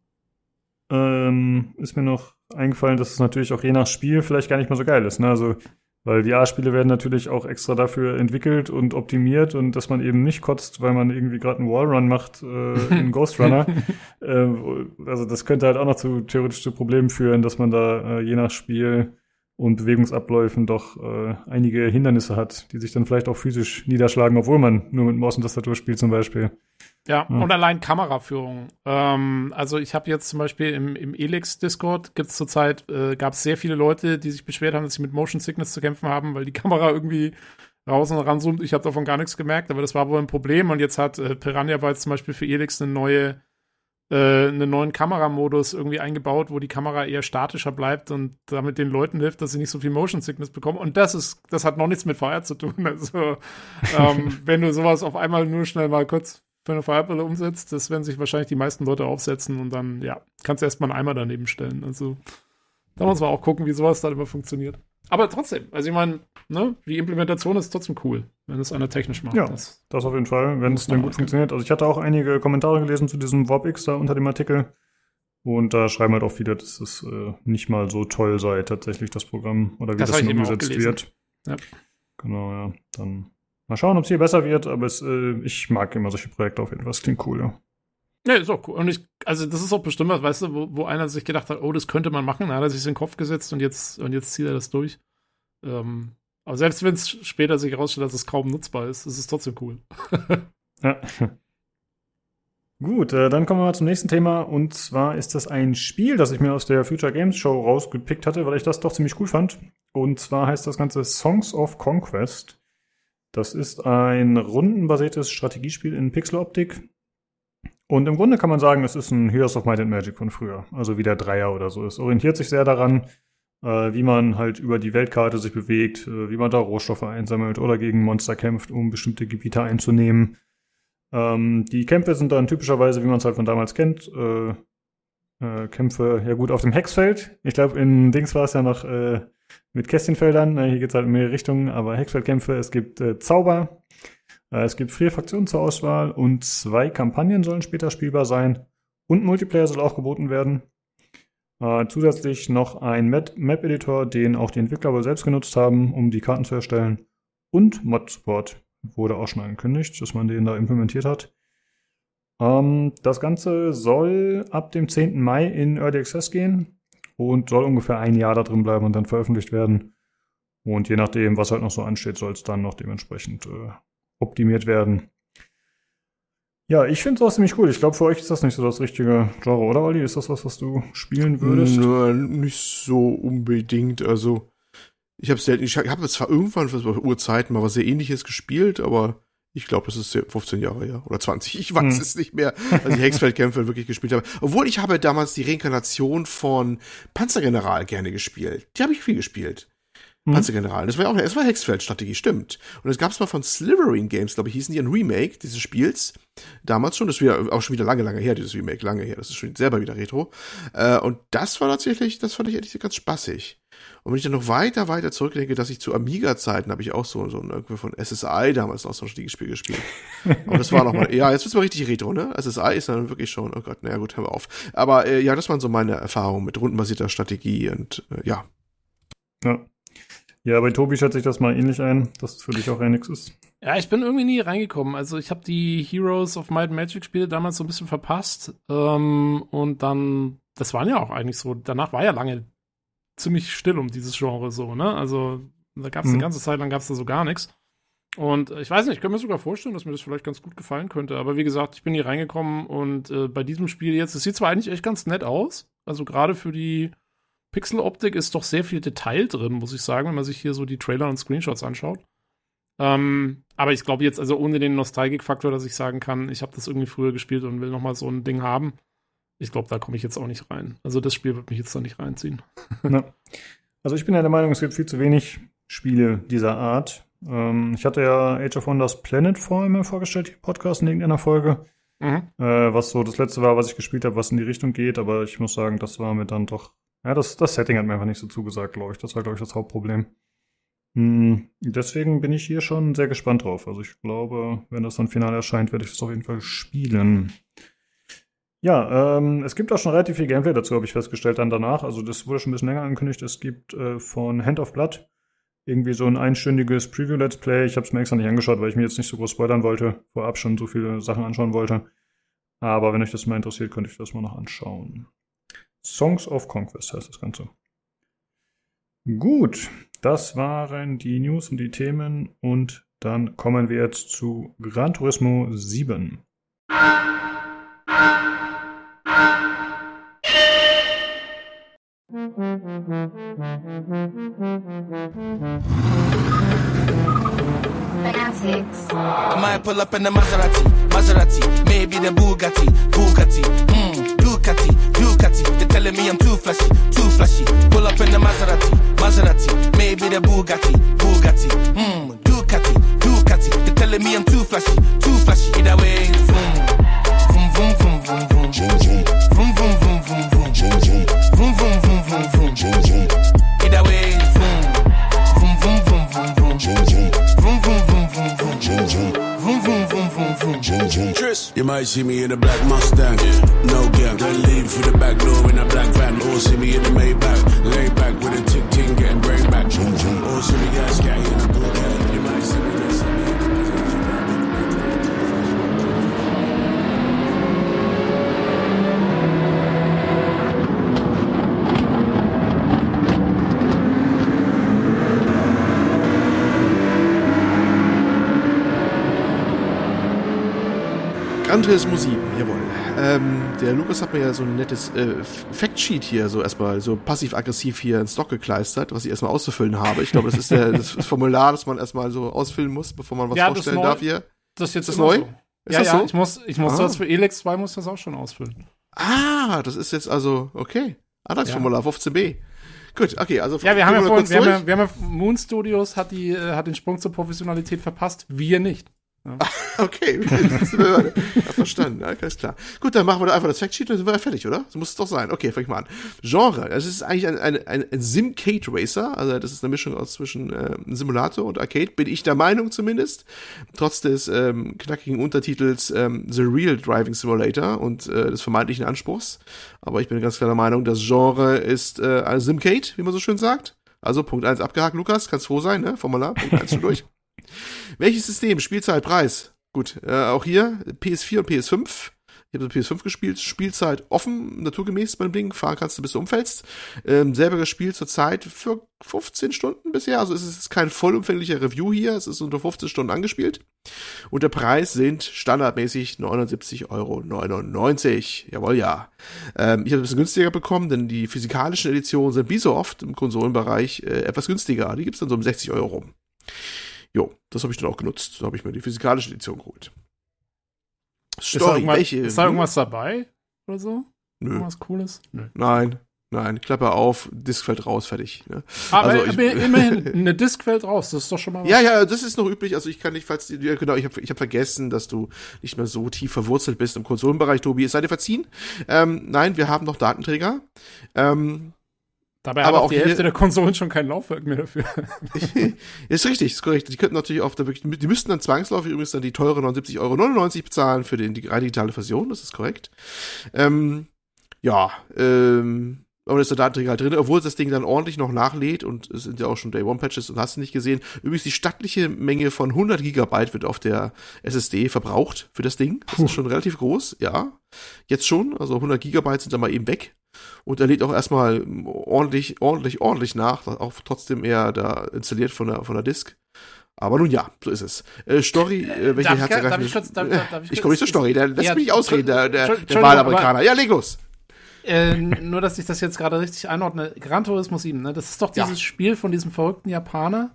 A: ähm, ist mir noch eingefallen, dass es natürlich auch je nach Spiel vielleicht gar nicht mehr so geil ist. Ne? Also, weil die A-Spiele werden natürlich auch extra dafür entwickelt und optimiert und dass man eben nicht kotzt, weil man irgendwie gerade einen Wallrun macht äh, in Ghost Runner. äh, also das könnte halt auch noch zu theoretisch zu Problemen führen, dass man da äh, je nach Spiel und Bewegungsabläufen doch äh, einige Hindernisse hat, die sich dann vielleicht auch physisch niederschlagen, obwohl man nur mit Maus und Tastatur spielt zum Beispiel.
C: Ja,
A: Ja.
C: und allein Kameraführung. Ähm, also ich habe jetzt zum Beispiel im, im Elix-Discord gibt es zurzeit, äh, gab es sehr viele Leute, die sich beschwert haben, dass sie mit Motion Sickness zu kämpfen haben, weil die Kamera irgendwie raus und ranzoomt. Ich habe davon gar nichts gemerkt, aber das war wohl ein Problem. Und jetzt hat äh, Piranha Bytes zum Beispiel für Elix eine neue, äh, einen neuen Kameramodus irgendwie eingebaut, wo die Kamera eher statischer bleibt und damit den Leuten hilft, dass sie nicht so viel Motion Sickness bekommen. Und das ist, das hat noch nichts mit VR zu tun. Also ähm, wenn du sowas auf einmal nur schnell mal kurz für eine Feuerbrille umsetzt, das werden sich wahrscheinlich die meisten Leute aufsetzen und dann, ja, kannst du erstmal einen Eimer daneben stellen. Also da muss man auch gucken, wie sowas dann immer funktioniert. Aber trotzdem, also ich meine, ne, die Implementation ist trotzdem cool, wenn es einer technisch macht.
A: Ja.
C: Das,
A: Das auf jeden Fall, wenn es denn gut funktioniert. Also ich hatte auch einige Kommentare gelesen zu diesem WobX da unter dem Artikel. Und da schreiben halt auch viele, dass es äh, nicht mal so toll sei, tatsächlich das Programm oder wie
C: Das
A: das, dann umgesetzt wird.
C: Ja.
A: Genau, ja. Dann mal schauen, ob es hier besser wird, aber es, äh, ich mag immer solche Projekte auf jeden Fall. Das klingt cool, ja.
C: ja, ist auch cool. Und ich, also das ist auch bestimmt was, weißt du, wo, wo einer sich gedacht hat, oh, das könnte man machen, dann hat er sich in den Kopf gesetzt und jetzt, und jetzt zieht er das durch. Ähm, aber selbst wenn es später sich herausstellt, dass es kaum nutzbar ist, ist es trotzdem cool.
A: Ja. Gut, äh, dann kommen wir mal zum nächsten Thema. Und zwar ist das ein Spiel, das ich mir aus der Future Games Show rausgepickt hatte, weil ich das doch ziemlich cool fand. Und zwar heißt das Ganze Songs of Conquest. Das ist ein rundenbasiertes Strategiespiel in Pixeloptik. Und im Grunde kann man sagen, es ist ein Heroes of Might and Magic von früher. Also wie der Dreier oder so. Es orientiert sich sehr daran, äh, wie man halt über die Weltkarte sich bewegt, äh, wie man da Rohstoffe einsammelt oder gegen Monster kämpft, um bestimmte Gebiete einzunehmen. Ähm, die Kämpfe sind dann typischerweise, wie man es halt von damals kennt, äh, äh, Kämpfe ja gut auf dem Hexfeld. Ich glaube, in Dings war es ja noch äh, mit Kästchenfeldern. Äh, hier geht's halt in mehrere Richtungen, aber Hexfeldkämpfe, es gibt äh, Zauber, es gibt vier Fraktionen zur Auswahl und zwei Kampagnen sollen später spielbar sein. Und Multiplayer soll auch geboten werden. Äh, zusätzlich noch ein Map- Map-Editor, den auch die Entwickler wohl selbst genutzt haben, um die Karten zu erstellen. Und Mod-Support wurde auch schon angekündigt, dass man den da implementiert hat. Ähm, das Ganze soll ab dem 10. Mai in Early Access gehen und soll ungefähr ein Jahr da drin bleiben und dann veröffentlicht werden. Und je nachdem, was halt noch so ansteht, soll es dann noch dementsprechend äh, optimiert werden. Ja, ich finde es auch ziemlich cool. Ich glaube, für euch ist das nicht so das richtige Genre, oder Olli? Ist das was, was du spielen würdest?
B: Nö, nicht so unbedingt. Also, ich habe selten, ich habe zwar irgendwann vor Urzeiten mal was sehr ähnliches gespielt, aber ich glaube, das ist 15 Jahre her oder 20. Ich weiß
A: Hm.
B: es nicht mehr, als ich Hexfeldkämpfe wirklich gespielt habe. Obwohl ich habe damals die Reinkarnation von Panzergeneral gerne gespielt. Die habe ich viel gespielt.
A: Hm.
B: Panzergeneral. Das war ja auch, das war Hexfeld-Strategie, stimmt. Und es gab es mal von Slivering Games, glaube ich, hießen die ein Remake dieses Spiels. Damals schon, das ist wieder, auch schon wieder lange, lange her, dieses Remake, lange her. Das ist schon selber wieder Retro. Äh, und das war tatsächlich, das fand ich ehrlich ganz spaßig. Und wenn ich dann noch weiter, weiter zurückdenke, dass ich zu Amiga-Zeiten habe ich auch so, so ein, irgendwie von SSI damals noch so ein Strategiespiel gespielt. Und das war noch mal, ja, jetzt wird's mal richtig Retro, ne? SSI ist dann wirklich schon, oh Gott, naja, gut, hör mal auf. Aber äh, ja, das waren so meine Erfahrungen mit rundenbasierter Strategie und äh, ja.
A: Ja. Ja, bei Tobi schätze ich das mal ähnlich ein, dass es für dich auch ein nix ist.
C: Ja, ich bin irgendwie nie reingekommen. Also ich habe die Heroes of Might and Magic Spiele damals so ein bisschen verpasst. Ähm, und dann, das waren ja auch eigentlich so, danach war ja lange ziemlich still um dieses Genre so, ne? Also da gab es
A: Mhm.
C: eine ganze Zeit lang gab es da so gar nichts. Und äh, ich weiß nicht, ich könnte mir sogar vorstellen, dass mir das vielleicht ganz gut gefallen könnte. Aber wie gesagt, ich bin hier reingekommen und äh, bei diesem Spiel jetzt, es sieht zwar eigentlich echt ganz nett aus, also gerade für die Pixeloptik ist doch sehr viel Detail drin, muss ich sagen, wenn man sich hier so die Trailer und Screenshots anschaut. Ähm, aber ich glaube jetzt, also ohne den Nostalgik-Faktor, dass ich sagen kann, ich habe das irgendwie früher gespielt und will noch mal so ein Ding haben. Ich glaube, da komme ich jetzt auch nicht rein. Also das Spiel wird mich jetzt da nicht reinziehen.
A: Ja. Also ich bin ja der Meinung, es gibt viel zu wenig Spiele dieser Art. Ähm, ich hatte ja Age of Wonders Planetfall mir vorgestellt, hier im Podcast in irgendeiner Folge.
C: Mhm.
A: Äh, was so das letzte war, was ich gespielt habe, was in die Richtung geht, aber ich muss sagen, das war mir dann doch. Ja, das, das Setting hat mir einfach nicht so zugesagt, glaube ich. Das war, glaube ich, das Hauptproblem. Hm, deswegen bin ich hier schon sehr gespannt drauf. Also ich glaube, wenn das dann final erscheint, werde ich das auf jeden Fall spielen. Ja, ähm, es gibt auch schon relativ viel Gameplay dazu, habe ich festgestellt dann danach. Also das wurde schon ein bisschen länger angekündigt. Es gibt äh, von Hand of Blood irgendwie so ein einstündiges Preview-Let's Play. Ich habe es mir extra nicht angeschaut, weil ich mir jetzt nicht so groß spoilern wollte, vorab schon so viele Sachen anschauen wollte. Aber wenn euch das mal interessiert, könnte ich das mal noch anschauen. Songs of Conquest heißt das Ganze. Gut, das waren die News und die Themen und dann kommen wir jetzt zu Gran Turismo 7.
F: Fanatics.
G: I might pull up in the Maserati, Maserati, maybe the Bugatti, Bugatti, mm, Ducati, Ducati. They're telling me I'm too flashy, too flashy. Pull up in the Maserati, Maserati. Maybe the Bugatti, Bugatti. Mmm, Ducati, Ducati. They're telling me I'm too flashy, too flashy. Either way, vroom, vroom, vroom, vroom, vroom, vroom. vroom.
H: Might see me in a black Mustang, no gang. Then leave through the back door in a black van. Or see me in the Maybach, lay back with a
B: Gran Turismo 7, jawohl. Ähm, der Lukas hat mir ja so ein nettes äh, Factsheet hier so erstmal so passiv-aggressiv hier ins Stock gekleistert, was ich erstmal auszufüllen habe. Ich glaube, das ist der, das Formular, das man erstmal so ausfüllen muss, bevor man was
C: Ja,
B: vorstellen darf hier.
C: Das ist jetzt
B: Ist das neu?
C: So.
B: Ist
C: ja,
B: das
C: ja,
B: so?
C: ich muss, ich muss
B: Ah.
C: das für Elex 2 muss das auch schon ausfüllen.
B: Ah, das ist jetzt also, okay. Antragsformular 15b. Gut, okay, also
C: Ja, wir haben ja vorhin, wir haben ja, wir haben ja Moon Studios hat die, äh, hat den Sprung zur Professionalität verpasst, wir nicht.
B: Okay, ja, verstanden, ja, alles klar. Gut, dann machen wir da einfach das Factsheet und sind wir ja fertig, oder? So muss es doch sein. Okay, fang ich mal an. Genre, das ist eigentlich ein, ein, ein, ein Sim-Cade-Racer, also das ist eine Mischung aus zwischen äh, Simulator und Arcade, bin ich der Meinung zumindest. Trotz des ähm, knackigen Untertitels ähm, The Real Driving Simulator und äh, des vermeintlichen Anspruchs. Aber ich bin ganz klar der Meinung, das Genre ist äh, ein Simcade, wie man so schön sagt. Also Punkt 1 abgehakt, Lukas, kannst froh sein, ne? Formular, Punkt 1 schon durch. Welches System? Spielzeit, Preis. Gut, äh, auch hier PS4 und PS5. Ich habe PS5 gespielt. Spielzeit offen, naturgemäß beim Ding. Fahren kannst du, bis du umfällst. Ähm, selber gespielt zurzeit für 15 Stunden bisher. Also es ist kein vollumfänglicher Review hier. Es ist unter 15 Stunden angespielt. Und der Preis sind standardmäßig 79,99 Euro. Jawohl, ja. Ähm, ich habe ein bisschen günstiger bekommen, denn die physikalischen Editionen sind wie so oft im Konsolenbereich äh, etwas günstiger. Die gibt's dann so um 60 Euro rum. Jo, das habe ich dann auch genutzt. Da habe ich mir die physikalische Edition geholt.
C: Ist da,
B: Story,
C: irgendwas,
B: welche?
C: ist da irgendwas dabei? Oder so?
B: Nö,
C: Irgendwas Cooles? Nö.
B: nein, nein, Klappe auf, Disk fällt raus, fertig. Ne?
C: Aber,
B: Also ich-
C: immerhin, eine Disk fällt raus, das ist doch schon mal was.
B: Ja, ja, das ist noch üblich. Also ich kann nicht, falls ja, genau, ich habe ich hab vergessen, dass du nicht mehr so tief verwurzelt bist im Konsolenbereich, Tobi. Es sei dir verziehen. Ähm, nein, wir haben noch Datenträger. Ähm,
C: Dabei
B: aber
C: hat auch die Hälfte der Konsolen schon kein Laufwerk mehr dafür.
B: ist richtig, ist korrekt. Die könnten natürlich auf der wirklich, die müssten dann zwangsläufig übrigens dann die teure 79,99 Euro bezahlen für den, die rein digitale Version, das ist korrekt. Ähm, ja, ähm, aber da ist der Datenträger halt drin, obwohl das Ding dann ordentlich noch nachlädt und es sind ja auch schon Day One Patches und hast du nicht gesehen. Übrigens die stattliche Menge von 100 Gigabyte wird auf der SSD verbraucht für das Ding. Das ist schon relativ groß, ja. Jetzt schon, also 100 Gigabyte sind da mal eben weg. Und er lädt auch erstmal ordentlich, ordentlich, ordentlich nach, auch trotzdem eher da installiert von der, von der Disk. Aber nun ja, so ist es. Äh, Story, äh, welche
C: darf ich- darf ich kurz- darf- darf- darf ich
B: ich komme nicht zur Story, der lässt
C: Ja,
B: mich nicht ausreden, der, der, der Wahlamerikaner. Ja, leg los.
C: Äh, nur, dass ich das jetzt gerade richtig einordne. Gran Turismo 7, ne? Das ist doch
B: Ja.
C: dieses Spiel von diesem verrückten Japaner.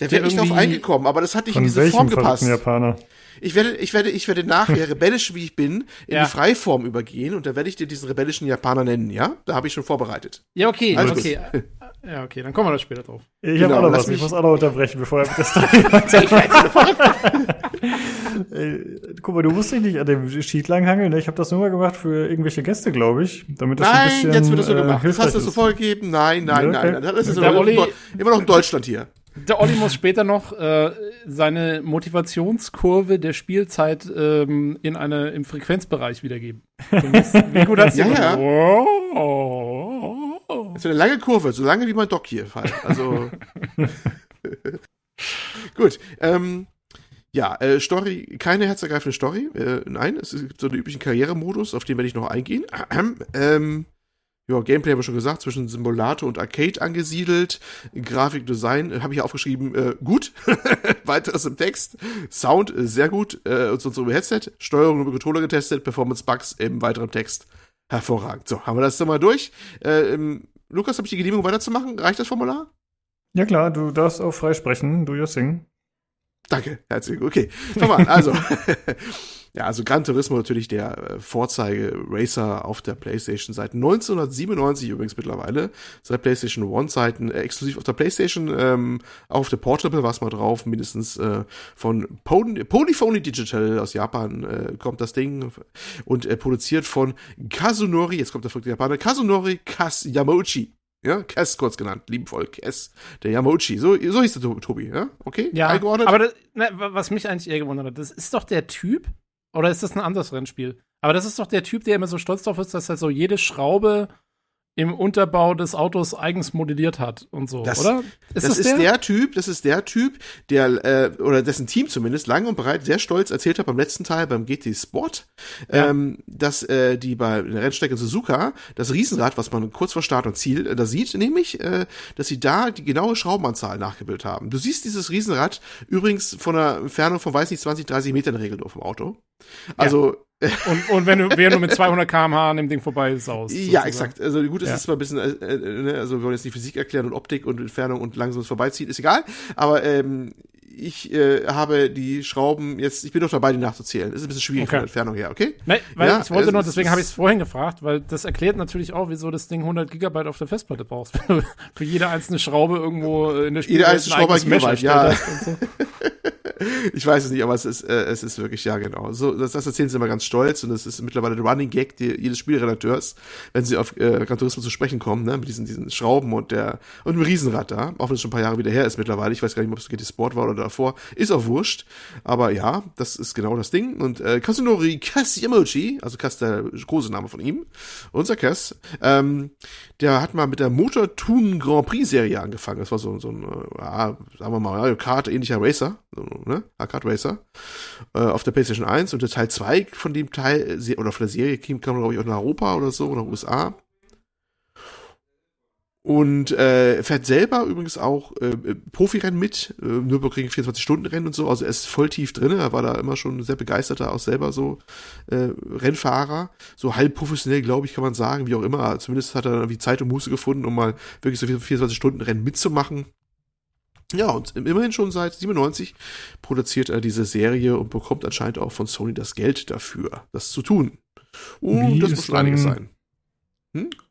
B: Der
C: Der
B: wäre nicht drauf eingekommen, aber das hat nicht in diese Form gepasst.
A: verrückten Japaner?
B: Ich werde, ich werde, ich werde nachher, rebellisch wie ich bin, in
C: Ja.
B: die Freiform übergehen und da werde ich dir diesen rebellischen Japaner nennen, ja? Da habe ich schon vorbereitet.
C: Ja, okay,
B: Alles
C: okay. Ja, okay, dann kommen wir da später drauf.
A: Ich
B: Genau,
A: habe auch noch was. Ich muss auch noch unterbrechen, bevor er das Ey, Guck mal, du musst dich nicht an dem Sheet langhangeln. ne? Ich habe das nur mal gemacht für irgendwelche Gäste, glaube ich. Damit das ein
B: Nein,
A: bisschen,
B: jetzt wird das so
A: äh,
B: gemacht. Das
A: hilfreich
B: hast du so vorgegeben. Nein, nein,
A: Ja, okay.
B: nein. Das ist
C: Der
B: immer,
C: Olli-
B: immer noch in Deutschland hier.
C: Der Olli muss später noch äh, seine Motivationskurve der Spielzeit ähm, in eine, im Frequenzbereich wiedergeben. Wie gut hast du
B: Ja, ja.
C: Wow.
B: Ist eine lange Kurve, so lange wie mein Doc hier halt. Also. Gut. Ähm, ja, äh, Story, keine herzergreifende Story. Äh, nein, es gibt so einen üblichen Karrieremodus, auf den werde ich noch eingehen. ähm, ja, Gameplay haben wir schon gesagt, zwischen Simulator und Arcade angesiedelt. Grafikdesign äh, habe ich aufgeschrieben, äh, gut. Weiteres im Text. Sound äh, sehr gut. Äh, und sonst über Headset. Steuerung über Controller getestet. Performance Bugs im weiteren Text. Hervorragend. So, haben wir das dann mal durch. Äh, Lukas, habe ich die Genehmigung weiterzumachen? Reicht das Formular?
A: Ja klar, du darfst auch frei sprechen. Do your thing.
B: Danke, herzlich. Okay, an. Also, ja, also Gran Turismo natürlich der äh, Vorzeige-Racer auf der PlayStation seit 1997 übrigens mittlerweile. Seit PlayStation One-Zeiten äh, exklusiv auf der PlayStation, ähm, auch auf der Portable war es mal drauf, mindestens äh, von Pon Polyphony Digital aus Japan äh, kommt das Ding und äh, produziert von Kazunori, jetzt kommt der verrückte Japaner, Kazunori Kas Yamauchi. Ja, Kess kurz genannt, liebevoll, Kess, der Yamauchi. So, so hieß der To- Tobi, ja? Okay?
C: Ja, aber das, ne, wa- was mich eigentlich eher gewundert hat, das ist doch der Typ, oder ist das ein anderes Rennspiel? Aber das ist doch der Typ, der immer so stolz drauf ist, dass er so jede Schraube im Unterbau des Autos eigens modelliert hat und so,
B: Das-
C: oder?
B: das, ist der? Typ, das ist der Typ, der, äh, oder dessen Team zumindest, lang und breit, sehr stolz erzählt hat beim letzten Teil, beim GT Sport,
C: Ja.
B: ähm, dass äh, die bei der Rennstrecke Suzuka, das Riesenrad, was man kurz vor Start und Ziel äh, da sieht, nämlich, äh, dass sie da die genaue Schraubenanzahl nachgebildet haben. Du siehst dieses Riesenrad übrigens von einer Entfernung von, weiß nicht, 20, 30 Metern in der Regel nur vom Auto. Also,
C: Und, und wenn du, während du mit 200 km/h an dem Ding vorbei ist, aus.
B: Ja,
C: sozusagen.
B: exakt. Also gut, es
C: Ja.
B: ist zwar ein bisschen, äh, äh, ne, also wir wollen jetzt die Physik erklären und Optik und Entfernung und langsames Vorbeiziehen, ist egal. Aber ähm, ich äh, habe die Schrauben jetzt, ich bin doch dabei, die nachzuzählen. Das ist ein bisschen schwierig
C: Okay.
B: von der Entfernung her, okay?
C: Nein, weil
B: Ja,
C: ich wollte nur, deswegen habe ich es vorhin gefragt, weil das erklärt natürlich auch, wieso das Ding 100 Gigabyte auf der Festplatte brauchst. Wenn für jede einzelne Schraube irgendwo in der
B: Jede einzelne Schraube
C: Mesh
B: Gigabyte, ja.
C: so.
B: Ich weiß es nicht, aber es ist, äh, es ist wirklich, ja genau. So, das, das erzählen sie immer ganz stolz und es ist mittlerweile der Running Gag die, jedes Spielredakteurs, wenn sie auf äh, Gran Turismo zu sprechen kommen, ne, mit diesen, diesen Schrauben und der und dem Riesenrad da, auch wenn es schon ein paar Jahre wieder her ist mittlerweile. Ich weiß gar nicht, ob es GT Sport war oder davor. Ist auch wurscht. Aber ja, das ist genau das Ding. Und äh, Kazunori Kasyamochi, also Kas der große Name von ihm, unser Kas, ähm, der hat mal mit der Motor Toon Grand Prix Serie angefangen. Das war so, so ein, äh, sagen wir mal, Mario Kart ähnlicher Racer, so, ne? Arcade Racer, äh, auf der PlayStation 1 und der Teil 2 von dem Teil, äh, oder von der Serie kam, glaube ich, auch nach Europa oder so, oder USA. Und äh, fährt selber übrigens auch äh, äh, Profirennen mit, äh, Nürburgring 24-Stunden-Rennen und so, also er ist voll tief drin, er war da immer schon sehr begeisterter, auch selber so äh, Rennfahrer, so halb professionell, glaube ich, kann man sagen, wie auch immer, zumindest hat er irgendwie Zeit und Muße gefunden, um mal wirklich so 24-Stunden-Rennen mitzumachen. Ja, und immerhin schon seit 97 produziert er diese Serie und bekommt anscheinend auch von Sony das Geld dafür, das zu tun. Und
A: Wie
B: das muss schon einiges sein.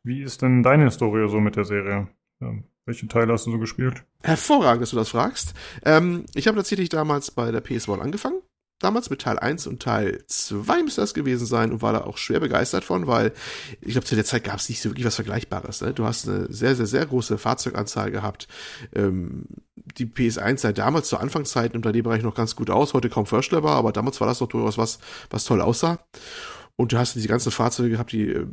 A: Wie ist denn deine Historie so mit der Serie? Ja, welche Teile hast du so gespielt?
B: Hervorragend, dass du das fragst. Ähm, ich habe tatsächlich damals bei der PS1 angefangen. Damals mit Teil 1 und Teil 2 müsste das gewesen sein und war da auch schwer begeistert von, weil ich glaube, zu der Zeit gab es nicht so wirklich was Vergleichbares. Ne? Du hast eine sehr, sehr, sehr große Fahrzeuganzahl gehabt. Ähm, die PS1 sah damals zur Anfangszeit im 3D-Bereich noch ganz gut aus, heute kaum vorstellbar, aber damals war das doch durchaus was, was toll aussah. Und du hast diese ganzen Fahrzeuge gehabt, die äh,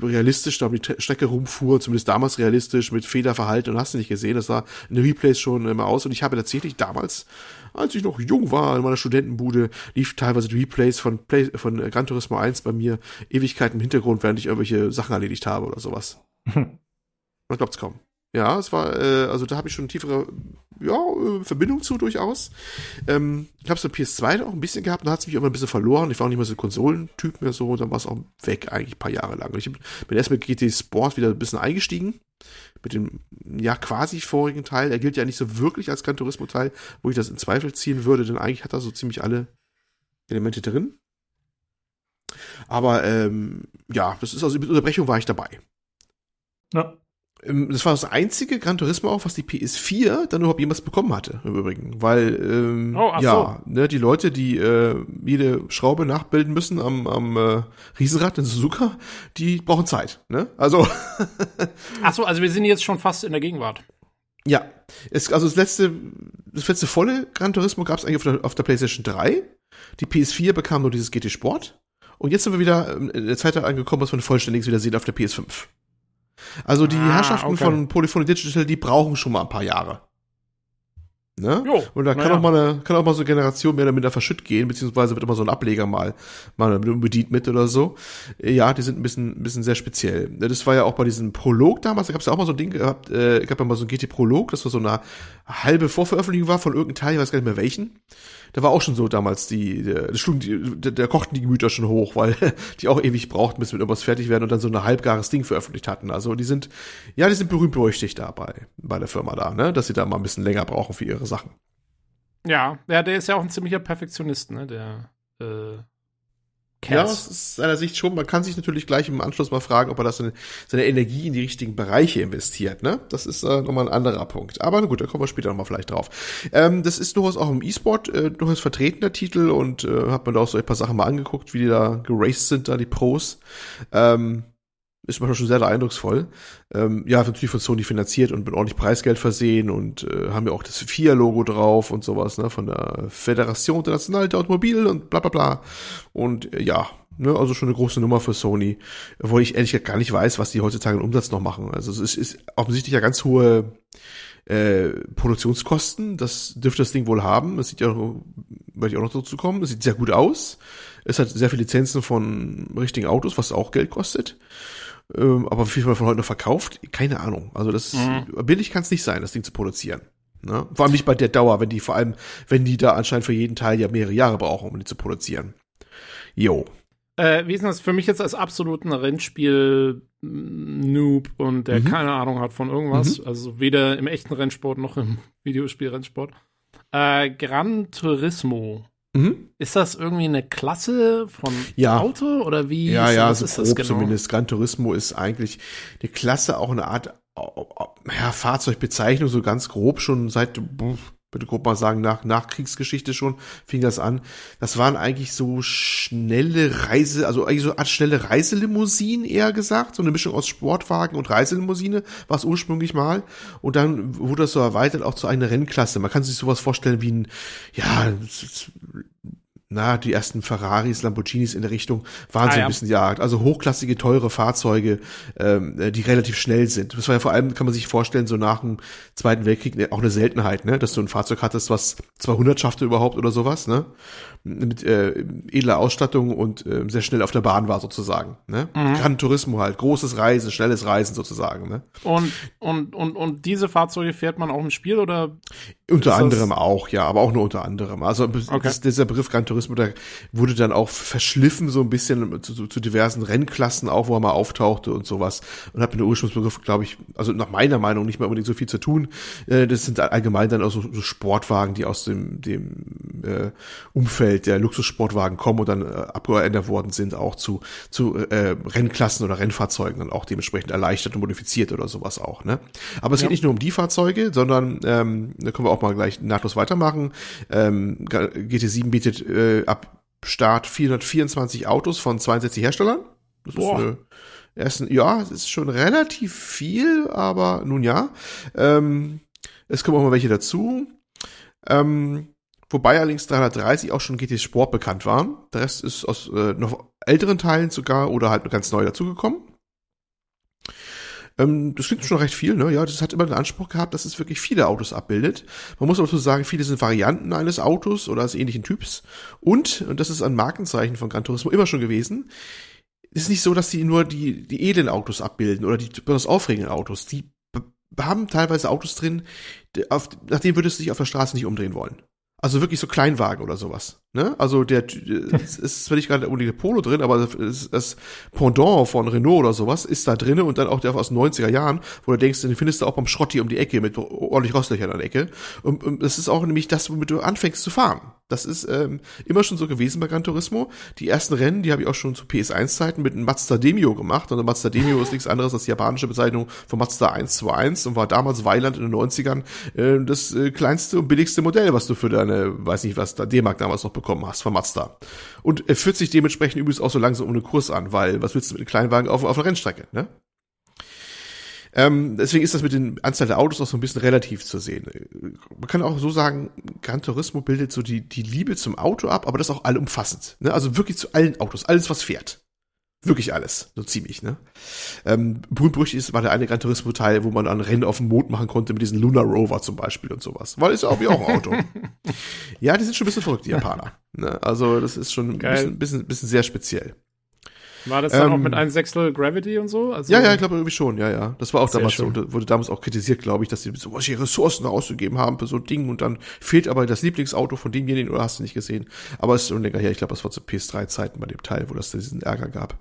B: realistisch da um die Tre- Strecke rumfuhren, zumindest damals realistisch, mit Federverhalten und hast du nicht gesehen. Das sah in den Replays schon immer aus. Und ich habe tatsächlich damals, als ich noch jung war, in meiner Studentenbude, lief teilweise die Replays von, Play, von äh, Gran Turismo 1 bei mir Ewigkeiten im Hintergrund, während ich irgendwelche Sachen erledigt habe oder sowas. Man glaubt's kaum. Ja, es war, äh, also da habe ich schon tiefere ja, äh, Verbindung zu durchaus. Ähm, ich habe es auf PS2 auch ein bisschen gehabt, dann hat es mich immer ein bisschen verloren. Ich war auch nicht mehr so Konsolentyp mehr so, dann war es auch weg eigentlich ein paar Jahre lang. Ich bin erst mit GT Sport wieder ein bisschen eingestiegen. Mit dem, ja, quasi vorigen Teil. Er gilt ja nicht so wirklich als Gran Turismo Teil, wo ich das in Zweifel ziehen würde, denn eigentlich hat er so ziemlich alle Elemente drin. Aber ähm, ja, das ist also mit Unterbrechung war ich dabei.
A: Ja.
B: Ähm, Das war das einzige Gran Turismo auch, was die PS4 dann überhaupt jemals bekommen hatte, im Übrigen. Weil, ähm,
C: Oh,
B: ja, ne, die Leute, die äh, jede Schraube nachbilden müssen am, am äh, Riesenrad in Suzuka, die brauchen Zeit. Ne? Also,
C: Ach so, also wir sind jetzt schon fast in der Gegenwart.
B: ja. Es, also das letzte, das letzte volle Gran Turismo gab es eigentlich auf der, auf der PlayStation 3. Die PS4 bekam nur dieses GT Sport. Und jetzt sind wir wieder ähm, in der Zeit angekommen, was wir ein vollständiges wieder sehen auf der PS5. Also die
C: Ah,
B: Herrschaften
C: okay.
B: von Polyphony Digital, die brauchen schon mal ein paar Jahre. Ne?
C: Jo,
B: Und da kann
C: naja.
B: auch mal eine, kann auch mal so eine Generation mehr oder minder verschütt gehen, beziehungsweise wird immer so ein Ableger mal, mal bedient mit oder so. Ja, die sind ein bisschen, ein bisschen sehr speziell. Das war ja auch bei diesem Prolog damals, da gab es ja auch mal so ein Ding gehabt, äh, gab ja mal so ein GT-Prolog, das war so eine halbe Vorveröffentlichung war von irgendeinem Teil, ich weiß gar nicht mehr welchen. Da war auch schon so damals die, der, da, da kochten die Gemüter schon hoch, weil die auch ewig brauchten, bis mit irgendwas fertig werden und dann so ein halbgares Ding veröffentlicht hatten. Also die sind, ja, die sind berühmt berüchtigt da bei, bei der Firma da, ne, dass sie da mal ein bisschen länger brauchen für ihre Sachen.
C: Ja, ja, der ist ja auch ein ziemlicher Perfektionist, ne? Der äh,
B: Ja, es ist seiner Sicht schon. Man kann sich natürlich gleich im Anschluss mal fragen, ob er das seine, seine Energie in die richtigen Bereiche investiert. Ne? Das ist äh, nochmal ein anderer Punkt. Aber na gut, da kommen wir später nochmal vielleicht drauf. Ähm, das ist durchaus auch im E-Sport äh, durchaus vertreten, der Titel. Und äh, hat man da auch so ein paar Sachen mal angeguckt, wie die da geraced sind, da die Pros. Ähm, ist manchmal schon sehr eindrucksvoll. Ähm, ja, natürlich von Sony finanziert und mit ordentlich Preisgeld versehen und äh, haben ja auch das FIA-Logo drauf und sowas, ne, von der Fédération Internationale der Automobil und bla bla bla. Und äh, ja, ne, also schon eine große Nummer für Sony, wo ich ehrlich gesagt gar nicht weiß, was die heutzutage im Umsatz noch machen. Also es ist, ist offensichtlich ja ganz hohe äh, Produktionskosten. Das dürfte das Ding wohl haben. Es sieht ja, werde ich auch noch dazu kommen. Es sieht sehr gut aus. Es hat sehr viele Lizenzen von richtigen Autos, was auch Geld kostet. Ähm, aber wie viel man von heute noch verkauft, keine Ahnung. Also das
C: Mhm.
B: billig kann es nicht sein, das Ding zu produzieren. Ne? Vor allem nicht bei der Dauer, wenn die vor allem, wenn die da anscheinend für jeden Teil ja mehrere Jahre brauchen, um die zu produzieren. Jo.
C: Äh, wie ist das für mich jetzt als absoluten Rennspiel-Noob und der
B: Mhm.
C: keine Ahnung hat von irgendwas, also weder im echten Rennsport noch im Videospiel-Rennsport. Äh, Gran Turismo.
B: Mhm.
C: Ist das irgendwie eine Klasse von
B: Ja.
C: Auto oder wie?
B: Ja,
C: ist,
B: ja,
C: was
B: so
C: ist
B: grob
C: das genau?
B: zumindest. Gran Turismo ist eigentlich eine Klasse, auch eine Art ja, Fahrzeugbezeichnung, so ganz grob schon seit, bitte grob mal sagen, nach Nachkriegsgeschichte schon fing das an. Das waren eigentlich so schnelle Reise, also eigentlich so eine Art schnelle Reiselimousinen eher gesagt, so eine Mischung aus Sportwagen und Reiselimousine war es ursprünglich mal. Und dann wurde das so erweitert auch zu einer Rennklasse. Man kann sich sowas vorstellen wie ein, ja, na, die ersten Ferraris, Lamborghinis in der Richtung waren
C: Ah,
B: so ein
C: ja.
B: bisschen Jagd. Also hochklassige, teure Fahrzeuge, ähm, äh, die relativ schnell sind. Das war ja vor allem, kann man sich vorstellen, so nach dem Zweiten Weltkrieg ne- auch eine Seltenheit, ne? dass du ein Fahrzeug hattest, was 200 schaffte überhaupt oder sowas, ne? Mit äh, edler Ausstattung und äh, sehr schnell auf der Bahn war sozusagen. Ne?
C: Mhm.
B: Gran Turismo halt, großes Reisen, schnelles Reisen sozusagen. Ne?
C: Und, und, und, und diese Fahrzeuge fährt man auch im Spiel oder?
B: Unter anderem auch, ja, aber auch nur unter anderem. Also das, dieser Begriff Gran Turismo, der wurde dann auch verschliffen so ein bisschen zu, zu, zu diversen Rennklassen auch, wo er mal auftauchte und sowas. Und hat mit dem Ursprungsbegriff, glaube ich, also nach meiner Meinung nicht mehr unbedingt so viel zu tun. Äh, das sind allgemein dann auch so, so Sportwagen, die aus dem, dem äh, Umfeld der Luxussportwagen kommen und dann äh, abgeändert worden sind, auch zu, zu äh, Rennklassen oder Rennfahrzeugen dann auch dementsprechend erleichtert und modifiziert oder sowas auch. Ne? Aber es
C: Ja.
B: geht nicht nur um die Fahrzeuge, sondern ähm, da können wir auch mal gleich nahtlos weitermachen. Ähm, GT7 bietet äh, ab Start 424 Autos von 62 Herstellern. Das
C: Boah.
B: ist äh, erst, ja, es ist schon relativ viel, aber nun ja. Ähm, es kommen auch mal welche dazu. Ähm, wobei allerdings 330 auch schon GT Sport bekannt waren. Der Rest ist aus äh, noch älteren Teilen sogar oder halt ganz neu dazugekommen. Ähm, das klingt schon recht viel, ne? Ja, das hat immer den Anspruch gehabt, dass es wirklich viele Autos abbildet. Man muss aber dazu sagen, viele sind Varianten eines Autos oder eines ähnlichen Typs. Und, und das ist ein Markenzeichen von Gran Turismo immer schon gewesen, ist nicht so, dass die nur die, die edlen Autos abbilden oder die besonders aufregenden Autos. Die haben teilweise Autos drin, auf, nach denen würdest du dich auf der Straße nicht umdrehen wollen. Also wirklich so Kleinwagen oder sowas. Ne? Also der es ist zwar nicht gerade unbedingt Polo drin, aber das, das Pendant von Renault oder sowas ist da drin und dann auch der aus den 90er Jahren, wo du denkst, den findest du auch beim Schrotti um die Ecke mit ordentlich Rostlöchern an der Ecke. Und, und das ist auch nämlich das, womit du anfängst zu fahren. Das ist ähm, immer schon so gewesen bei Gran Turismo. Die ersten Rennen, die habe ich auch schon zu PS1-Zeiten mit einem Mazda Demio gemacht. Und ein Mazda Demio ist nichts anderes als die japanische Bezeichnung von Mazda 121 und war damals Weiland in den 90ern äh, das äh, kleinste und billigste Modell, was du für deine, weiß nicht was, D-Mark damals noch bekommen hast von Mazda. Und er fühlt sich dementsprechend übrigens auch so langsam um den Kurs an, weil was willst du mit einem Kleinwagen auf, auf einer Rennstrecke, ne? Ähm, deswegen ist das mit den Anzahl der Autos auch so ein bisschen relativ zu sehen. Man kann auch so sagen, Gran Turismo bildet so die, die Liebe zum Auto ab, aber das auch allumfassend. Ne? Also wirklich zu allen Autos, alles was fährt. Wirklich alles, so ziemlich, ne? Ähm, berühmt ist, war der eine Gran Turismo-Teil, wo man ein Rennen auf dem Mond machen konnte mit diesem Lunar Rover zum Beispiel und sowas. Weil ist ja auch wie auch ein Auto. ja, die sind schon ein bisschen verrückt, die Japaner. Ne? Also das ist schon ein bisschen, bisschen, bisschen sehr speziell.
C: War das dann
B: Ähm,
C: auch mit einem Sechstel Gravity und so? Also,
B: Ja, ja, ich glaube irgendwie schon, ja, ja. Das war auch damals so, und wurde damals auch kritisiert, glaube ich, dass sie so was ihre Ressourcen ausgegeben haben für so ein Ding und dann fehlt aber das Lieblingsauto von demjenigen oder hast du nicht gesehen. Aber es ist schon länger her, ich glaube, das war zu PS3-Zeiten bei dem Teil, wo das diesen Ärger gab.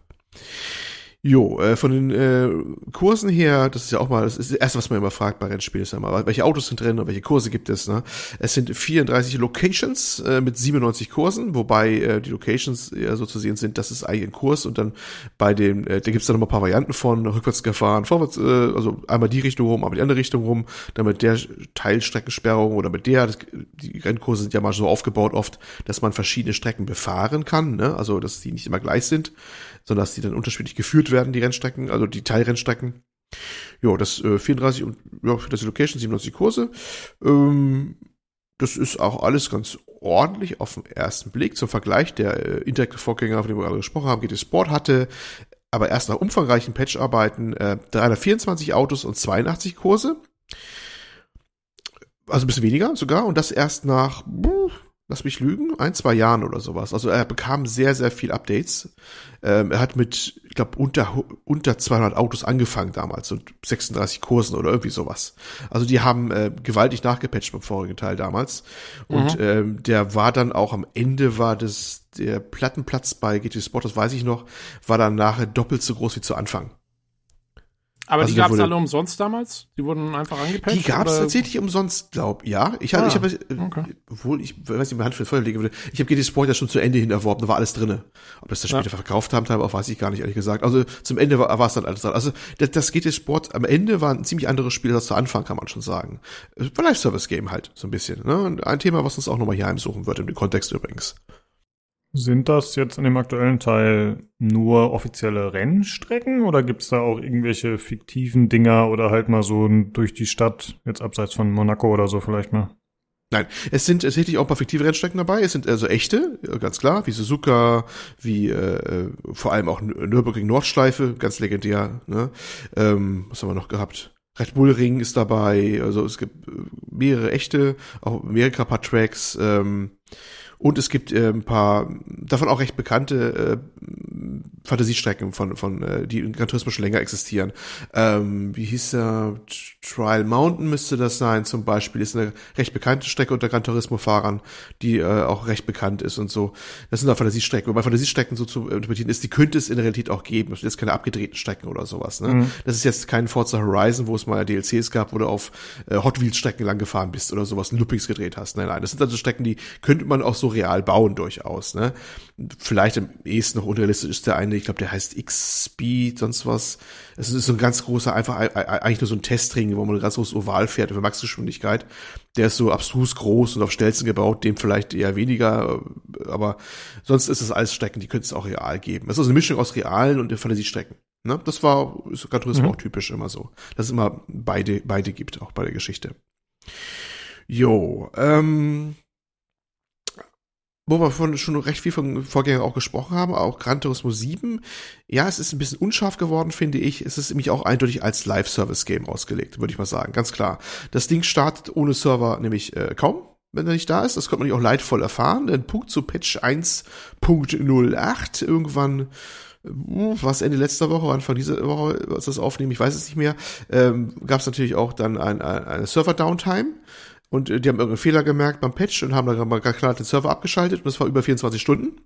B: Jo, äh, von den äh, Kursen her, das ist ja auch mal, das ist das erste, was man immer fragt bei Rennspielen, ist ja mal, welche Autos sind drin und welche Kurse gibt es, ne? Es sind 34 Locations äh, mit 97 Kursen, wobei äh, die Locations eher so zu sehen sind, das ist eigentlich ein Kurs und dann bei dem, äh, da gibt's dann noch mal ein paar Varianten von, rückwärts gefahren, vorwärts, äh, also einmal die Richtung rum, einmal die andere Richtung rum, dann mit der Teilstreckensperrung oder mit der, das, die Rennkurse sind ja mal so aufgebaut oft, dass man verschiedene Strecken befahren kann, ne? also dass die nicht immer gleich sind, sondern dass die dann unterschiedlich geführt werden, die Rennstrecken, also die Teilrennstrecken. Ja, das äh, 34 und ja, für das Location 97 Kurse. Ähm, das ist auch alles ganz ordentlich auf den ersten Blick. Zum Vergleich, der äh, Interactive-Vorgänger, von dem wir gerade gesprochen haben, GT Sport hatte aber erst nach umfangreichen Patcharbeiten äh, 324 Autos und 82 Kurse. Also ein bisschen weniger sogar. Und das erst nach, buh, lass mich lügen, ein, zwei Jahren oder sowas. Also er bekam sehr, sehr viel Updates. Ähm, er hat mit, ich glaube, unter, unter 200 Autos angefangen damals und 36 Kursen oder irgendwie sowas. Also die haben äh, gewaltig nachgepatcht beim vorigen Teil damals. Und ähm, der war dann auch am Ende war das, der Plattenplatz bei GT Sport, das weiß ich noch, war dann nachher doppelt so groß wie zu Anfang.
C: Aber
B: Also
C: die gab es alle umsonst damals? Die wurden einfach angepatcht?
B: Die gab es tatsächlich umsonst, glaub ja. Ich habe,
C: Ah,
B: ich habe, äh,
C: okay.
B: obwohl ich weiß nicht, meine Hand für Feuer legen würde. Ich habe GT Sport ja schon zu Ende hin erworben, da war alles drinne. Ob das das
C: Ja.
B: später verkauft haben, teilweise auch weiß ich gar nicht, ehrlich gesagt. Also zum Ende war, es dann alles dran. Also das, das GT Sport am Ende war ein ziemlich anderes Spiel als zu Anfang, kann man schon sagen. War Live-Service-Game halt, so ein bisschen. Ne? Und ein Thema, was uns auch nochmal hier heimsuchen wird, im Kontext übrigens.
A: Sind das jetzt in dem aktuellen Teil nur offizielle Rennstrecken oder gibt's da auch irgendwelche fiktiven Dinger oder halt mal so durch die Stadt, jetzt abseits von Monaco oder so vielleicht mal?
B: Nein, es sind tatsächlich auch ein paar fiktive Rennstrecken dabei. Es sind also echte, ganz klar, wie Suzuka, wie äh, äh, vor allem auch Nür- Nürburgring Nordschleife, ganz legendär. Ne? Ähm, was haben wir noch gehabt? Red Bull Ring ist dabei. Also es gibt äh, mehrere echte, auch Amerika paar Tracks. Ähm, und es gibt äh, ein paar, davon auch recht bekannte äh, Fantasiestrecken von, von äh, die in Gran Turismo schon länger existieren. Ähm, wie hieß der? Trial Mountain müsste das sein zum Beispiel. Ist eine recht bekannte Strecke unter Gran Turismo-Fahrern, die äh, auch recht bekannt ist und so. Das sind auch Fantasiestrecken. Und bei Fantasiestrecken so zu interpretieren ist, die könnte es in der Realität auch geben. Das sind jetzt keine abgedrehten Strecken oder sowas. Ne? Das ist jetzt kein Forza Horizon, wo es mal DLCs gab, wo du auf äh, Hot Wheels Strecken lang gefahren bist oder sowas, Loopings gedreht hast. Nein, nein. Das sind also Strecken, die könnte man auch so real bauen durchaus. Ne? Vielleicht am ehesten noch unrealistisch ist der eine, ich glaube, der heißt X-Speed, sonst was. Es ist so ein ganz großer, einfach eigentlich nur so ein Testring, wo man ein ganz großes Oval fährt für Maxgeschwindigkeit. Der ist so abstrus groß und auf Stelzen gebaut, dem vielleicht eher weniger, äh, aber sonst ist es alles Strecken, die könnte es auch real geben. Es ist also eine Mischung aus realen und Fantasiestrecken. Ne? Das war, ist Gran Turismo auch typisch immer so. Dass es immer beide, beide gibt, auch bei der Geschichte. Jo, ähm, wo wir von schon recht viel von Vorgängern auch gesprochen haben, auch Gran Turismo 7. Ja, es ist ein bisschen unscharf geworden, finde ich. Es ist nämlich auch eindeutig als Live-Service-Game ausgelegt, würde ich mal sagen. Ganz klar. Das Ding startet ohne Server nämlich äh, kaum, wenn er nicht da ist. Das konnte man auch leidvoll erfahren. Ein Punkt zu Patch 1.08 irgendwann was Ende letzter Woche, Anfang dieser Woche, was das aufnehmen, ich weiß es nicht mehr, ähm, gab es natürlich auch dann ein, ein, eine Server-Downtime. Und äh, die haben irgendeinen Fehler gemerkt beim Patch und haben dann mal gerade den Server abgeschaltet und das war über 24 Stunden.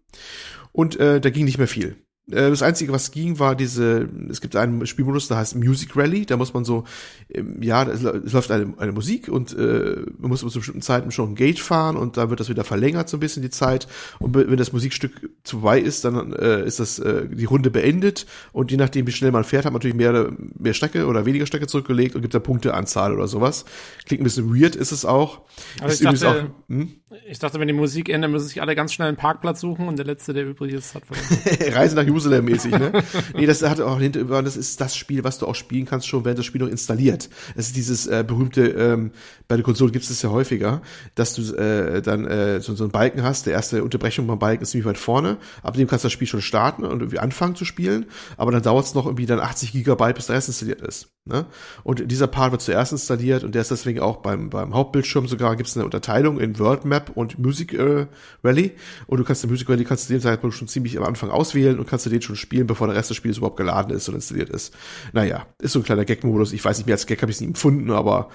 B: Und äh, da ging nicht mehr viel. Äh, Das Einzige, was ging, war diese, es gibt einen Spielmodus, der heißt Music Rally, da muss man so, ähm, ja, es lä- es läuft eine, eine Musik und äh, man muss zu bestimmten Zeiten schon ein Gate fahren und dann wird das wieder verlängert so ein bisschen die Zeit und wenn das Musikstück zu vorbei ist, dann äh, ist das äh, die Runde beendet und je nachdem, wie schnell man fährt, hat man natürlich mehr, mehr Strecke oder weniger Strecke zurückgelegt und gibt da Punkteanzahl oder sowas. Klingt ein bisschen weird, ist es auch.
C: Aber
B: ist
C: ich dachte-
B: hm?
C: Ich dachte, wenn die Musik endet, müssen sich alle ganz schnell einen Parkplatz suchen und der Letzte, der übrig ist, hat verloren.
B: Reise nach Jerusalem mäßig, ne? nee, das hat auch hinter, das ist das Spiel, was du auch spielen kannst, schon während das Spiel noch installiert. Es ist dieses äh, berühmte, ähm, bei der Konsole gibt es das ja häufiger, dass du äh, dann äh, so, so einen Balken hast, der erste Unterbrechung beim Balken ist ziemlich weit vorne, ab dem kannst du das Spiel schon starten und irgendwie anfangen zu spielen, aber dann dauert es noch irgendwie dann 80 Gigabyte, bis der Rest installiert ist. Ne? Und dieser Part wird zuerst installiert und der ist deswegen auch beim, beim Hauptbildschirm sogar gibt es eine Unterteilung in World Map und Music äh, Rally und du kannst den Music Rally kannst du den Zeitpunkt schon ziemlich am Anfang auswählen und kannst den schon spielen, bevor der Rest des Spiels überhaupt geladen ist und installiert ist. Naja, ist so ein kleiner Gag-Modus. Ich weiß nicht, mehr als Gag habe ich es nie empfunden, aber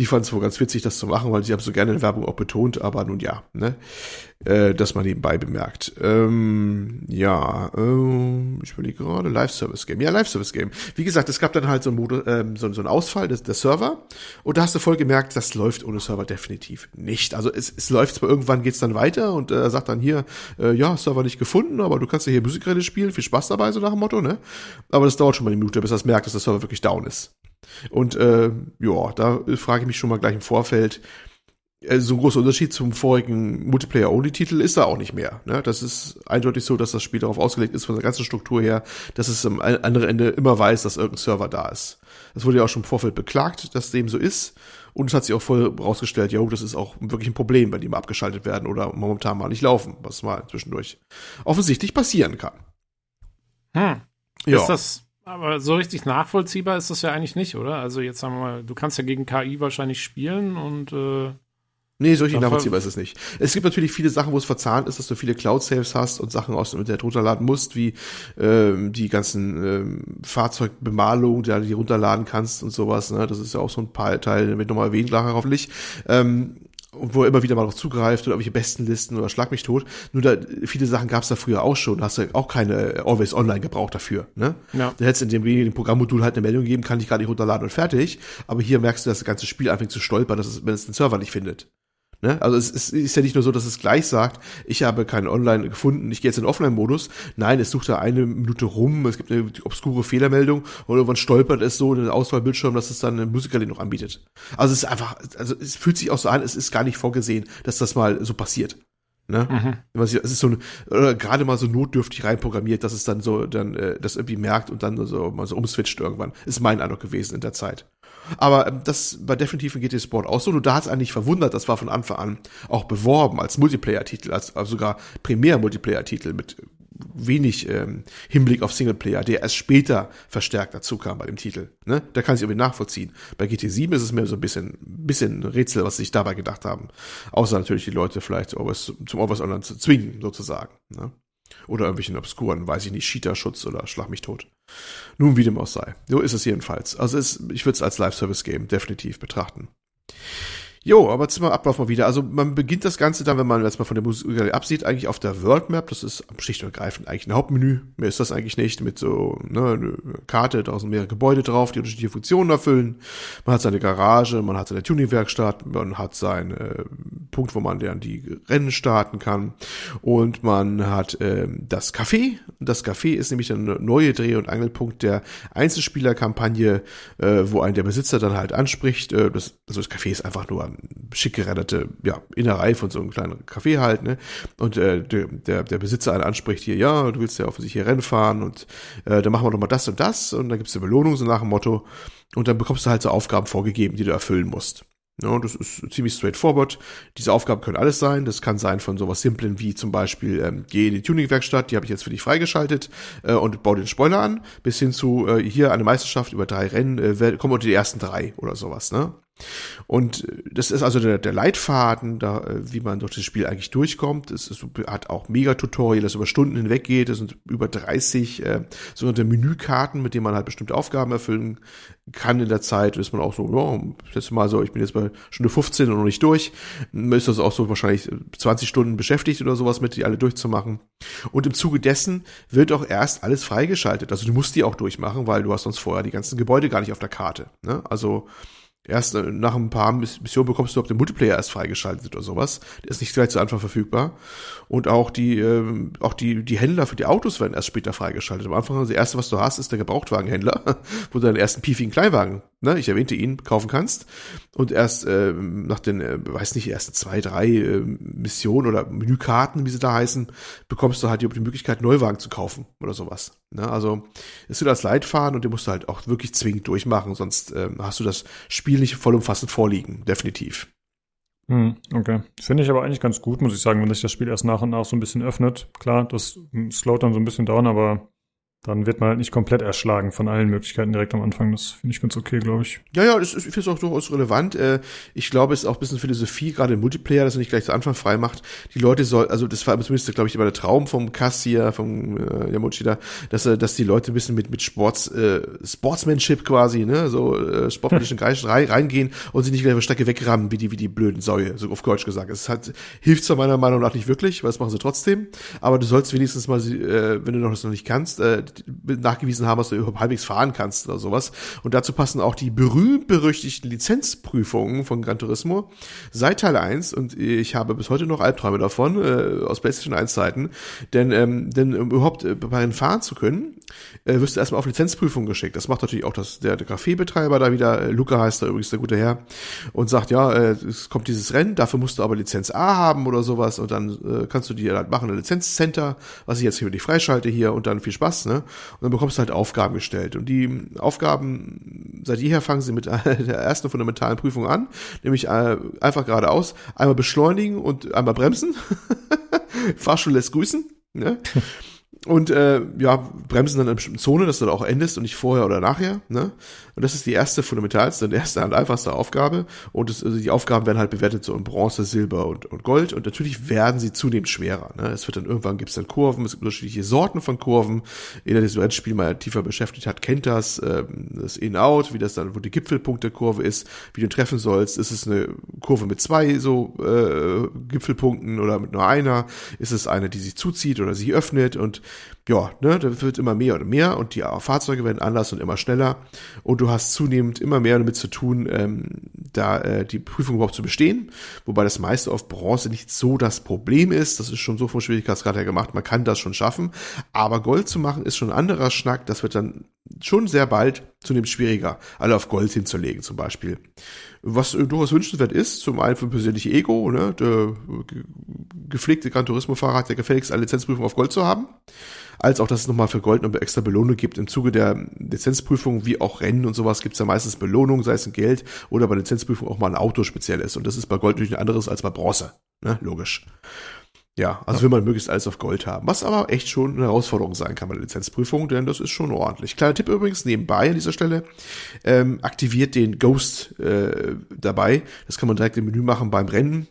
B: die fanden es wohl ganz witzig, das zu machen, weil sie haben so gerne in der Werbung auch betont, aber nun ja, ne? Äh, das mal nebenbei bemerkt. Ähm, ja, ähm, ich überlege gerade, Live-Service-Game. Ja, Live-Service-Game. Wie gesagt, es gab dann halt so einen, Modus, ähm, so, so einen Ausfall des, des Server und da hast du voll gemerkt, das läuft ohne Server definitiv nicht. Also es, es läuft zwar irgendwann geht's dann weiter und äh, sagt dann hier, äh, ja, Server nicht gefunden, aber du kannst ja hier Musikräte spielen, viel Spaß dabei, so nach dem Motto, ne? Aber das dauert schon mal eine Minute, bis das merkt, dass der Server wirklich down ist. Und äh, ja, da frage ich mich schon mal gleich im Vorfeld, äh, so ein großer Unterschied zum vorigen Multiplayer-Only-Titel ist da auch nicht mehr. Ne? Das ist eindeutig so, dass das Spiel darauf ausgelegt ist, von der ganzen Struktur her, dass es am anderen Ende immer weiß, dass irgendein Server da ist. Das wurde ja auch schon im Vorfeld beklagt, dass dem so ist. Und es hat sich auch voll rausgestellt, ja, das ist auch wirklich ein Problem, wenn die mal abgeschaltet werden oder momentan mal nicht laufen, was mal zwischendurch offensichtlich passieren kann.
C: Hm.
B: Ja.
C: Ist das, aber so richtig nachvollziehbar ist das ja eigentlich nicht, oder? Also jetzt sagen wir mal, du kannst ja gegen KI wahrscheinlich spielen und äh,
B: Nee, so richtig nachvollziehbar ist es nicht. Es gibt natürlich viele Sachen, wo es verzahnt ist, dass du viele Cloud-Saves hast und Sachen aus dem Internet runterladen musst, wie ähm, die ganzen ähm, Fahrzeugbemalungen, die du runterladen kannst und sowas. Ne? Das ist ja auch so ein paar Teil, den wird nochmal erwähnt, nachher hoffentlich. Ähm, und wo er immer wieder mal noch zugreift oder irgendwelche Bestenlisten oder Schlag mich tot. Nur da, viele Sachen gab es da früher auch schon. Da hast du auch keine äh, Always Online gebraucht dafür. Ne?
C: Ja.
B: Da hättest du in dem, dem Programmmodul halt eine Meldung gegeben, kann ich gar nicht runterladen und fertig. Aber hier merkst du, dass das ganze Spiel anfängt zu stolpern, dass es, wenn es den Server nicht findet. Ne? Also es ist, ist ja nicht nur so, dass es gleich sagt, ich habe keinen Online gefunden, ich gehe jetzt in Offline-Modus. Nein, es sucht da eine Minute rum, es gibt eine obskure Fehlermeldung und irgendwann stolpert es so in den Auswahlbildschirm, dass es dann eine Musikerli noch anbietet. Also es ist einfach, also es fühlt sich auch so an, es ist gar nicht vorgesehen, dass das mal so passiert. Ne?
C: mhm.
B: Es ist so ein, gerade mal so notdürftig reinprogrammiert, dass es dann so dann äh, das irgendwie merkt und dann so mal so umswitcht irgendwann. Ist mein Eindruck gewesen in der Zeit. Aber ähm, das war definitiv in GT Sport auch so. Und da hat es eigentlich verwundert, das war von Anfang an auch beworben als Multiplayer-Titel, als, als sogar Primär-Multiplayer-Titel mit wenig ähm, Hinblick auf Singleplayer, der erst später verstärkt dazu kam bei dem Titel. Ne? Da kann ich irgendwie nachvollziehen. Bei GT7 ist es mir so ein bisschen, bisschen Rätsel, was sie sich dabei gedacht haben. Außer natürlich die Leute vielleicht zum Always Online zu zwingen, sozusagen. Ne? Oder irgendwelchen obskuren, weiß ich nicht, Cheater-Schutz oder Schlag mich tot. Nun, wie dem auch sei. So ist es jedenfalls. Also es, ich würde es als Live-Service-Game definitiv betrachten. Jo, aber zum Ablauf mal wieder. Also man beginnt das Ganze dann, wenn man jetzt mal von der Musik absieht, eigentlich auf der World Map. Das ist schlicht und ergreifend eigentlich ein Hauptmenü. Mehr ist das eigentlich nicht. Mit so ne, eine Karte, da sind mehrere Gebäude drauf, die unterschiedliche Funktionen erfüllen. Man hat seine Garage, man hat seine Tuningwerkstatt, man hat seinen äh, Punkt, wo man dann die Rennen starten kann. Und man hat ähm, das Café. Das Café ist nämlich der neue Dreh- und Angelpunkt der Einzelspielerkampagne, äh, wo einen der Besitzer dann halt anspricht. Äh, das, also das Café ist einfach nur eine schick gerettete ja, Innerei von so einem kleinen Café halt. Ne? Und äh, der, der, der Besitzer einen anspricht hier, ja, du willst ja offensichtlich hier Rennen fahren und äh, dann machen wir doch mal das und das und dann gibt's eine Belohnung so nach dem Motto. Und dann bekommst du halt so Aufgaben vorgegeben, die du erfüllen musst. Ja, das ist ziemlich straightforward. Diese Aufgaben können alles sein. Das kann sein von sowas Simplen wie zum Beispiel, ähm, geh in die Tuningwerkstatt, die habe ich jetzt für dich freigeschaltet äh, und bau den Spoiler an, bis hin zu äh, hier eine Meisterschaft über drei Rennen, äh, komm unter die ersten drei oder sowas. Ne? Und äh, das ist also der, der Leitfaden, da, äh, wie man durch das Spiel eigentlich durchkommt. Es ist, hat auch Mega-Tutorial, das über Stunden hinweg geht. Es sind über 30 äh, sogenannte Menükarten, mit denen man halt bestimmte Aufgaben erfüllen kann in der Zeit. Ist man auch so, ja, letztes Mal so, ich bin jetzt bei Stunde 15 und noch nicht durch. Ist das auch so wahrscheinlich 20 Stunden beschäftigt oder sowas mit, die alle durchzumachen. Und im Zuge dessen wird auch erst alles freigeschaltet. Also du musst die auch durchmachen, weil du hast sonst vorher die ganzen Gebäude gar nicht auf der Karte. Ne? Also erst äh, nach ein paar Missionen bekommst du auch den Multiplayer erst freigeschaltet oder sowas. Der ist nicht gleich zu Anfang verfügbar. Und auch die, ähm, auch die, die Händler für die Autos werden erst später freigeschaltet. Am Anfang, das erste, was du hast, ist der Gebrauchtwagenhändler, wo du deinen ersten piefigen Kleinwagen, ne, ich erwähnte ihn, kaufen kannst. Und erst äh, nach den, äh, weiß nicht, ersten zwei, drei äh, Missionen oder Menükarten, wie sie da heißen, bekommst du halt die, Möglichkeit, Neuwagen zu kaufen oder sowas. Ne? Also es wird als Leitfaden und den musst du halt auch wirklich zwingend durchmachen, sonst äh, hast du das Spiel nicht vollumfassend vorliegen, definitiv.
A: Hm, okay. Finde ich aber eigentlich ganz gut, muss ich sagen, wenn sich das Spiel erst nach und nach so ein bisschen öffnet. Klar, das slowt dann so ein bisschen down, aber dann wird man halt nicht komplett erschlagen von allen Möglichkeiten direkt am Anfang. Das finde ich ganz okay, glaube ich.
B: Ja, ja, das ist, ich finde es auch durchaus relevant. Äh, ich glaube, es ist auch ein bisschen Philosophie, gerade im Multiplayer, dass er nicht gleich zu Anfang frei macht. Die Leute soll, also das war zumindest, glaube ich, immer der Traum vom Kassier, vom äh, Yamuchi da, dass, dass die Leute ein bisschen mit, mit Sports, äh, Sportsmanship quasi, ne, so äh, sportlichen Geist rein, reingehen und sie nicht gleich auf der Strecke wegrammen, wie die, wie die blöden Säue, so auf Deutsch gesagt. Es hat, hilft zwar meiner Meinung nach nicht wirklich, weil das machen sie trotzdem, aber du sollst wenigstens mal, äh, wenn du noch das noch nicht kannst, äh, nachgewiesen haben, dass du überhaupt halbwegs fahren kannst oder sowas. Und dazu passen auch die berühmt-berüchtigten Lizenzprüfungen von Gran Turismo seit Teil 1 und ich habe bis heute noch Albträume davon, äh, aus PlayStation 1 Zeiten, denn, ähm, denn um überhaupt äh, bei ihnen fahren zu können, äh, wirst du erstmal auf Lizenzprüfung geschickt. Das macht natürlich auch das, der, der Café-Betreiber da wieder, äh, Luca heißt da übrigens der gute Herr, und sagt, ja, äh, es kommt dieses Rennen, dafür musst du aber Lizenz A haben oder sowas und dann äh, kannst du dir halt machen, ein Lizenzcenter, was ich jetzt hier dich freischalte hier und dann viel Spaß, ne? Und dann bekommst du halt Aufgaben gestellt. Und die Aufgaben, seit jeher fangen sie mit der ersten fundamentalen Prüfung an, nämlich äh, einfach geradeaus, einmal beschleunigen und einmal bremsen. Fahrstuhl lässt grüßen. Ne? Und äh, ja, bremsen dann in einer bestimmten Zone, dass du da auch endest und nicht vorher oder nachher. Ne? Und das ist die erste fundamentalste und erste und einfachste Aufgabe. Und das, also die Aufgaben werden halt bewertet so in Bronze, Silber und, und Gold. Und natürlich werden sie zunehmend schwerer. Ne? Es wird dann irgendwann gibt es dann Kurven, es gibt unterschiedliche Sorten von Kurven. Jeder, der so ein Spiel mal tiefer beschäftigt hat, kennt das. Ähm, das In-Out, wie das dann, wo die Gipfelpunkt der Kurve ist, wie du treffen sollst. Ist es eine Kurve mit zwei so äh, Gipfelpunkten oder mit nur einer? Ist es eine, die sich zuzieht oder sich öffnet? Und ja, ne, da wird immer mehr und mehr und die Fahrzeuge werden anders und immer schneller. Und du hast zunehmend immer mehr damit zu tun, ähm, da äh, die Prüfung überhaupt zu bestehen, wobei das meiste auf Bronze nicht so das Problem ist, das ist schon so vom Schwierigkeitsgrad her gemacht, man kann das schon schaffen, aber Gold zu machen ist schon ein anderer Schnack, das wird dann schon sehr bald zunehmend schwieriger, alle auf Gold hinzulegen zum Beispiel. Was äh, durchaus wünschenswert ist, zum einen für persönliche Ego, ne, der gepflegte Gran Turismo-Fahrer hat ja gefälligst eine Lizenzprüfung auf Gold zu haben als auch, dass es nochmal für Gold noch extra Belohnung gibt. Im Zuge der Lizenzprüfung, wie auch Rennen und sowas, gibt es ja meistens Belohnung, sei es ein Geld oder bei Lizenzprüfung auch mal ein Auto spezielles. Und das ist bei Gold natürlich ein anderes als bei Bronze. Ne? Logisch. Ja, also ja. will man möglichst alles auf Gold haben. Was aber echt schon eine Herausforderung sein kann bei der Lizenzprüfung, denn das ist schon ordentlich. Kleiner Tipp übrigens nebenbei an dieser Stelle. Ähm, aktiviert den Ghost äh, dabei. Das kann man direkt im Menü machen beim Rennen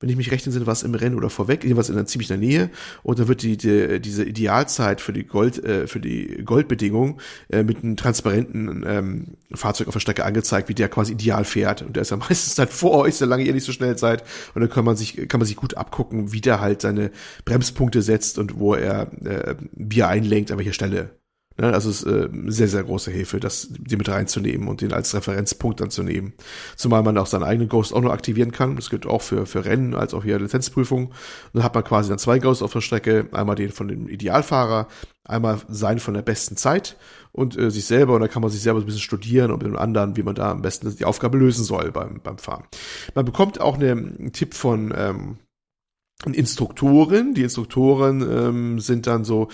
B: wenn ich mich recht entsinne, war es im Rennen oder vorweg, jedenfalls in der ziemlich der Nähe. Und da wird die, die diese Idealzeit für die Gold, äh, für die Goldbedingung äh, mit einem transparenten ähm, Fahrzeug auf der Strecke angezeigt, wie der quasi ideal fährt. Und der ist ja meistens dann vor euch, solange ihr nicht so schnell seid. Und dann kann man sich, kann man sich gut abgucken, wie der halt seine Bremspunkte setzt und wo er äh, Bier einlenkt, an welcher Stelle. Ja, also es ist äh, sehr, sehr große Hilfe, das die mit reinzunehmen und den als Referenzpunkt dann zu nehmen. Zumal man auch seinen eigenen Ghost auch noch aktivieren kann. Das gilt auch für, für Rennen als auch hier Lizenzprüfung. dann hat man quasi dann zwei Ghosts auf der Strecke. Einmal den von dem Idealfahrer, einmal sein von der besten Zeit und äh, sich selber. Und dann kann man sich selber ein bisschen studieren und mit dem anderen, wie man da am besten die Aufgabe lösen soll beim, beim Fahren. Man bekommt auch eine, einen Tipp von ähm, Instruktoren. Die Instruktoren ähm, sind dann so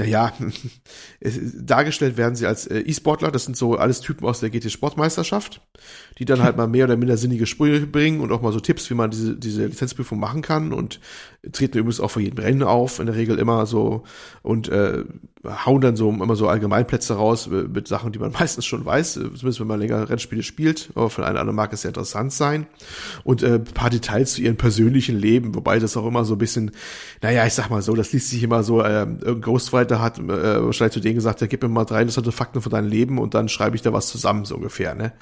B: naja, es- dargestellt werden sie als äh, E-Sportler. Das sind so alles Typen aus der GT-Sportmeisterschaft, die dann halt mal mehr oder minder sinnige Sprüche bringen und auch mal so Tipps, wie man diese, diese Lizenzprüfung machen kann und treten übrigens auch vor jedem Rennen auf, in der Regel immer so und äh, hauen dann so immer so Allgemeinplätze raus äh, mit Sachen, die man meistens schon weiß, äh, zumindest wenn man länger Rennspiele spielt, aber von einer anderen mag es sehr interessant sein. Und äh, ein paar Details zu ihrem persönlichen Leben, wobei das auch immer so ein bisschen, naja, ich sag mal so, das liest sich immer so, äh, irgendein Ghostwriter hat äh, wahrscheinlich zu denen gesagt, ja, gib mir mal drei interessante Fakten von deinem Leben und dann schreibe ich da was zusammen, so ungefähr, ne?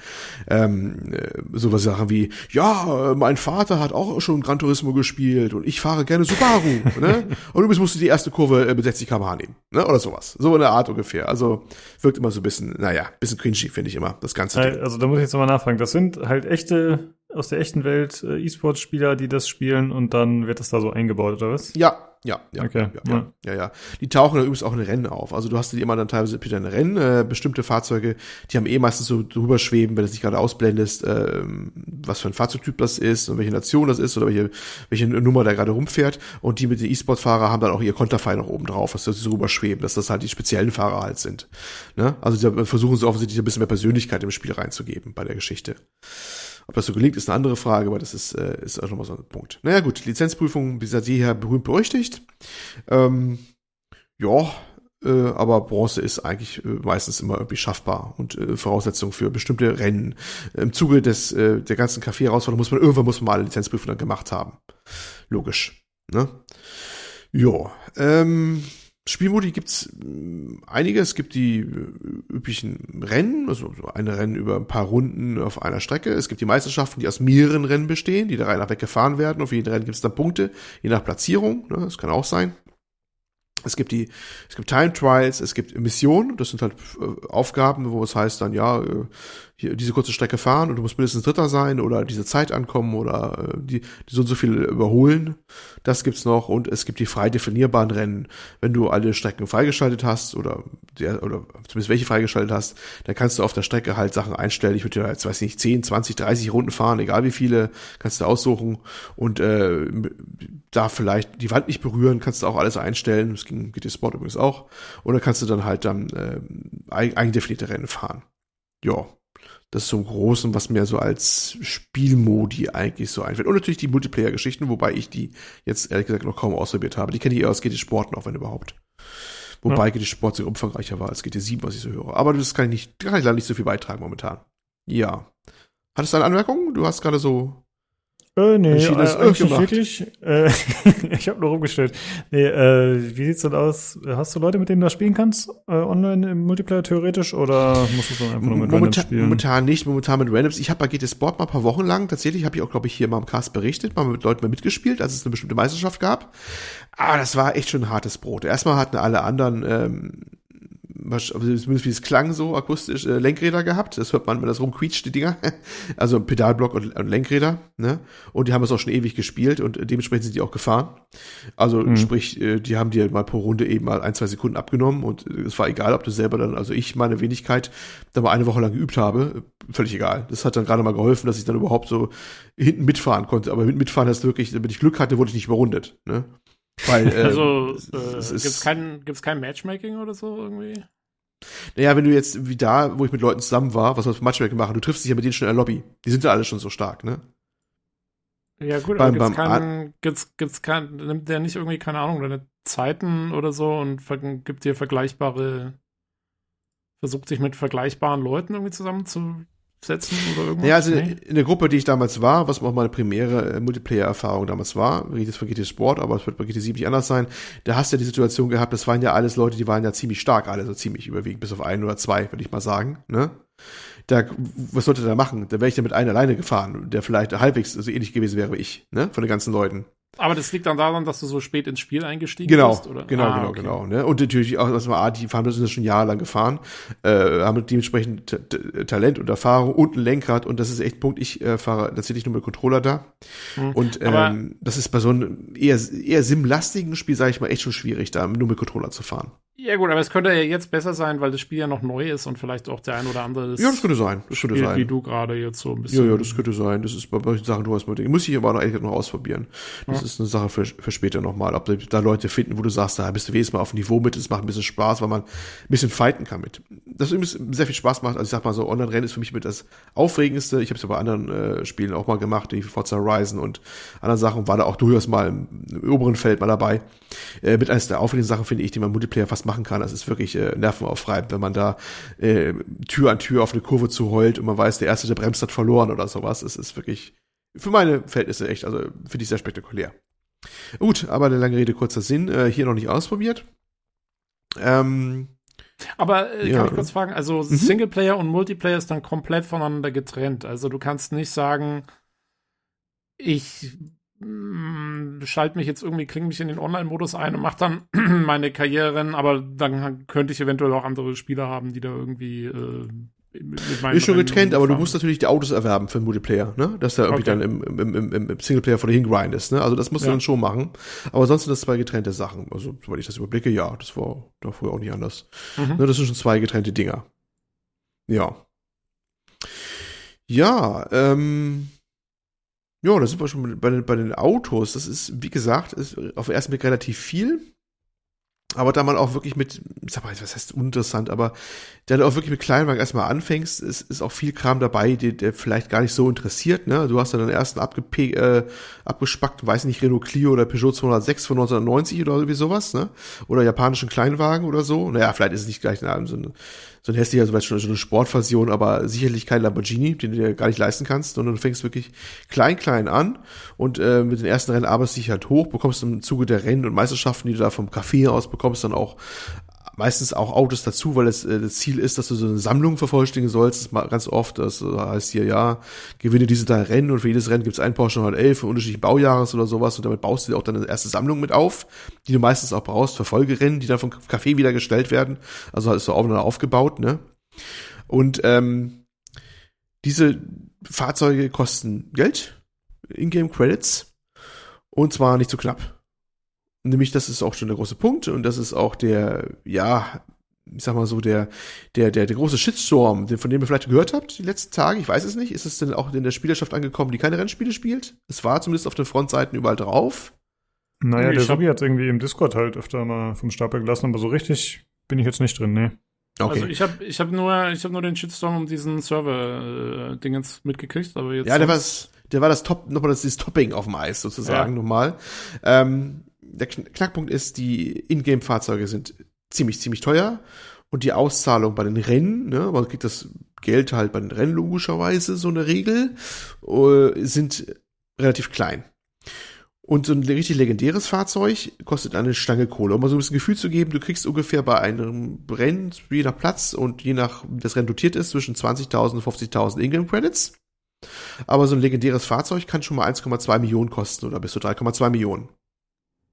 B: Ähm, äh, sowas Sachen wie, ja, äh, mein Vater hat auch schon Gran Turismo gespielt und ich fahre gerne Subaru, ne? Und übrigens musst du die erste Kurve äh, mit 60 km/h nehmen, ne? Oder sowas. So in der Art ungefähr. Also wirkt immer so ein bisschen, naja, bisschen cringy, finde ich immer, das Ganze.
A: Also da muss ich jetzt nochmal nachfragen. Das sind halt echte, aus der echten Welt äh, E-Sport-Spieler, die das spielen und dann wird das da so eingebaut, oder was?
B: Ja, ja, ja,
A: Okay,
B: ja, ja, ja, ja. Die tauchen dann übrigens auch in Rennen auf. Also du hast die immer dann teilweise wieder in Rennen, äh, bestimmte Fahrzeuge, die haben eh meistens so drüber schweben, wenn du es nicht gerade ausblendest, ähm, was für ein Fahrzeugtyp das ist und welche Nation das ist oder welche, welche Nummer da gerade rumfährt. Und die mit den E-Sport-Fahrer haben dann auch ihr Konterfei noch oben drauf, was so drüber schweben, dass das halt die speziellen Fahrer halt sind. Ne? Also da versuchen sie offensichtlich ein bisschen mehr Persönlichkeit im Spiel reinzugeben bei der Geschichte. Ob das so gelingt, ist eine andere Frage, aber das ist, äh, ist auch nochmal so ein Punkt. Naja gut, Lizenzprüfung bis seit jeher berühmt berüchtigt. Ähm, ja, äh, aber Bronze ist eigentlich äh, meistens immer irgendwie schaffbar und äh, Voraussetzung für bestimmte Rennen. Im Zuge des äh, der ganzen Kaffee-Herausforderung muss man irgendwann muss man mal eine Lizenzprüfung dann gemacht haben. Logisch. Ne? Ja, ähm, Spielmodi gibt's mh, einige. Es gibt die äh, üblichen Rennen, also so eine Rennen über ein paar Runden auf einer Strecke. Es gibt die Meisterschaften, die aus mehreren Rennen bestehen, die der Reihe nach weggefahren werden. Auf jeden Rennen gibt's dann Punkte, je nach Platzierung. Ne? Das kann auch sein. Es gibt die, es gibt Time Trials, es gibt Missionen, das sind halt äh, Aufgaben, wo es heißt dann, ja, äh, hier diese kurze Strecke fahren und du musst mindestens Dritter sein oder diese Zeit ankommen oder äh, die, die so und so viel überholen. Das gibt's noch und es gibt die frei definierbaren Rennen. Wenn du alle Strecken freigeschaltet hast oder der, oder zumindest welche freigeschaltet hast, dann kannst du auf der Strecke halt Sachen einstellen. Ich würde ja jetzt, weiß nicht, 10, 20, 30 Runden fahren, egal wie viele, kannst du aussuchen und äh, da vielleicht die Wand nicht berühren, kannst du auch alles einstellen. Das ging GT Sport übrigens auch. Oder kannst du dann halt dann äh, eig- eigendefinierte Rennen fahren. Ja, das ist so im Großen, was mir so als Spielmodi eigentlich so einfällt. Und natürlich die Multiplayer-Geschichten, wobei ich die jetzt ehrlich gesagt noch kaum ausprobiert habe. Die kenne ich eher aus GT Sport noch, wenn überhaupt. Wobei GT Sport sehr umfangreicher war als GT 7, was ich so höre. Aber das kann ich nicht, kann ich leider nicht so viel beitragen momentan. Ja. Hattest du eine Anmerkung? Du hast gerade so
A: Äh, nee,
B: Entschieden,
A: äh,
B: das
A: eigentlich nicht wirklich. Äh, ich habe nur rumgestellt. Nee, äh, wie sieht's denn aus? Hast du Leute, mit denen du das spielen kannst? Äh, online im Multiplayer theoretisch? Oder musst du es dann einfach nur mit Randoms
B: momentan,
A: spielen?
B: momentan nicht, momentan mit Randoms. Ich habe bei GT Sport mal ein paar Wochen lang, tatsächlich habe ich auch, glaube ich, hier mal im Cast berichtet, mal mit Leuten mal mitgespielt, als es eine bestimmte Meisterschaft gab. Aber das war echt schon ein hartes Brot. Erstmal hatten alle anderen, ähm, zumindest wie es klang so akustisch, äh, Lenkräder gehabt. Das hört man, wenn das rumquietscht, die Dinger. Also Pedalblock und, und Lenkräder. Ne? Und die haben es auch schon ewig gespielt und dementsprechend sind die auch gefahren. Also
A: Mhm.
B: sprich, äh, die haben dir mal pro Runde eben mal ein, zwei Sekunden abgenommen und äh, es war egal, ob du selber dann, also ich meine Wenigkeit, da mal eine Woche lang geübt habe, äh, völlig egal. Das hat dann gerade mal geholfen, dass ich dann überhaupt so hinten mitfahren konnte. Aber mit mitfahren heißt wirklich, wenn ich Glück hatte, wurde ich nicht überrundet. Ne? Weil, äh,
C: Also,
B: es
C: äh,
B: ist-
C: gibt's kein, gibt's kein Matchmaking oder so irgendwie?
B: Naja, wenn du jetzt wie da, wo ich mit Leuten zusammen war, was wir für Matchmaking machen, du triffst dich ja mit denen schon in der Lobby. Die sind ja alle schon so stark, ne?
C: Ja, gut,
B: Beim-
C: aber gibt's
B: beim
C: keinen, gibt's, gibt's kein, nimmt der nicht irgendwie, keine Ahnung, deine Zeiten oder so und gibt dir vergleichbare, versucht sich mit vergleichbaren Leuten irgendwie zusammenzusetzen oder irgendwas?
B: Ja, also
C: Nee?
B: in der Gruppe, die ich damals war, was auch meine primäre äh, Multiplayer-Erfahrung damals war, jetzt von GT Sport, aber es wird bei GT 7 nicht anders sein, da hast du ja die Situation gehabt, das waren ja alles Leute, die waren ja ziemlich stark, alle so ziemlich überwiegend, bis auf einen oder zwei, würde ich mal sagen, ne? Da, was sollte der machen? Da wäre ich ja mit einem alleine gefahren, der vielleicht halbwegs so ähnlich gewesen wäre wie ich, ne? Von den ganzen Leuten.
C: Aber das liegt dann daran, dass du so spät ins Spiel eingestiegen
B: Genau,
C: bist, oder?
B: genau,
C: Ah,
B: genau,
C: okay.
B: genau. Ne? Und natürlich auch, was man, ah, die fahren das schon jahrelang gefahren, äh, haben dementsprechend Talent und Erfahrung und ein Lenkrad und das ist echt ein Punkt. Ich äh, fahre tatsächlich nur mit Controller da.
C: Hm.
B: Und ähm, das ist bei so einem eher, eher sim-lastigen Spiel, sage ich mal, echt schon schwierig, da nur mit Controller zu fahren.
C: Ja gut, aber es könnte ja jetzt besser sein, weil das Spiel ja noch neu ist und vielleicht auch der ein oder andere das
B: Ja, das könnte sein. Das könnte sein.
C: wie du gerade jetzt so ein bisschen.
B: Ja, ja, das könnte sein. Das ist bei solchen Sachen durchaus möglich. Muss ich aber noch, gesagt noch ausprobieren. Das
C: Ja.
B: ist eine Sache für, für später nochmal. Ob da, Leute finden, wo du sagst, da bist du wenigstens mal auf dem Niveau mit, es macht ein bisschen Spaß, weil man ein bisschen fighten kann mit. Das übrigens sehr viel Spaß macht. Also ich sag mal so, Online-Rennen ist für mich mit das Aufregendste. Ich habe es ja bei anderen äh, Spielen auch mal gemacht, wie Forza Horizon und anderen Sachen, war da auch durchaus mal im, im oberen Feld mal dabei. Äh, mit eines der aufregenden Sachen, finde ich, die man Multiplayer fast machen kann. Das ist wirklich äh, nervenaufreibend, wenn man da äh, Tür an Tür auf eine Kurve zu heult und man weiß, der Erste, der bremst, hat verloren oder sowas. Es ist wirklich für meine Verhältnisse echt, also finde ich sehr spektakulär. Gut, aber eine lange Rede, kurzer Sinn. Äh, hier noch nicht ausprobiert. Ähm,
C: Aber äh,
B: Ja.
C: kann ich kurz fragen, also Singleplayer und Multiplayer ist dann komplett voneinander getrennt. Also du kannst nicht sagen, ich schalte mich jetzt irgendwie, klinge mich in den Online-Modus ein und mache dann meine Karrieren, aber dann könnte ich eventuell auch andere Spieler haben, die da irgendwie äh,
B: ist schon getrennt, aber du musst natürlich die Autos erwerben für den Multiplayer, ne? Dass da irgendwie
C: Okay.
B: dann im, im, im, im, Singleplayer vor dir hingrindest, ne? Also das musst du
C: Ja.
B: dann schon machen. Aber sonst sind das zwei getrennte Sachen. Also, soweit ich das überblicke, ja, das war da früher auch nicht anders.
C: Mhm.
B: Ne, das sind schon zwei getrennte Dinger. Ja. Ja, ähm. Ja, da sind wir schon bei den, bei den Autos. Das ist, wie gesagt, ist auf den ersten Blick relativ viel. Aber da man auch wirklich mit, ich sag mal, was heißt uninteressant, aber da du auch wirklich mit Kleinwagen erstmal anfängst, ist, ist auch viel Kram dabei, der, der vielleicht gar nicht so interessiert, ne? Du hast dann den ersten abgepe äh, abgespackt, weiß nicht, Renault Clio oder Peugeot 206 von 1990 oder irgendwie sowas, ne? Oder japanischen Kleinwagen oder so. Naja, vielleicht ist es nicht gleich na, so ein, so ein hässlicher, so eine Sportversion, aber sicherlich kein Lamborghini, den du dir gar nicht leisten kannst, sondern du fängst wirklich klein, klein an und äh, mit den ersten Rennen arbeitest dich halt hoch, bekommst im Zuge der Rennen und Meisterschaften, die du da vom Café aus bekommst, dann auch meistens auch Autos dazu, weil es äh, das Ziel ist, dass du so eine Sammlung vervollständigen sollst. Das ganz oft, das äh, heißt hier, ja, gewinne diese drei Rennen und für jedes Rennen gibt es einen Porsche 911 von unterschiedlichen Baujahres oder sowas und damit baust du dir auch deine erste Sammlung mit auf, die du meistens auch brauchst für Folgerennen, die dann vom Café wieder gestellt werden. Also ist so aufeinander aufgebaut, ne? Und ähm, diese Fahrzeuge kosten Geld, Ingame Credits, und zwar nicht zu knapp. Nämlich, das ist auch schon der große Punkt und das ist auch der, ja, ich sag mal so, der, der, der, der große Shitstorm, den, von dem ihr vielleicht gehört habt die letzten Tage, ich weiß es nicht. Ist es denn auch in der Spielerschaft angekommen, die keine Rennspiele spielt? Es war zumindest auf den Frontseiten überall drauf.
A: Naja,
C: Ich
A: der Sobi hat irgendwie im Discord halt öfter mal vom Stapel gelassen, aber so richtig bin ich jetzt nicht drin, nee.
C: Also ich habe ich hab nur, ich hab nur den Shitstorm um diesen Server-Dingens mitgekriegt, aber jetzt.
B: Ja, der war, das- der war das Top, nochmal das, dieses Topping auf dem Eis sozusagen
C: Ja.
B: nochmal. Ähm, der Kn- Knackpunkt ist, die Ingame-Fahrzeuge sind ziemlich, ziemlich teuer und die Auszahlung bei den Rennen, ne, man kriegt das Geld halt bei den Rennen logischerweise, so eine Regel, äh, sind relativ klein. Und so ein richtig legendäres Fahrzeug kostet eine Stange Kohle. Um mal so ein bisschen Gefühl zu geben, du kriegst ungefähr bei einem Rennen, je nach Platz und je nach, wie das Rennen dotiert ist, zwischen 20.000 und 50.000 Ingame Credits. Aber so ein legendäres Fahrzeug kann schon mal 1,2 Millionen kosten oder bis zu 3,2 Millionen.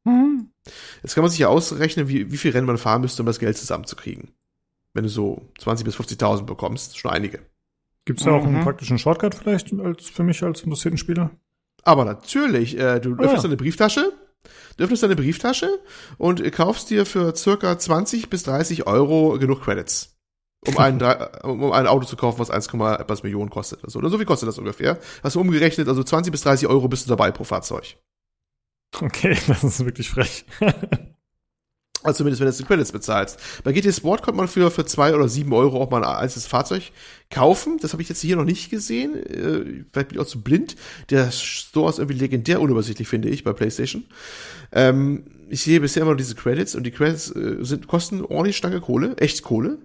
C: Hm.
B: Jetzt kann man sich ja ausrechnen, wie, wie viel Rennen man fahren müsste, um das Geld zusammenzukriegen. Wenn du so 20.000 bis 50.000 bekommst, schon einige.
A: Gibt's da auch einen
C: Mhm.
A: praktischen Shortcut vielleicht als für mich als interessierten Spieler?
B: Aber natürlich, äh, du öffnest
A: ja.
B: deine Brieftasche, du öffnest deine Brieftasche und kaufst dir für circa 20 bis 30 Euro genug Credits. Um ein, um ein Auto zu kaufen, was 1, etwas Millionen kostet. Also, oder so viel kostet das ungefähr. Hast du umgerechnet, also 20 bis 30 Euro bist du dabei pro Fahrzeug.
A: Okay, das ist wirklich frech.
B: Also zumindest, wenn du die Credits bezahlst. Bei GT Sport konnte man für, für zwei oder sieben Euro auch mal ein einzelnes Fahrzeug kaufen. Das habe ich jetzt hier noch nicht gesehen. Äh, vielleicht bin ich auch zu blind. Der Store ist irgendwie legendär unübersichtlich, finde ich, bei PlayStation. Ähm, ich sehe bisher immer nur diese Credits und die Credits äh, sind, kosten ordentlich Stange Kohle, echt Kohle.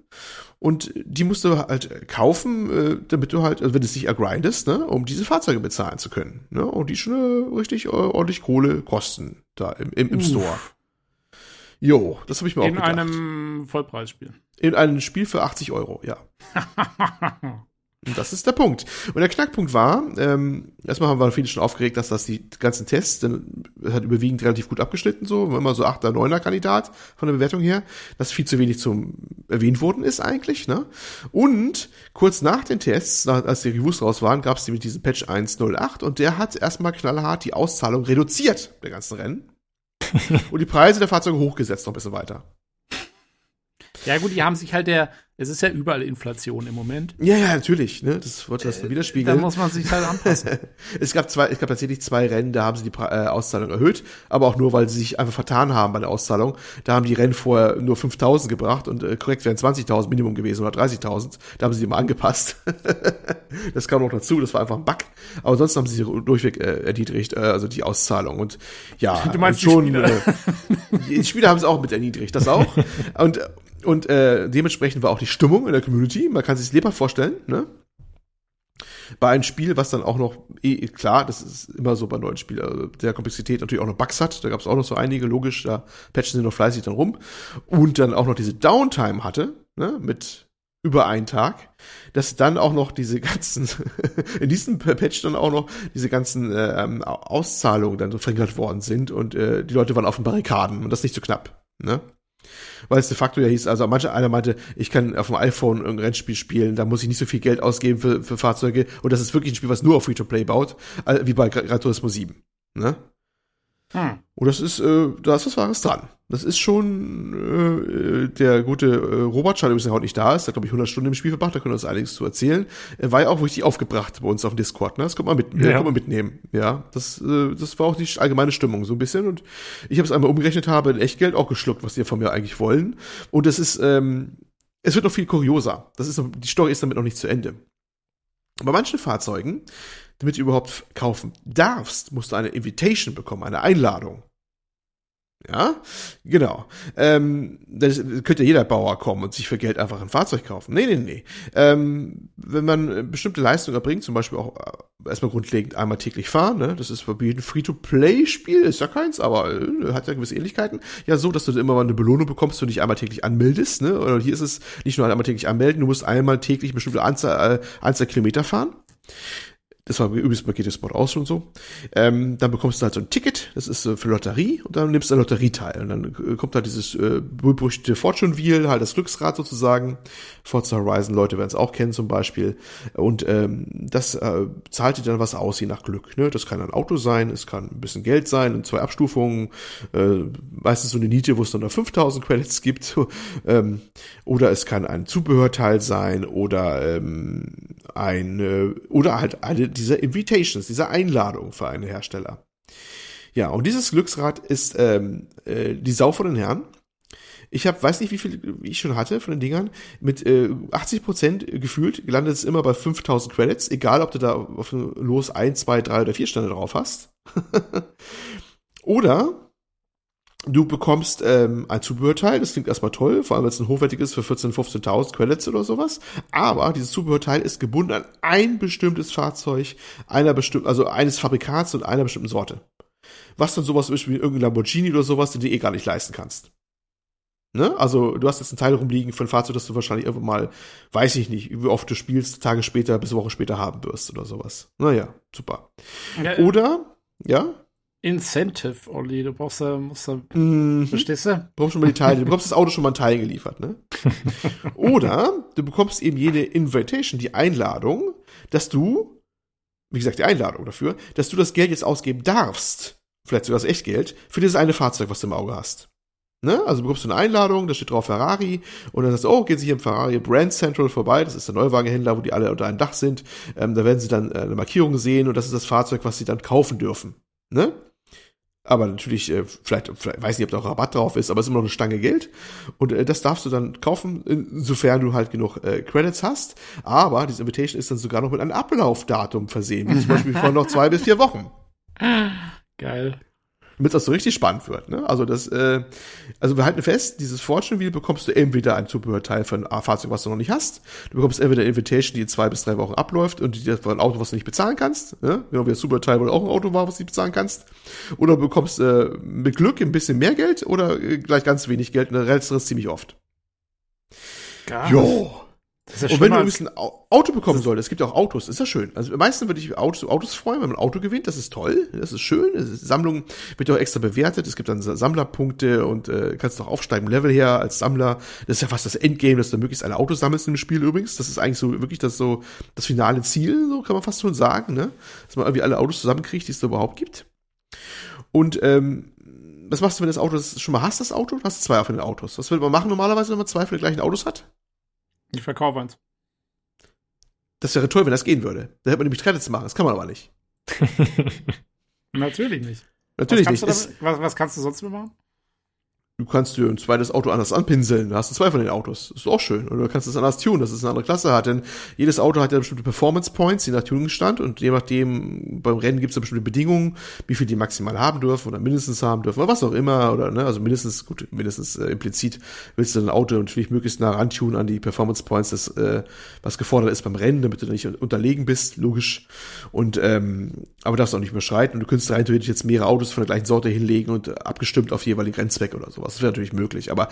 B: Und die musst du halt kaufen, äh, damit du halt, also wenn du es nicht ergrindest, ne, um diese Fahrzeuge bezahlen zu können. Ne? Und die schon äh, richtig äh, ordentlich Kohle kosten da im, im, im
C: Uff.
B: Store. Jo, das habe ich mir auch
C: In
B: gedacht.
C: einem Vollpreisspiel.
B: In einem Spiel für 80 Euro, ja. Und das ist der Punkt. Und der Knackpunkt war, ähm, erstmal haben wir viele schon aufgeregt, dass das die ganzen Tests, denn es hat überwiegend relativ gut abgeschnitten, so, immer so 8er, 9er Kandidat von der Bewertung her, dass viel zu wenig zum erwähnt worden ist eigentlich, ne? Und kurz nach den Tests, nach, als die Reviews raus waren, gab es nämlich diesen Patch 1.08 und der hat erstmal knallhart die Auszahlung reduziert, der ganzen Rennen. Und die Preise der Fahrzeuge hochgesetzt noch ein bisschen weiter.
C: Ja, gut, die haben sich halt der, es ist ja überall Inflation im Moment.
B: Ja, ja, natürlich, ne? Das wollte das
C: Da
B: widerspiegeln.
C: muss man sich halt anpassen.
B: es gab zwei, es gab tatsächlich zwei Rennen, da haben sie die Pra- äh, Auszahlung erhöht, aber auch nur, weil sie sich einfach vertan haben bei der Auszahlung. Da haben die Rennen vorher nur 5.000 gebracht und äh, korrekt wären 20.000 Minimum gewesen oder 30.000. Da haben sie die mal angepasst. das kam noch dazu, das war einfach ein Bug. Aber ansonsten haben sie sie durchweg äh, erniedrigt, äh, also die Auszahlung und ja,
C: Du meinst die
B: schon.
C: Spieler?
B: Äh, die Spieler haben es auch mit erniedrigt, das auch. und und äh, dementsprechend war auch die Stimmung in der Community. Man kann sich lebhaft vorstellen, ne? bei einem Spiel, was dann auch noch, eh, klar, das ist immer so bei neuen Spielen, also der Komplexität natürlich auch noch Bugs hat, da gab es auch noch so einige, logisch, da patchen sie noch fleißig dann rum und dann auch noch diese Downtime hatte, ne, mit über einen Tag, dass dann auch noch diese ganzen, in diesem Patch dann auch noch diese ganzen äh, ähm, Auszahlungen dann so verringert worden sind und äh, die Leute waren auf den Barrikaden und das nicht so knapp, ne? Weil es de facto ja hieß, also manche einer meinte, ich kann auf dem iPhone ein Rennspiel spielen, da muss ich nicht so viel Geld ausgeben für, für Fahrzeuge und das ist wirklich ein Spiel, was nur auf Free-to-Play baut, äh, wie bei Gran Turismo 7. Ne?
C: Hm.
B: Und das ist, äh, da ist was Wahres dran. Das ist schon, äh, der gute äh, Robert Schein, übrigens der heute nicht da ist, der hat, glaube ich, 100 Stunden im Spiel verbracht, da können wir uns einiges zu erzählen. Er war ja auch richtig aufgebracht bei uns auf dem Discord, ne? Das kommt man mit,
A: Ja.
B: ja. kann man mitnehmen. Ja, das, äh, das war auch die allgemeine Stimmung so ein bisschen. Und ich habe es einmal umgerechnet, habe in Echtgeld auch geschluckt, was die von mir eigentlich wollen. Und das ist, ähm, es wird noch viel kurioser. Das ist, noch- die Story ist damit noch nicht zu Ende. Bei manchen Fahrzeugen, damit du überhaupt kaufen darfst, musst du eine Invitation bekommen, eine Einladung. Ja, genau. Ähm, das könnte jeder Bauer kommen und sich für Geld einfach ein Fahrzeug kaufen. Nee, nee, nee. Ähm, wenn man äh, bestimmte Leistungen erbringt, zum Beispiel auch äh, erstmal grundlegend einmal täglich fahren, ne? das ist jedem Free-to-Play-Spiel, ist ja keins, aber äh, hat ja gewisse Ähnlichkeiten. Ja, so, dass du immer mal eine Belohnung bekommst, wenn du dich einmal täglich anmeldest. Ne? Oder hier ist es nicht nur einmal täglich anmelden, du musst einmal täglich eine bestimmte Anzahl, äh, Anzahl Kilometer fahren. Das war übrigens bei GT Sport auch schon so. Ähm, dann bekommst du halt so ein Ticket, das ist äh, für Lotterie, und dann nimmst du eine Lotterie teil. Und dann äh, kommt halt dieses äh, berüchtigte Fortune Wheel, halt das Glücksrad sozusagen. Forza Horizon, Leute werden es auch kennen zum Beispiel. Und ähm, das äh, zahlt dir dann was aus, je nach Glück. Ne? Das kann ein Auto sein, es kann ein bisschen Geld sein, in zwei Abstufungen. Äh, meistens so eine Niete, wo es dann noch 5000 Credits gibt. ähm, oder es kann ein Zubehörteil sein oder ähm, ein äh, oder halt eine dieser Invitations, dieser Einladung für einen Hersteller. Ja, und dieses Glücksrad ist ähm, äh, die Sau von den Herren. Ich habe, weiß nicht, wie viel ich schon hatte von den Dingern. Mit äh, 80 Prozent gefühlt landet es immer bei 5000 Credits, egal ob du da auf Los 1, 2, 3 oder 4 Stände drauf hast. oder du bekommst ähm, ein Zubehörteil, das klingt erstmal toll, vor allem wenn es ein hochwertiges für 14.000, 15.000 Credits oder sowas. Aber dieses Zubehörteil ist gebunden an ein bestimmtes Fahrzeug, einer bestimmten, also eines Fabrikats und einer bestimmten Sorte. Was dann sowas ist wie irgendein Lamborghini oder sowas, den du eh gar nicht leisten kannst. Ne? Also du hast jetzt ein Teil rumliegen für ein Fahrzeug, das du wahrscheinlich irgendwann mal, weiß ich nicht, wie oft du spielst, Tage später bis Woche später haben wirst oder sowas. Naja, super.
C: Ja,
B: Oder, ja,
C: Incentive, Olli, du brauchst da, musst da,
B: mhm.
C: verstehst du?
B: bekommst schon mal die Teile, du bekommst das Auto schon mal ein Teil geliefert, ne? Oder du bekommst eben jede Invitation, die Einladung, dass du, wie gesagt, die Einladung dafür, dass du das Geld jetzt ausgeben darfst, vielleicht sogar das Echtgeld, für dieses eine Fahrzeug, was du im Auge hast. Ne? Also bekommst du eine Einladung, da steht drauf Ferrari und dann sagst du, oh, gehen Sie hier im Ferrari Brand Central vorbei, das ist der Neuwagenhändler, wo die alle unter einem Dach sind. Ähm, da werden Sie dann äh, eine Markierung sehen und das ist das Fahrzeug, was Sie dann kaufen dürfen. Ne? Aber natürlich, äh, vielleicht, vielleicht weiß nicht, ob da auch Rabatt drauf ist, aber es ist immer noch eine Stange Geld. Und äh, das darfst du dann kaufen, insofern du halt genug äh, Credits hast. Aber diese Invitation ist dann sogar noch mit einem Ablaufdatum versehen, wie zum Beispiel von noch zwei bis vier Wochen.
C: Geil.
B: Damit das so richtig spannend wird. Ne? Also das, äh, also wir halten fest, dieses Fortune Wheel bekommst du entweder ein Zubehörteil für ein Fahrzeug, was du noch nicht hast. Du bekommst entweder eine Invitation, die in zwei bis drei Wochen abläuft und die ein Auto, was du nicht bezahlen kannst. Ne? Genau wie das Zubehörteil, wo du auch ein Auto war, was du nicht bezahlen kannst. Oder du bekommst äh, mit Glück ein bisschen mehr Geld oder äh, gleich ganz wenig Geld und dann letzteres ziemlich oft.
C: Geil.
B: Jo.
C: Ja
B: Und wenn du übrigens ein Au- Auto bekommen solltest, es gibt ja auch Autos, ist ja schön. Also am meisten würde ich Autos, Autos freuen, wenn man ein Auto gewinnt, das ist toll, das ist schön. Das ist, Sammlung wird ja auch extra bewertet, es gibt dann Sammlerpunkte und äh, kannst auch aufsteigen Level her als Sammler. Das ist ja fast das Endgame, dass du möglichst alle Autos sammelst im Spiel übrigens. Das ist eigentlich so wirklich das so das finale Ziel, so kann man fast schon sagen, ne? Dass man irgendwie alle Autos zusammenkriegt, die es da überhaupt gibt. Und ähm, was machst du, wenn das Auto das schon mal hast, das Auto? Du hast zwei von den Autos. Was will man machen normalerweise, wenn man zwei von den gleichen Autos hat?
C: Ich verkaufe eins.
B: Das wäre toll, wenn das gehen würde. Da hätte man nämlich Credits machen. Das kann man aber nicht.
C: Natürlich nicht.
B: Natürlich
C: was
B: nicht.
C: kannst
B: Es,
C: Du damit, was, was kannst du sonst mit machen?
B: Du kannst dir ein zweites Auto anders anpinseln. Da hast du zwei von den Autos. Ist auch schön. Oder du kannst es anders tunen, dass es eine andere Klasse hat. Denn jedes Auto hat ja bestimmte Performance Points, je nach Tuningstand. Und je nachdem, beim Rennen gibt es da bestimmte Bedingungen, wie viel die maximal haben dürfen oder mindestens haben dürfen oder was auch immer. Oder, ne, also mindestens, gut, mindestens äh, implizit willst du dein Auto natürlich möglichst nah rantunen an die Performance Points, das, äh, was gefordert ist beim Rennen, damit du da nicht unterlegen bist, logisch. Und, ähm, aber darfst auch nicht überschreiten. Und du könntest rein theoretisch jetzt mehrere Autos von der gleichen Sorte hinlegen und abgestimmt auf jeweiligen Grenzweg oder sowas. Das wäre natürlich möglich. Aber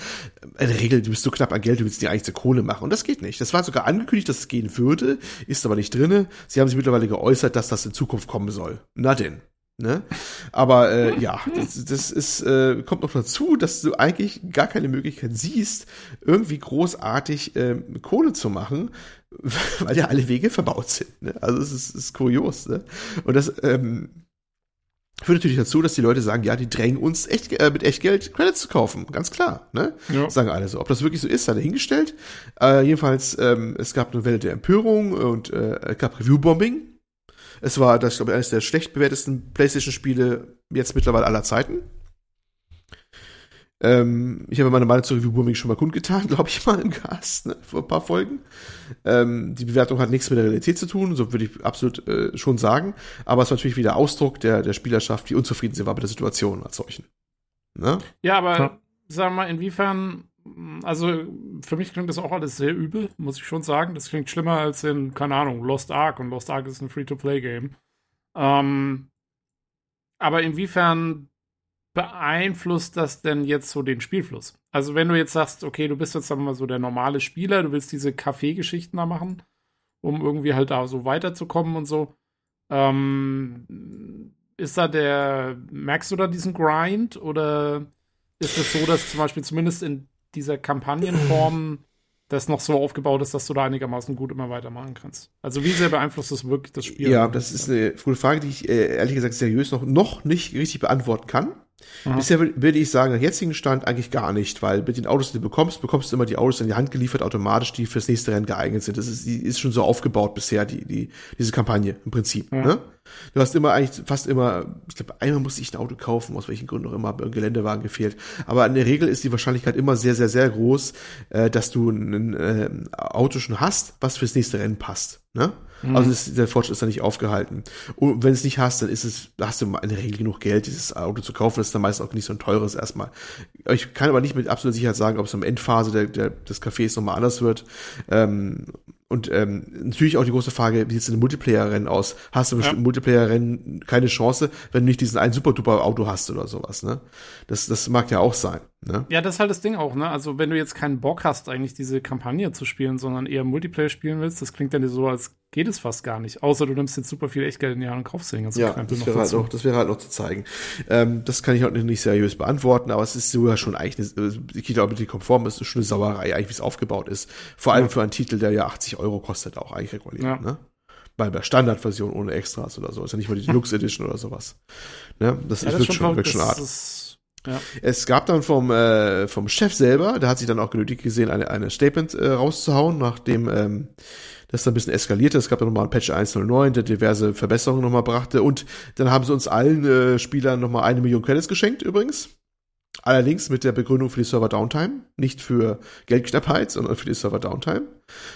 B: in der Regel, du bist so knapp an Geld, du willst dir eigentlich zur Kohle machen. Und das geht nicht. Das war sogar angekündigt, dass es gehen würde, ist aber nicht drinne. Sie haben sich mittlerweile geäußert, dass das in Zukunft kommen soll. Na denn. Ne? Aber äh, ja, das, das ist, äh, kommt noch dazu, dass du eigentlich gar keine Möglichkeit siehst, irgendwie großartig ähm, Kohle zu machen, weil ja alle Wege verbaut sind. Ne? Also es ist, ist kurios. Ne? Und das ähm, führt natürlich dazu, dass die Leute sagen, ja, die drängen uns echt, äh, mit Echtgeld Credits zu kaufen. Ganz klar. Ne?
C: Ja.
B: Sagen alle so. Ob das wirklich so ist, sei dahingestellt. Äh, jedenfalls, ähm, es gab eine Welle der Empörung und äh, es gab Review-Bombing. Es war, das, glaube ich, eines der schlecht bewertesten PlayStation-Spiele jetzt mittlerweile aller Zeiten. Ähm, ich habe meine Meinung zu Review-Bombing schon mal kundgetan, glaube ich mal im Cast, ne, vor ein paar Folgen. Ähm, die Bewertung hat nichts mit der Realität zu tun, so würde ich absolut äh, schon sagen. Aber es war natürlich wieder Ausdruck der, der Spielerschaft, wie unzufrieden sie war mit der Situation als solchen. Ne?
C: Ja, aber
A: Ja.
C: sag mal, inwiefern, also für mich klingt das auch alles sehr übel, muss ich schon sagen. Das klingt schlimmer als in, keine Ahnung, Lost Ark und Lost Ark ist ein Free-to-Play-Game. Ähm, aber inwiefern beeinflusst das denn jetzt so den Spielfluss? Also wenn du jetzt sagst, okay, du bist jetzt sagen mal so der normale Spieler, du willst diese Kaffeegeschichten da machen, um irgendwie halt da so weiterzukommen und so. Ähm, ist da der, merkst du da diesen Grind oder ist es so, dass zum Beispiel zumindest in dieser Kampagnenform das noch so aufgebaut ist, dass du da einigermaßen gut immer weitermachen kannst? Also wie sehr beeinflusst das wirklich das Spiel?
B: Ja, das ist eine gute Frage, die ich äh, ehrlich gesagt seriös noch, noch nicht richtig beantworten kann.
C: Aha.
B: Bisher wür- würde ich sagen, nach jetzigen Stand eigentlich gar nicht, weil mit den Autos, die du bekommst, bekommst du immer die Autos in die Hand geliefert, automatisch, die fürs nächste Rennen geeignet sind. Das ist, die ist schon so aufgebaut bisher, die, die, diese Kampagne im Prinzip.
C: Ja.
B: Ne? Du hast immer eigentlich fast immer, ich glaube, einmal musste ich ein Auto kaufen, aus welchen Gründen auch immer, mir ein Geländewagen gefehlt. Aber in der Regel ist die Wahrscheinlichkeit immer sehr, sehr, sehr groß, äh, dass du ein äh, Auto schon hast, was fürs nächste Rennen passt. Ne? Also ist, der Fortschritt ist da nicht aufgehalten. Und wenn es nicht hast, dann ist es, hast du in der Regel genug Geld, dieses Auto zu kaufen. Das ist dann meist auch nicht so ein teures erstmal. Ich kann aber nicht mit absoluter Sicherheit sagen, ob es am Endphase der, der, des Cafés nochmal anders wird. Ähm, und ähm, natürlich auch die große Frage, wie sieht es in den Multiplayer-Rennen aus? Hast du
C: Ja.
B: bestimmt Multiplayer-Rennen keine Chance, wenn du nicht diesen einen super-duper-Auto hast oder sowas, ne? Das, das mag ja auch sein, ne?
C: Ja, das ist halt das Ding auch, ne? Also, wenn du jetzt keinen Bock hast, eigentlich diese Kampagne zu spielen, sondern eher Multiplayer spielen willst, das klingt dann so, als geht es fast gar nicht. Außer du nimmst jetzt super viel Echtgeld in die Hand und kaufst den ganzen
B: Ja,
C: Krempel
B: das wäre, halt
C: dazu.
B: noch, das wäre halt noch zu zeigen. Ähm, das kann ich halt nicht seriös beantworten, aber es ist sogar schon eigentlich, eine, äh, ich glaube, die konform ist schon eine Sauerei, eigentlich, wie es aufgebaut ist. Vor allem
C: Ja.
B: für einen Titel, der ja 80 Euro kostet, auch eigentlich regulär,
C: Ja.
B: ne? Bei der Standardversion ohne Extras oder so. Ist ja nicht mal die Deluxe Edition oder sowas. Ne? Das,
C: Ja,
B: ist
C: das ist
B: wird
C: schon
B: schon, wird schon
C: ist, ja.
B: Es gab dann vom, äh, vom Chef selber, der hat sich dann auch genötigt gesehen, eine, eine Statement äh, rauszuhauen, nachdem ähm, das dann ein bisschen eskalierte. Es gab dann nochmal ein Patch 109, der diverse Verbesserungen nochmal brachte. Und dann haben sie uns allen äh, Spielern nochmal eine Million Credits geschenkt, übrigens. Allerdings mit der Begründung für die Server Downtime, nicht für Geldknappheit, sondern für die Server Downtime.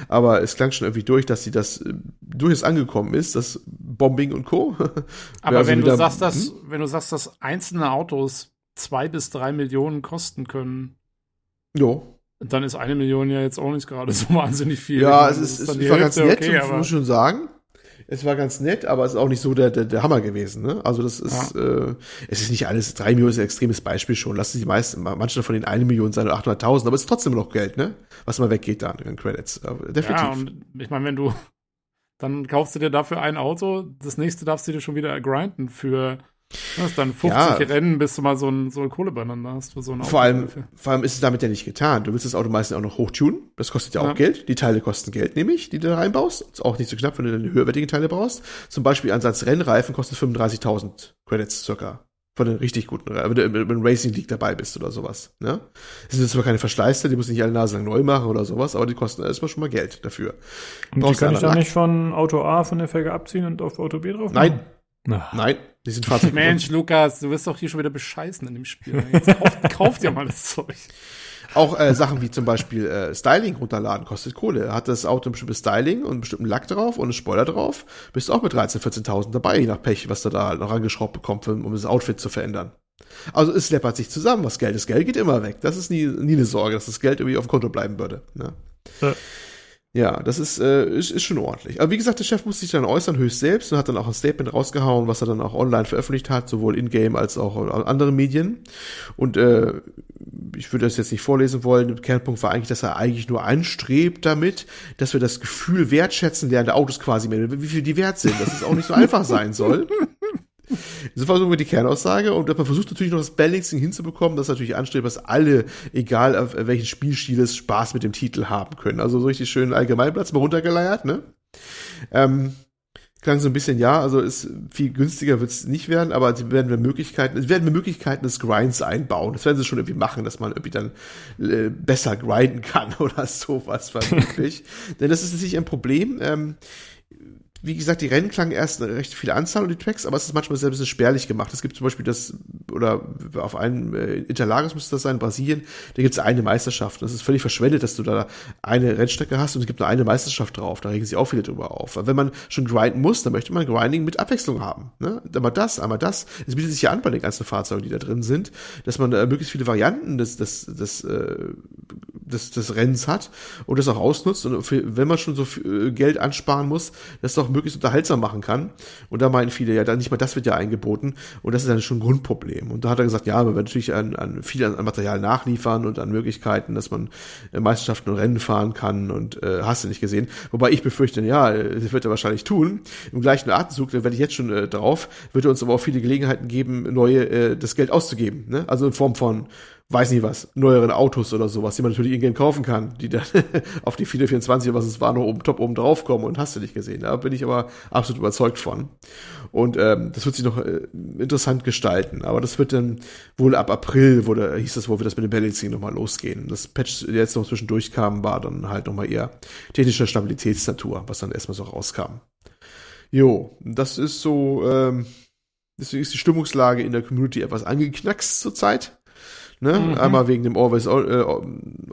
B: Aber es klang schon irgendwie durch, dass sie das äh, durchaus angekommen ist, das Bombing und Co.
C: Aber
B: Also
C: wenn du
B: wieder-
C: sagst, dass,
B: Hm?
C: wenn du sagst, dass einzelne Autos zwei bis drei Millionen kosten können,
B: Jo,
C: dann ist eine Million ja jetzt auch nicht gerade so wahnsinnig viel.
B: Ja, es ist, es war ganz nett,
C: okay,
B: muss schon sagen. Es war ganz nett, aber es ist auch nicht so der, der, der Hammer gewesen. Ne? Also das ist, äh, es ist nicht alles, drei Millionen ist ein extremes Beispiel schon. Lassen die meisten, manche von den eine Million sein oder 800.000, aber es ist trotzdem noch Geld, ne? Was mal weggeht da an Credits. Aber definitiv.
C: Ja, und ich meine, wenn du, dann kaufst du dir dafür ein Auto, das nächste darfst du dir schon wieder grinden für, was ist dann 50
B: Ja.
C: Rennen, bis du mal so ein, so ein Kohle beieinander hast für so ein Auto.
B: vor allem, vor allem ist es damit ja nicht getan. Du willst das Auto meistens auch noch hochtunen. Das kostet ja auch
C: Ja.
B: Geld. Die Teile kosten Geld, nämlich, die du da reinbaust. Ist auch nicht so knapp, wenn du dann höherwertige Teile brauchst. Zum Beispiel Ansatz Rennreifen kostet 35.000 Credits circa. Von den richtig guten, wenn du im Racing League dabei bist oder sowas. Ne? Das sind zwar keine Verschleißteile, die muss nicht alle Nase lang neu machen oder sowas, aber die kosten erstmal schon mal Geld dafür.
A: Und die kann
B: du
A: ich dann nicht von Auto A von der Felge abziehen und auf Auto B drauf
B: Nein.
A: Na,
B: Nein, die sind Fahrzeug.
C: Mensch, Lukas, du wirst doch hier schon wieder bescheißen in dem Spiel. Jetzt kauf, kauf dir mal das Zeug.
B: Auch äh, Sachen wie zum Beispiel äh, Styling runterladen kostet Kohle. Hat das Auto ein bestimmtes Styling und einen bestimmten Lack drauf und einen Spoiler drauf, bist du auch mit 13.000, 14.000 dabei, je nach Pech, was du da halt noch angeschraubt bekommst, um das Outfit zu verändern. Also es läppert sich zusammen, was Geld ist. Geld geht immer weg. Das ist nie, nie eine Sorge, dass das Geld irgendwie auf dem Konto bleiben würde. Ne?
A: Ja.
B: Ja, das ist, äh, ist, ist schon ordentlich. Aber wie gesagt, der Chef musste sich dann äußern, höchst selbst, und hat dann auch ein Statement rausgehauen, was er dann auch online veröffentlicht hat, sowohl in-game als auch in anderen Medien. Und äh, ich würde das jetzt nicht vorlesen wollen. Der Kernpunkt war eigentlich, dass er eigentlich nur anstrebt damit, dass wir das Gefühl wertschätzen lernen, der Autos quasi mehr, wie viel die wert sind, dass es auch nicht so einfach sein soll. Das war so die Kernaussage und man versucht natürlich noch das Balancing hinzubekommen, das natürlich anstrebt, dass alle, egal auf welchen Spielstil es Spaß mit dem Titel haben können. Also so richtig schön Allgemeinplatz mal runtergeleiert, ne? Ähm, klang so ein bisschen, ja, also ist viel günstiger wird es nicht werden, aber sie werden wir Möglichkeiten, sie werden wir Möglichkeiten des Grinds einbauen. Das werden sie schon irgendwie machen, dass man irgendwie dann äh, besser grinden kann oder sowas vermutlich. Denn das ist natürlich ein Problem. Ähm, wie gesagt, die Rennen klangen erst eine recht viele Anzahl und die Tracks, aber es ist manchmal sehr ein bisschen spärlich gemacht. Es gibt zum Beispiel das, oder auf einem äh, Interlagos müsste das sein, Brasilien, da gibt es eine Meisterschaft. Das ist völlig verschwendet, dass du da eine Rennstrecke hast und es gibt nur eine Meisterschaft drauf. Da regen sich auch viele drüber auf. Aber wenn man schon grinden muss, dann möchte man Grinding mit Abwechslung haben. Ne? Einmal das, einmal das. Es bietet sich ja an bei den ganzen Fahrzeugen, die da drin sind, dass man äh, möglichst viele Varianten des, des, des, äh, des, des Rennens hat und das auch ausnutzt. Und für, wenn man schon so viel äh, Geld ansparen muss, das doch möglichst unterhaltsam machen kann. Und da meinen viele, ja, dann nicht mal das wird ja eingeboten. Und das ist dann schon ein Grundproblem. Und da hat er gesagt, ja, man wird natürlich an, an viel an Material nachliefern und an Möglichkeiten, dass man äh, Meisterschaften und Rennen fahren kann und äh, hast du nicht gesehen. Wobei ich befürchte, ja, das wird er wahrscheinlich tun. Im gleichen Atemzug, da werde ich jetzt schon äh, drauf, wird er uns aber auch viele Gelegenheiten geben, neue, äh, das Geld auszugeben. Ne? Also in Form von weiß nicht was, neueren Autos oder sowas, die man natürlich ingame kaufen kann, die dann auf die 424, was es war, noch oben top oben drauf kommen und hast du nicht gesehen. Da bin ich aber absolut überzeugt von. Und ähm, das wird sich noch äh, interessant gestalten. Aber das wird dann wohl ab April, wurde, hieß das wohl, wird das mit dem Balancing nochmal losgehen. Das Patch, der jetzt noch zwischendurch kam, war dann halt nochmal eher technischer Stabilitätsnatur, was dann erstmal so rauskam. Jo, das ist so, ähm, deswegen ist die Stimmungslage in der Community etwas angeknackst zurzeit. Ne?
C: Mhm.
B: Einmal wegen dem Always, on- äh,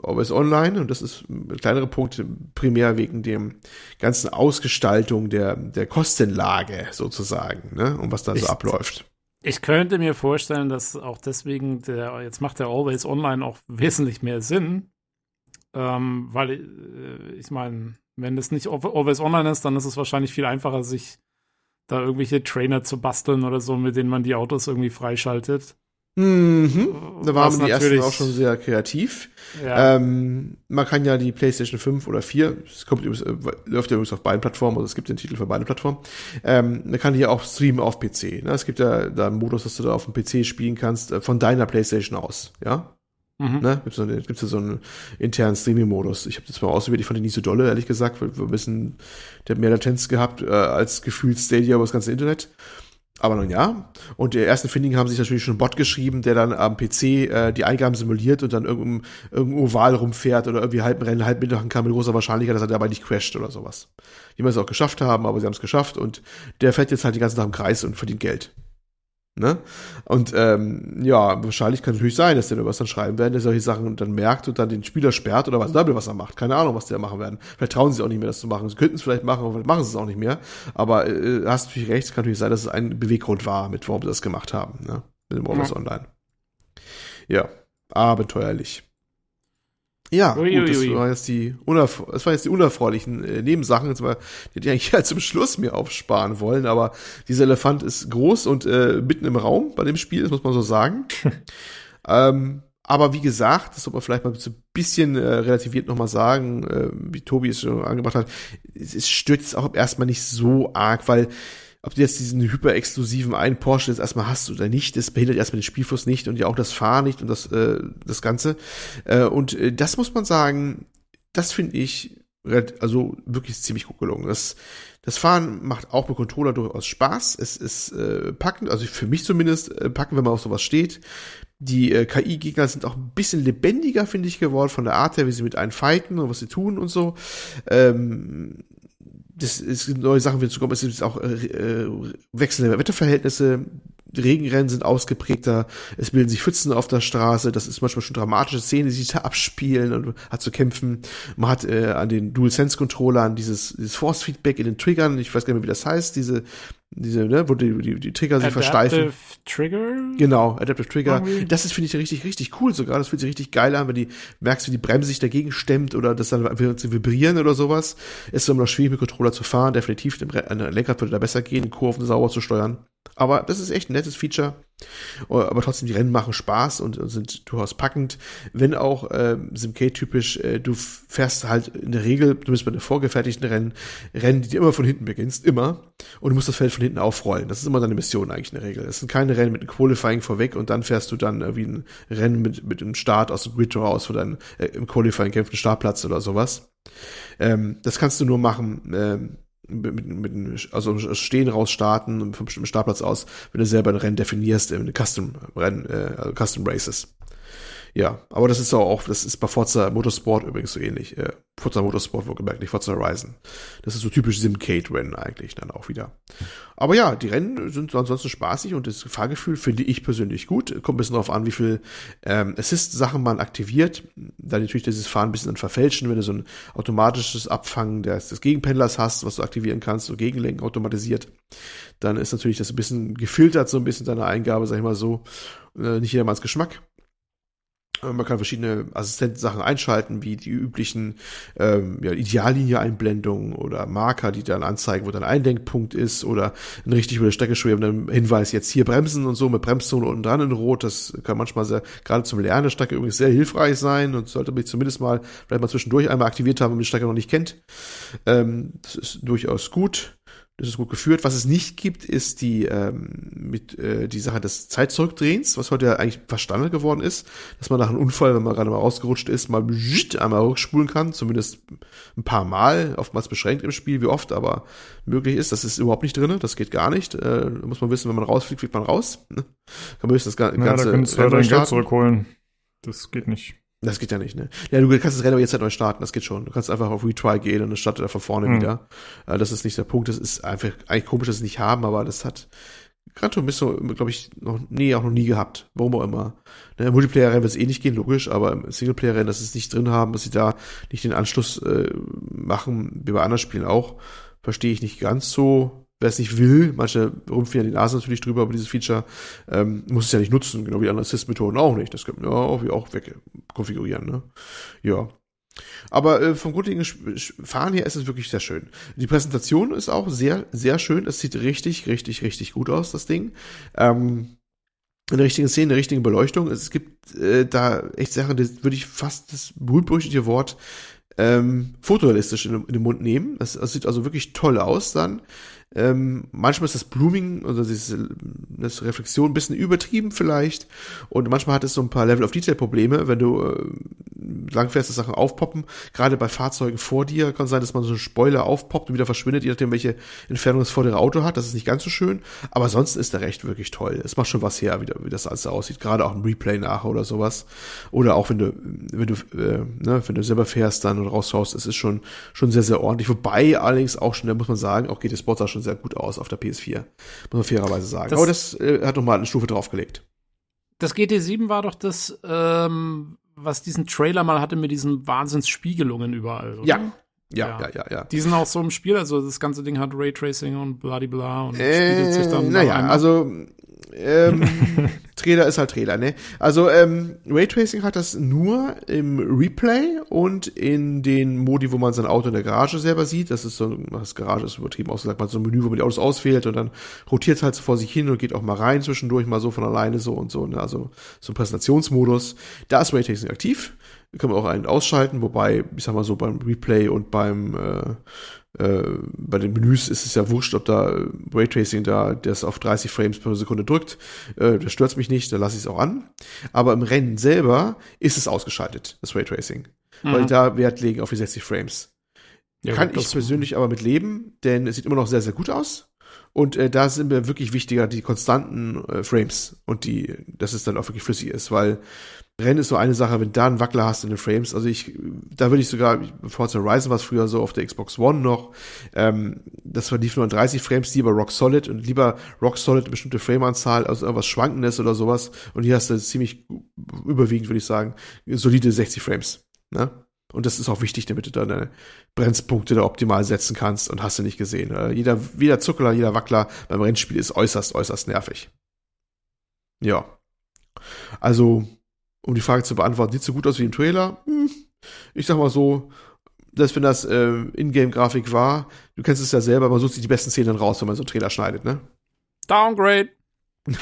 B: Always Online und das ist ein kleinerer Punkt, primär wegen dem ganzen Ausgestaltung der, der Kostenlage sozusagen, ne? und was da so
C: Ich-
B: abläuft.
C: Ich könnte mir vorstellen, dass auch deswegen der, jetzt macht der Always Online auch wesentlich mehr Sinn. Ähm, weil, äh, ich meine, wenn das nicht Al- Always Online ist, dann ist es wahrscheinlich viel einfacher, sich da irgendwelche Trainer zu basteln oder so, mit denen man die Autos irgendwie freischaltet.
B: Mhm. Da waren die ersten auch schon sehr kreativ.
C: Ja,
B: Ähm, man kann ja die PlayStation 5 oder 4, es kommt übrigens, äh, läuft ja übrigens auf beiden Plattformen, also es gibt den Titel für beide Plattformen, ähm, man kann die ja auch streamen auf PC. Ne? Es gibt ja da einen Modus, dass du da auf dem PC spielen kannst, äh, von deiner PlayStation aus, ja?
C: mhm.
B: Ne? So, eine- gibt's ja so einen internen Streaming-Modus. Ich habe das mal ausprobiert, ich fand den nicht so dolle, ehrlich gesagt, weil wir ein bisschen, der hat mehr Latenz gehabt äh, als gefühlt Stadia über das ganze Internet. Aber nun ja. Und die ersten Findigen haben sich natürlich schon einen Bot geschrieben, der dann am PC äh, die Eingaben simuliert und dann irgendein, irgendein Oval rumfährt oder irgendwie halb Rennen, halb mitmachen kann mit großer Wahrscheinlichkeit, dass er dabei nicht crasht oder sowas. Die man es auch geschafft haben, aber sie haben es geschafft und der fährt jetzt halt die ganze Tag im Kreis und verdient Geld. Ne? Und ähm, ja, wahrscheinlich kann natürlich sein, dass der was dann schreiben werden, der solche Sachen dann merkt und dann den Spieler sperrt oder was Double was er macht. Keine Ahnung, was der machen werden. Vielleicht trauen sie sich auch nicht mehr, das zu machen. Sie könnten es vielleicht machen, aber vielleicht machen sie es auch nicht mehr. Aber äh, hast natürlich recht, es kann natürlich sein, dass es ein Beweggrund war, mit warum sie das gemacht haben, ne? Mit dem Always
C: Ja.
B: Online. Ja, abenteuerlich. Ja,
C: Ui,
B: gut, das
C: ui.
B: waren jetzt die unerf das waren jetzt die unerfreulichen äh, Nebensachen, mal, die hätte ich eigentlich halt zum Schluss mir aufsparen wollen, aber dieser Elefant ist groß und äh, mitten im Raum bei dem Spiel, das muss man so sagen. ähm, aber wie gesagt, das sollte man vielleicht mal so ein bisschen äh, relativiert nochmal sagen, äh, wie Tobi es schon angebracht hat, es, es stört jetzt auch erstmal nicht so arg, weil ob du jetzt diesen hyperexklusiven einen Porsche jetzt erstmal hast oder nicht, das behindert erstmal den Spielfluss nicht und ja auch das Fahren nicht und das, äh, das Ganze. Äh, und äh, das muss man sagen, das finde ich also wirklich ziemlich gut gelungen. Das, das Fahren macht auch mit Controller durchaus Spaß. Es ist äh, packend, also für mich zumindest äh, packend, wenn man auf sowas steht. Die äh, KI-Gegner sind auch ein bisschen lebendiger, finde ich, geworden, von der Art her, wie sie mit einem fighten und was sie tun und so. Ähm, das es gibt neue Sachen wieder zu kommen. Es gibt auch äh, äh, wechselnde Wetterverhältnisse. Regenrennen sind ausgeprägter. Es bilden sich Pfützen auf der Straße. Das ist manchmal schon dramatische Szenen, die sich da abspielen und hat zu kämpfen. Man hat äh, an den DualSense-Controllern dieses, dieses Force-Feedback in den Triggern. Ich weiß gar nicht mehr, wie das heißt. Diese, diese, ne, wo die, die, die Trigger sich versteifen.
C: Adaptive Trigger?
B: Genau, Adaptive Trigger.
C: Irgendwie.
B: Das ist, finde ich, richtig, richtig cool sogar. Das fühlt sich richtig geil an, wenn die merkst, wie die Bremse sich dagegen stemmt oder das dann sie vibrieren oder sowas. Ist immer noch schwierig, mit Controller zu fahren. Definitiv, an der Lenkrad würde da besser gehen, Kurven sauber zu steuern. Aber das ist echt ein nettes Feature. Oh, Aber trotzdem, die Rennen machen Spaß und, sind durchaus packend. Wenn auch ähm, Simcade-typisch, äh, du fährst halt in der Regel, du bist bei den vorgefertigten Rennen, Rennen, die du immer von hinten beginnst, immer. Und du musst das Feld von hinten aufrollen. Das ist immer deine Mission eigentlich in der Regel. Es sind keine Rennen mit einem Qualifying vorweg und dann fährst du dann äh, wie ein Rennen mit, mit einem Start aus dem Grid raus, wo dann äh, im Qualifying kämpft ein Startplatz oder sowas. Ähm, das kannst du nur machen, ähm, mit, mit, mit also Stehen raus starten vom bestimmten Startplatz aus, wenn du selber ein Rennen definierst, in Custom Rennen, äh, also Custom Races. Ja, aber das ist auch, das ist bei Forza Motorsport übrigens so ähnlich. Äh, Forza Motorsport, wohlgemerkt, nicht Forza Horizon. Das ist so typisch Simcade-Rennen eigentlich dann auch wieder. Aber ja, die Rennen sind ansonsten spaßig und das Fahrgefühl finde ich persönlich gut. Kommt ein bisschen darauf an, wie viel ähm, Assist-Sachen man aktiviert. Dann natürlich dieses Fahren ein bisschen dann verfälschen, wenn du so ein automatisches Abfangen des, des Gegenpendlers hast, was du aktivieren kannst, so Gegenlenken automatisiert. Dann ist natürlich das ein bisschen gefiltert, so ein bisschen deine Eingabe, sag ich mal so. Äh, nicht jedermanns Geschmack. Äh, Man kann verschiedene Assistenten-Sachen einschalten, wie die üblichen ähm, ja, Ideallinie-Einblendungen oder Marker, die dann anzeigen, wo dein Einlenkpunkt ist oder ein richtig über der Strecke schwebender Hinweis, jetzt hier bremsen und so mit Bremszone unten dran in Rot. Das kann manchmal sehr, gerade zum Lernen der Strecke übrigens sehr hilfreich sein und sollte man zumindest mal vielleicht mal zwischendurch einmal aktiviert haben, wenn man die Strecke noch nicht kennt. Ähm, das ist durchaus gut. Das ist gut geführt. Was es nicht gibt, ist die ähm, mit äh, die Sache des Zeitzurückdrehens, was heute ja eigentlich fast Standard geworden ist, dass man nach einem Unfall, wenn man gerade mal rausgerutscht ist, mal einmal rückspulen kann, zumindest ein paar Mal, oftmals beschränkt im Spiel, wie oft, aber möglich ist. Das ist überhaupt nicht drinne, das geht gar nicht. Äh, muss man wissen, wenn man rausfliegt, fliegt man raus. Ne? Kann man höchstens das ga-
A: Ja,
B: ganze
A: da könntest du dein Geld zurückholen. Das geht nicht.
B: Das geht ja nicht, ne? Ja, du kannst das Rennen aber jetzt halt neu starten, das geht schon. Du kannst einfach auf Retry gehen und dann startet er von vorne
A: Hm.
B: wieder. Äh, das ist nicht der Punkt, das ist einfach eigentlich komisch, dass sie es nicht haben, aber das hat Gran Turismo, glaube ich, noch nie, auch noch nie gehabt. Warum auch immer. Ne, im Multiplayer-Rennen wird es eh nicht gehen, logisch, aber im Singleplayer-Rennen, dass sie es nicht drin haben, dass sie da nicht den Anschluss äh, machen, wie bei anderen Spielen auch, verstehe ich nicht ganz so. Wer es nicht will, manche rumpfen ja die Nase natürlich drüber über dieses Feature, ähm, muss es ja nicht nutzen, genau wie andere Assist-Methoden auch nicht. Das können wir auch, auch weg konfigurieren, ne? Ja. Aber äh, vom grundlegenden Fahren her ist es wirklich sehr schön. Die Präsentation ist auch sehr, sehr schön. Es sieht richtig, richtig, richtig gut aus, das Ding. Ähm, in der Szene, in der richtigen Beleuchtung. Es gibt äh, da echt Sachen, das würde ich fast das berühmt-berüchtigte Wort ähm, fotorealistisch in, in den Mund nehmen. Das, das sieht also wirklich toll aus dann. Ähm, manchmal ist das Blooming, also diese das Reflexion ein bisschen übertrieben vielleicht. Und manchmal hat es so ein paar Level of Detail Probleme, wenn du äh, langfährst, dass Sachen aufpoppen. Gerade bei Fahrzeugen vor dir kann sein, dass man so ein Spoiler aufpoppt und wieder verschwindet, je nachdem, welche Entfernung das vordere Auto hat. Das ist nicht ganz so schön. Aber ansonsten ist der recht wirklich toll. Es macht schon was her, wie, da- wie das alles aussieht. Gerade auch im Replay nachher oder sowas. Oder auch wenn du, wenn du, äh, ne, wenn du selber fährst dann und rausschaust, es ist schon, schon sehr, sehr ordentlich. Wobei allerdings auch schon, da muss man sagen, auch GT Sport sah schon sehr gut aus auf der PS4. Muss man fairerweise sagen.
C: Das-
B: Aber das äh, hat nochmal eine Stufe draufgelegt.
C: Das GT7 war doch das, ähm, was diesen Trailer mal hatte mit diesen Wahnsinnsspiegelungen überall. Oder?
B: Ja. Ja,
C: Ja.
B: ja, ja.
C: Die sind auch so im Spiel, also das ganze Ding hat Raytracing und bladibla und spiegelt sich
B: Äh,
C: dann.
B: naja, also ähm, Trailer ist halt Trailer, ne? Also ähm, Raytracing hat das nur im Replay und in den Modi, wo man sein Auto in der Garage selber sieht. Das ist so, das Garage ist übertrieben ausgesagt, man hat so ein Menü, wo man die Autos auswählt und dann rotiert es halt so vor sich hin und geht auch mal rein zwischendurch mal so von alleine so und so. Ne? Also so ein Präsentationsmodus. Da ist Raytracing aktiv. Kann man auch einen ausschalten, wobei, ich sag mal so, beim Replay und beim äh, äh, bei den Menüs ist es ja wurscht, ob da Raytracing da das auf 30 Frames pro Sekunde drückt. Äh, das stört mich nicht, da lasse ich es auch an. Aber im Rennen selber ist es ausgeschaltet, das Raytracing. Weil
C: Mhm.
B: da Wert legen auf die 60 Frames.
C: Ja,
B: Kann ich persönlich aber mit leben, denn es sieht immer noch sehr, sehr gut aus. Und äh, da sind mir wirklich wichtiger die konstanten äh, Frames und die, dass es dann auch wirklich flüssig ist, weil Rennen ist so eine Sache, wenn du da einen Wackler hast in den Frames, also ich, da würde ich sogar, Forza Horizon war es früher so auf der Xbox One noch, ähm, das war lief nur an 30 Frames, lieber Rock Solid und lieber Rock Solid eine bestimmte Frameanzahl, also irgendwas Schwankendes oder sowas und hier hast du ziemlich überwiegend, würde ich sagen, solide 60 Frames, ne? Und das ist auch wichtig, damit du deine Bremspunkte da optimal setzen kannst und hast du nicht gesehen. Äh, jeder, jeder Zuckler, jeder Wackler beim Rennspiel ist äußerst, äußerst nervig. Ja. Also, um die Frage zu beantworten, sieht so gut aus wie im Trailer? Hm, ich sag mal so, dass wenn das äh, Ingame-Grafik war, du kennst es ja selber, man sucht sich die besten Szenen raus, wenn man so einen Trailer schneidet, ne?
C: Downgrade.
B: ich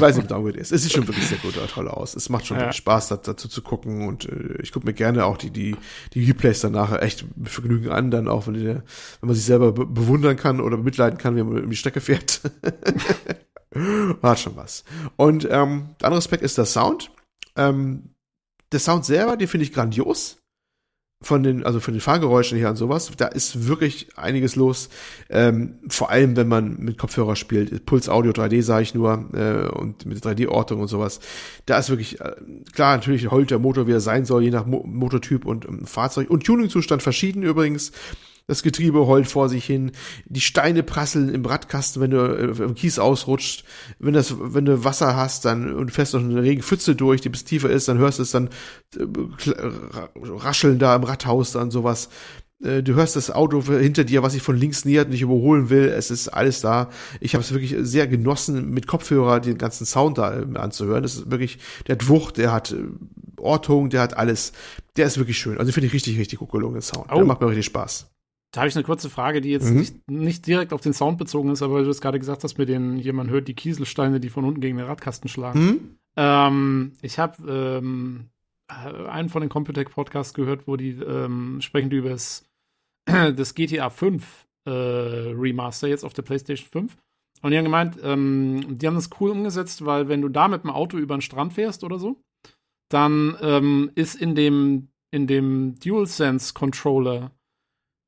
B: weiß nicht, ob Downgrade ist. Es sieht schon wirklich sehr gut und toll aus. Es macht schon
C: Ja.
B: Spaß, da, dazu zu gucken und äh, ich gucke mir gerne auch die, die, die Replays dann nachher echt mit Vergnügen an, dann auch, wenn, die, wenn man sich selber be bewundern kann oder mitleiden kann, wie man um die Strecke fährt. Hat schon was. Und ähm, der andere Aspekt ist der Sound. Ähm, der Sound selber, den finde ich grandios. Von den, also von den Fahrgeräuschen her und sowas, da ist wirklich einiges los. Ähm, vor allem, wenn man mit Kopfhörer spielt. Puls Audio 3D sage ich nur äh, und mit 3D-Ortung und sowas. Da ist wirklich, äh, klar, natürlich heult der Motor, wie er sein soll, je nach Mo Motortyp und ähm, Fahrzeug. Und Tuningzustand verschieden übrigens. Das Getriebe heult vor sich hin, die Steine prasseln im Radkasten, wenn du äh, im Kies ausrutscht. Wenn das, wenn du Wasser hast, dann und fährst durch eine Regenpfütze durch, die bis tiefer ist, dann hörst du es dann äh, rascheln da im Radhaus dann sowas. Äh, Du hörst das Auto hinter dir, was sich von links nähert und dich überholen will. Es ist alles da. Ich habe es wirklich sehr genossen, mit Kopfhörer den ganzen Sound da äh, anzuhören. Das ist wirklich, der hat Wucht, der hat Ortung, der hat alles. Der ist wirklich schön. Also finde ich richtig, richtig gut gelungen, Sound. Der
C: Oh.
B: macht mir richtig Spaß.
C: Da habe ich eine kurze Frage, die jetzt
B: Mhm.
C: nicht, nicht direkt auf den Sound bezogen ist, aber weil du es gerade gesagt hast, mit den, hier man hört die Kieselsteine, die von unten gegen den Radkasten schlagen.
B: Hm?
C: Ähm, ich habe ähm, äh, einen von den Computec Podcasts gehört, wo die ähm, sprechen über das, das GTA 5 äh, Remaster jetzt auf der PlayStation 5. Und die haben gemeint, ähm, die haben das cool umgesetzt, weil wenn du da mit dem Auto über den Strand fährst oder so, dann ähm, ist in dem, in dem DualSense Controller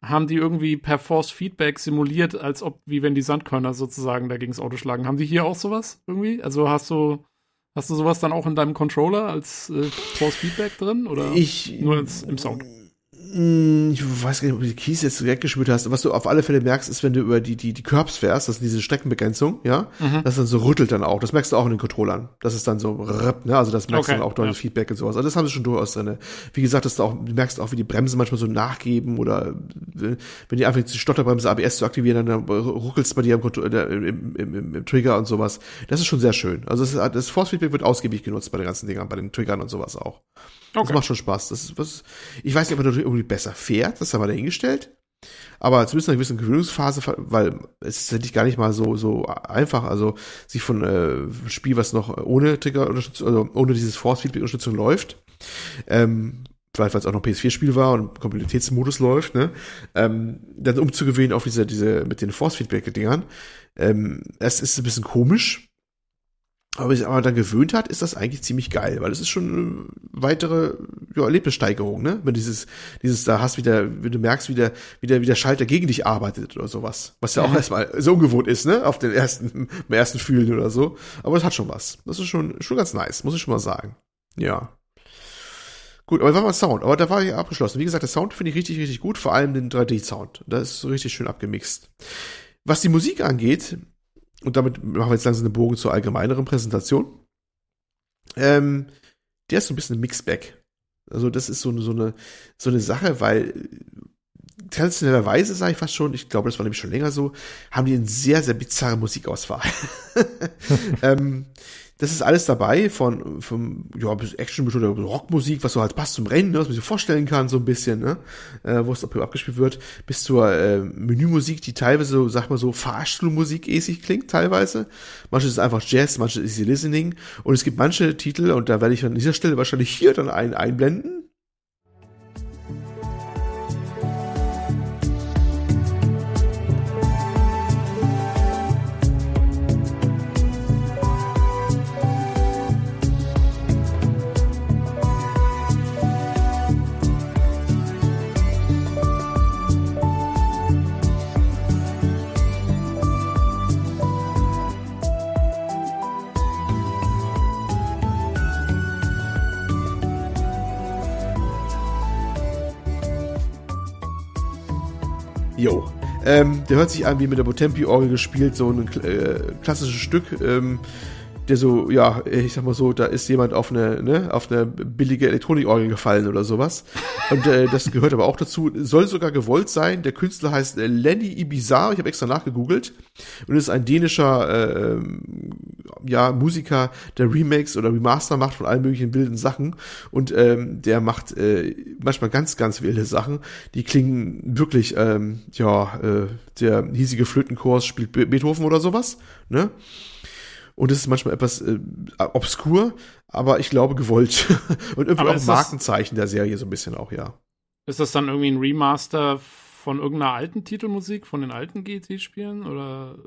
C: haben die irgendwie per Force Feedback simuliert, als ob, wie wenn die Sandkörner sozusagen dagegen das Auto schlagen. Haben die hier auch sowas irgendwie? Also hast du, hast du sowas dann auch in deinem Controller als äh, Force Feedback drin? Oder
B: Ich,
C: nur ins, im Sound?
B: Mm, Ich weiß gar nicht, ob du die Keys jetzt direkt gespürt hast. Was du auf alle Fälle merkst, ist, wenn du über die, die, die Curbs fährst, das ist diese Streckenbegrenzung, ja,
C: Mhm.
B: das dann so rüttelt dann auch. Das merkst du auch in den Controllern. Das ist dann so, rrrt, ne? also das merkst
C: Okay,
B: du dann auch durch
C: ja.
B: das Feedback und sowas. Also das haben sie schon durchaus drin. Wie gesagt, dass du auch, du merkst auch, wie die Bremsen manchmal so nachgeben oder wenn die einfach die Stotterbremse ABS zu aktivieren, dann ruckelst bei dir im, im, im, im, Trigger und sowas. Das ist schon sehr schön. Also das, das Force Feedback wird ausgiebig genutzt bei den ganzen Dingern, bei den Triggern und sowas auch. Das macht schon Spaß. Das ist was. Ich weiß nicht, ob er natürlich irgendwie besser fährt, das haben wir dahingestellt. Aber zumindest eine gewisse Gewöhnungsphase, weil es ist tatsächlich gar nicht mal so, so einfach, also sich von äh, Spiel, was noch ohne Trigger-Unterstützung, also ohne dieses Force-Feedback-Unterstützung läuft, ähm, vielleicht weil es auch noch PS4-Spiel war und Kompatibilitätsmodus läuft, ne, ähm, dann umzugewöhnen auf diese, diese, mit den Force-Feedback-Dingern. Ähm, es ist ein bisschen komisch, aber wenn sich aber dann gewöhnt hat, ist das eigentlich ziemlich geil, weil es ist schon eine weitere ja, Erlebnissteigerung, ne? Wenn dieses, dieses da hast, wie der, wenn du merkst, wie der, wie der, wie der Schalter gegen dich arbeitet oder sowas. Was ja auch
C: Mhm.
B: erstmal so ungewohnt ist, ne? Auf den ersten, im ersten Fühlen oder so. Aber es hat schon was. Das ist schon, schon ganz nice, muss ich schon mal sagen. Ja. Gut, aber war mal Sound. Aber da war ich abgeschlossen. Wie gesagt, der Sound finde ich richtig, richtig gut, vor allem den 3D-Sound. Das ist so richtig schön abgemixt. Was die Musik angeht, und damit machen wir jetzt langsam einen Bogen zur allgemeineren Präsentation. Ähm, der ist so ein bisschen ein Mixback. Also das ist so, eine- so eine so eine Sache, weil traditionellerweise sage ich fast schon, ich glaube, das war nämlich schon länger so, haben die eine sehr sehr bizarre Musikauswahl. ähm, das ist alles dabei von vom ja bis Action oder Rockmusik, was so halt passt zum Rennen, ne, was man sich vorstellen kann so ein bisschen, ne, äh, wo es abgespielt wird, bis zur äh, Menümusik, die teilweise so, sag mal so Fahrstuhlmusik-äßig klingt teilweise. Manches ist einfach Jazz, manches ist Listening und es gibt manche Titel und da werde ich an dieser Stelle wahrscheinlich hier dann einen einblenden. Ähm, der hört sich an wie mit der Botempi-Orgel gespielt, so ein äh, klassisches Stück. Ähm, der so, ja, ich sag mal so, da ist jemand auf eine, ne, auf eine billige Elektronikorgel gefallen oder sowas. Und äh, das gehört aber auch dazu. Soll sogar gewollt sein. Der Künstler heißt äh, Lenny Ibizar. Ich habe extra nachgegoogelt. Und ist ein dänischer, äh, ja, Musiker, der Remakes oder Remaster macht von allen möglichen wilden Sachen. Und ähm, der macht äh, manchmal ganz, ganz wilde Sachen. Die klingen wirklich, ähm, ja, äh, der hiesige Flötenkurs spielt Be Beethoven oder sowas, ne? Und es ist manchmal etwas äh, obskur, aber ich glaube gewollt. Und irgendwie
C: Aber
B: auch
C: ist das-
B: Markenzeichen der Serie so ein bisschen auch, ja.
C: Ist das dann irgendwie ein Remaster von irgendeiner alten Titelmusik, von den alten GT-Spielen? Oder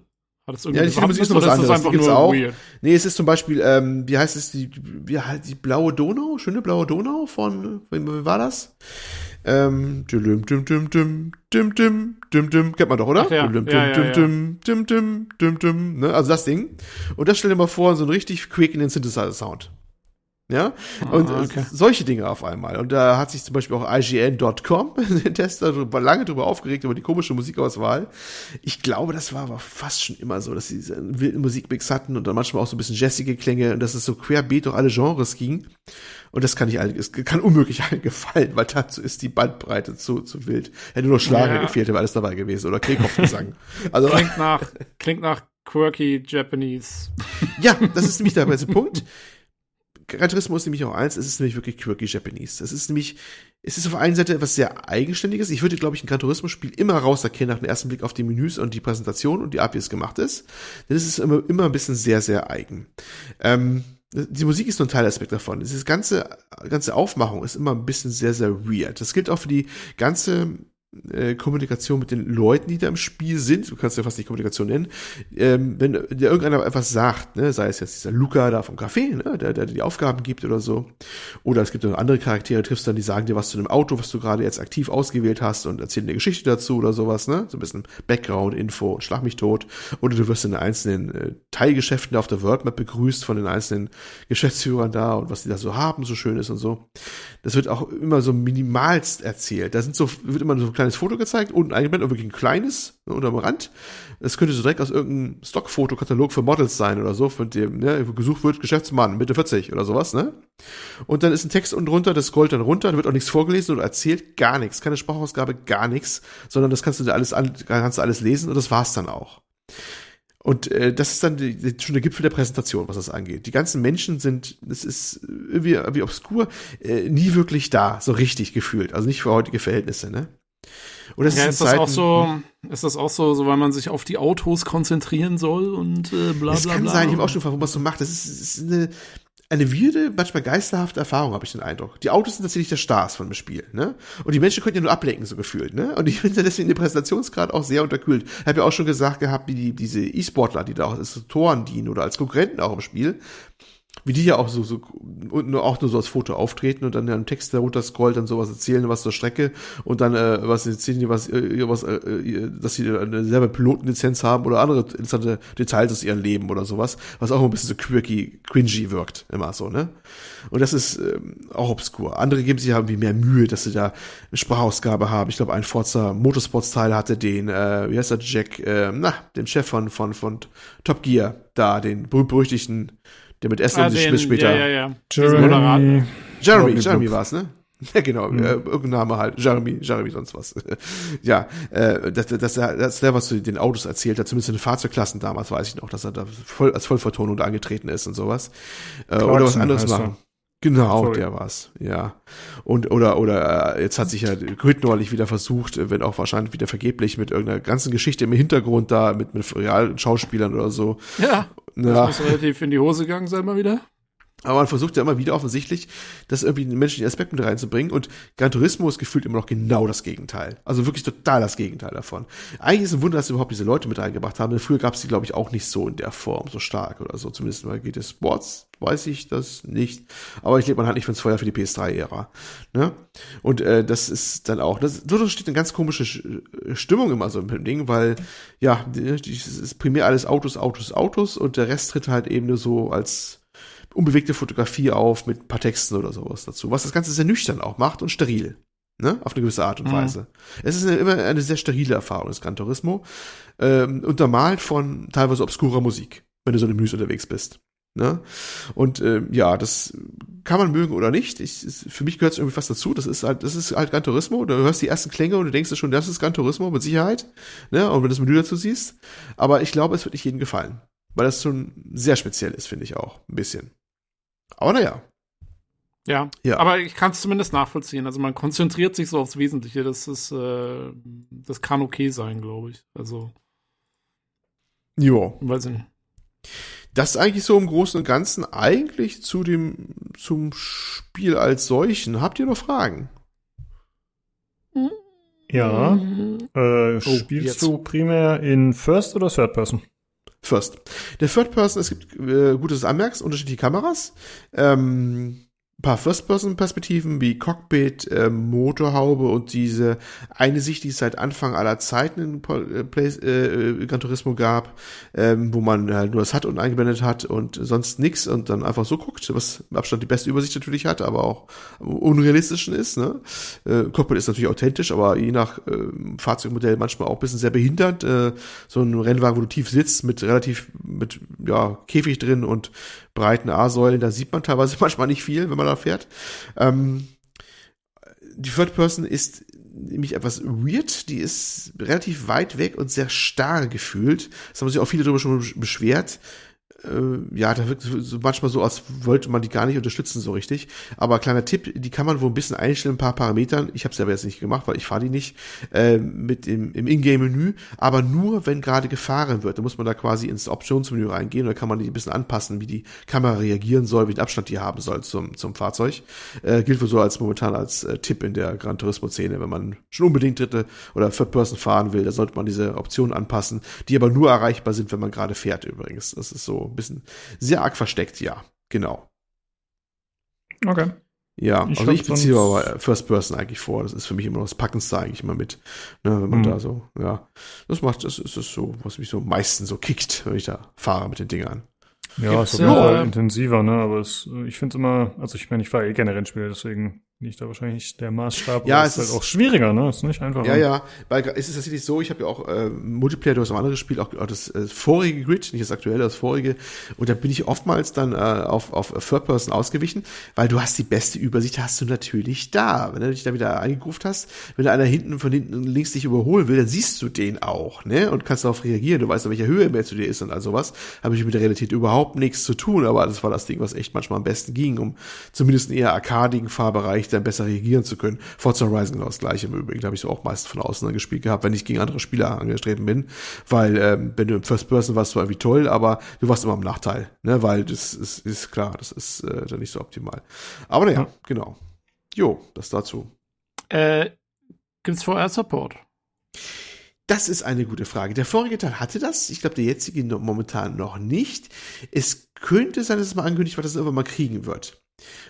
C: hat es irgendwie
B: Ja, die Titelmusik ist noch was anderes,
C: das
B: die
C: einfach
B: gibt's auch.
C: weird?
B: Nee, es ist zum Beispiel, ähm, wie heißt es, die, wie die blaue Donau? Schöne blaue Donau von, wie, wie war das? Ähm, düm, düm, düm, düm, düm, düm, düm, düm, kennt man doch, oder?
C: Ach ja,
B: Düm, düm,
C: ja, ja,
B: düm, düm, düm, düm, düm, düm, ne? Also das Ding. Und das stell dir mal vor, so einen richtig quickenden Synthesizer-Sound. Ja? Und
C: Ah, okay.
B: solche Dinge auf einmal. Und da hat sich zum Beispiel auch IGN.com, der Tester, drüber- lange drüber aufgeregt über die komische Musikauswahl. Ich glaube, das war aber fast schon immer so, dass sie diese wilden Musikmix hatten und dann manchmal auch so ein bisschen jazzige Klänge und dass es so querbeet durch alle Genres ging. Und das kann nicht allen, es kann unmöglich allen gefallen, weil dazu ist die Bandbreite zu, zu wild. Hätte nur Schlager
C: Ja.
B: gefehlt, wäre alles dabei gewesen. Oder Kehlkopfgesang. Also,
C: Klingt nach, klingt nach quirky Japanese.
B: ja, das ist nämlich der ganze Punkt. Ist nämlich auch eins, es ist nämlich wirklich quirky Japanese. Das ist nämlich, es ist auf einen Seite etwas sehr Eigenständiges. Ich würde, glaube ich, ein Gran Turismo-Spiel immer rauserkennen nach dem ersten Blick auf die Menüs und die Präsentation und die Art, wie es gemacht ist. Denn es ist immer, immer ein bisschen sehr, sehr eigen. Ähm, die Musik ist nur ein Teilaspekt davon. Diese ganze, ganze Aufmachung ist immer ein bisschen sehr, sehr weird. Das gilt auch für die ganze äh, Kommunikation mit den Leuten, die da im Spiel sind. Du kannst ja fast nicht Kommunikation nennen. Ähm, wenn dir irgendeiner etwas sagt, ne, sei es jetzt dieser Luca da vom Café, ne, der, der dir die Aufgaben gibt oder so. Oder es gibt noch andere Charaktere, triffst dann, die sagen dir was zu dem Auto, was du gerade jetzt aktiv ausgewählt hast und erzählen eine Geschichte dazu oder sowas, ne? So ein bisschen Background-Info und schlag mich tot. Oder du wirst in den einzelnen äh, Teilgeschäften auf der World Map begrüßt von den einzelnen Geschäftsführern da und was die da so haben, so schön ist und so. Das wird auch immer so minimalst erzählt. Da sind so, wird immer so ein kleines Foto gezeigt, unten eingeblendet, wirklich ein kleines, ne, unterm Rand. Das könnte so direkt aus irgendeinem Stockfotokatalog für Models sein oder so, von dem, ne, gesucht wird, Geschäftsmann, Mitte 40 oder sowas, ne? Und dann ist ein Text unten drunter, das scrollt dann runter, da wird auch nichts vorgelesen oder erzählt, gar nichts, keine Sprachausgabe, gar nichts, sondern das kannst du dir alles an, kannst du alles lesen und das war's dann auch. Und äh, das ist dann die, die, schon der Gipfel der Präsentation, was das angeht. Die ganzen Menschen sind, das ist irgendwie, irgendwie obskur, äh, nie wirklich da, so richtig gefühlt. Also nicht für heutige Verhältnisse, ne? Und das
C: Ja, ist das auch so, ist das auch so, so, weil man sich auf die Autos konzentrieren soll und äh, bla bla
B: Es kann
C: bla.
B: sein, ich habe auch schon gefragt, warum man das so macht. Das ist, das ist eine, eine wirde, manchmal geisterhafte Erfahrung, habe ich den Eindruck. Die Autos sind tatsächlich der Stars von dem Spiel, ne? Und die Menschen können ja nur ablenken, so gefühlt, ne? Und ich finde deswegen den Präsentationsgrad auch sehr unterkühlt. Ich habe ja auch schon gesagt gehabt, wie die, diese E-Sportler, die da auch als Tutoren dienen oder als Konkurrenten auch im Spiel, wie die ja auch so, so und nur auch nur so als Foto auftreten und dann einen Text darunter scrollt, dann sowas erzählen, was zur Strecke und dann äh, was erzählen die was, äh, was äh, dass sie eine selber Pilotenlizenz haben oder andere interessante Details aus ihrem Leben oder sowas, was auch ein bisschen so quirky, cringy wirkt, immer so, ne? Und das ist ähm, auch obskur. Andere geben sich ja irgendwie mehr Mühe, dass sie da eine Sprachausgabe haben. Ich glaube, ein Forza Motorsports Teil hatte den, äh, wie heißt der Jack, äh, na, den Chef von von von Top Gear, da den berühmt-berüchtigten der mit S
C: ah,
B: sich später.
C: Ja, ja, ja.
A: Jeremy.
B: Jeremy, Jeremy
A: Brooks.
B: war's, ne? Ja, genau,
A: Mhm.
B: äh, irgendein Name halt. Jeremy, Jeremy, sonst was. ja, äh, dass, dass, er, dass der was zu den Autos erzählt hat, zumindest in den Fahrzeugklassen damals, weiß ich noch, dass er da voll als Vollvertonung da angetreten ist und sowas. Äh, oder was anderes
A: er.
B: machen. Genau,
A: Sorry.
B: der war's, ja. Und oder oder äh, jetzt hat sich ja Grid neulich wieder versucht, äh, wenn auch wahrscheinlich wieder vergeblich mit irgendeiner ganzen Geschichte im Hintergrund da mit mit realen Schauspielern oder so.
C: Ja, das
B: Ja,
C: muss relativ in die Hose gegangen sein mal wieder.
B: Aber man versucht ja immer wieder offensichtlich, das irgendwie in den menschlichen Aspekt mit reinzubringen und Gran Turismo ist gefühlt immer noch genau das Gegenteil. Also wirklich total das Gegenteil davon. Eigentlich ist ein Wunder, dass sie überhaupt diese Leute mit reingebracht haben, früher gab es die, glaube ich, auch nicht so in der Form, so stark oder so. Zumindest bei GT Sports weiß ich das nicht. Aber ich lebe man halt nicht fürs Feuer für die PS3-Ära. Ne? Und äh, das ist dann auch, das, so steht eine ganz komische Sch- Stimmung immer so im Ding, weil ja, es ist primär alles Autos, Autos, Autos und der Rest tritt halt eben nur so als unbewegte Fotografie auf mit ein paar Texten oder sowas dazu. Was das Ganze sehr nüchtern auch macht und steril. Ne? Auf eine gewisse Art und
C: Mhm.
B: Weise. Es ist eine, immer eine sehr sterile Erfahrung, das Gran Turismo. Ähm, untermalt von teilweise obskurer Musik, wenn du so im Menüs unterwegs bist. Ne? Und ähm, ja, das kann man mögen oder nicht. Ich, es, für mich gehört es irgendwie fast dazu. Das ist halt, das ist halt Gran Turismo. Du hörst die ersten Klänge und du denkst dir schon, das ist Gran Turismo mit Sicherheit. Ne? Und wenn du das Menü dazu siehst. Aber ich glaube, es wird nicht jedem gefallen. Weil das schon sehr speziell ist, finde ich auch. Ein bisschen. Aber naja.
C: Ja,
B: Ja.
C: aber ich kann es zumindest nachvollziehen. Also man konzentriert sich so aufs Wesentliche. Das ist, äh, das kann okay sein, glaube ich. Also,
B: Jo.
C: weiß ich nicht.
B: Das ist eigentlich so im Großen und Ganzen eigentlich zu dem, zum Spiel als solchen. Habt ihr noch Fragen?
A: Ja.
C: Mhm.
A: Äh, spielst
C: jetzt.
A: du primär in First oder Third Person?
B: First. Der Third Person, es gibt äh, gut, dass du es anmerkst, unterschiedliche Kameras. Ähm, paar First-Person-Perspektiven wie Cockpit, ähm, Motorhaube und diese eine Sicht, die es seit Anfang aller Zeiten in Pol- äh, Play, äh, Gran Turismo gab, ähm, wo man halt nur das HUD und eingeblendet hat und sonst nix und dann einfach so guckt, was im Abstand die beste Übersicht natürlich hat, aber auch unrealistischen ist. Ne? Äh, Cockpit ist natürlich authentisch, aber je nach ähm, Fahrzeugmodell manchmal auch ein bisschen sehr behindert. Äh, so ein Rennwagen, wo du tief sitzt mit relativ mit ja Käfig drin und breiten A-Säulen, da sieht man teilweise manchmal nicht viel, wenn man da fährt. Ähm, die Third Person ist nämlich etwas weird, die ist relativ weit weg und sehr starr gefühlt. Das haben sich auch viele darüber schon beschwert. Äh, ja, da wirkt es manchmal so, als wollte man die gar nicht unterstützen so richtig. Aber kleiner Tipp, die kann man wohl ein bisschen einstellen, ein paar Parametern. Ich habe es selber jetzt nicht gemacht, weil ich fahre die nicht äh, mit dem im Ingame-Menü, aber nur wenn gerade gefahren wird. Da muss man da quasi ins Optionsmenü reingehen da kann man die ein bisschen anpassen, wie die Kamera reagieren soll, wie den Abstand die haben soll zum zum Fahrzeug. Äh, gilt wohl so als momentan als äh, Tipp in der Gran Turismo-Szene, wenn man schon unbedingt dritte oder Third Person fahren will, da sollte man diese Optionen anpassen, die aber nur erreichbar sind, wenn man gerade fährt übrigens. Das ist so ein bisschen sehr arg versteckt, ja. Genau.
A: Okay.
B: Ja,
A: Ich
B: also ich beziehe aber First Person eigentlich vor. Das ist für mich immer noch das Packendste eigentlich immer mit. Ne, wenn man
A: Mhm.
B: da so, ja. Das macht, das ist das so, was mich so am meisten so kickt, wenn ich da fahre mit den Dingern.
A: Ja,
C: Gibt's,
A: ist auf jeden
C: äh,
A: Fall intensiver, ne? Aber es, ich finde es immer, also ich meine, ich fahre eh gerne Rennspiele, deswegen liegt da wahrscheinlich der Maßstab.
B: Ja, es
A: ist
B: ist-
A: halt auch schwieriger, ne? Ist nicht einfach.
B: Ja, ja, weil es ist tatsächlich so, ich habe ja auch äh, Multiplayer durch ein anderes Spiel, auch, auch das äh, vorige Grid, nicht das aktuelle, das vorige, und da bin ich oftmals dann äh, auf, auf Third Person ausgewichen, weil du hast die beste Übersicht, hast du natürlich da. Wenn du dich da wieder eingegruft hast, wenn da einer hinten von hinten links dich überholen will, dann siehst du den auch, ne? Und kannst darauf reagieren. Du weißt, auf welcher Höhe mehr zu dir ist und all sowas. Habe ich mit der Realität überhaupt nichts zu tun, aber das war das Ding, was echt manchmal am besten ging, um zumindest in eher arkadigen Fahrbereich dann besser reagieren zu können. Forza Horizon genau das gleiche im Übrigen, da habe ich so auch meist von außen gespielt gehabt, wenn ich gegen andere Spieler angetreten bin, weil ähm, wenn du im First Person warst, war irgendwie toll, aber du warst immer im Nachteil, ne, weil das ist, ist klar, das ist äh, dann nicht so optimal. Aber naja,
A: Ja.
B: genau. Jo, das dazu.
C: Äh, gibt's VR-Support?
B: Das ist eine gute Frage. Der vorige Teil hatte das. Ich glaube, der jetzige momentan noch nicht. Es könnte sein, dass es mal angekündigt wird, dass es irgendwann mal kriegen wird.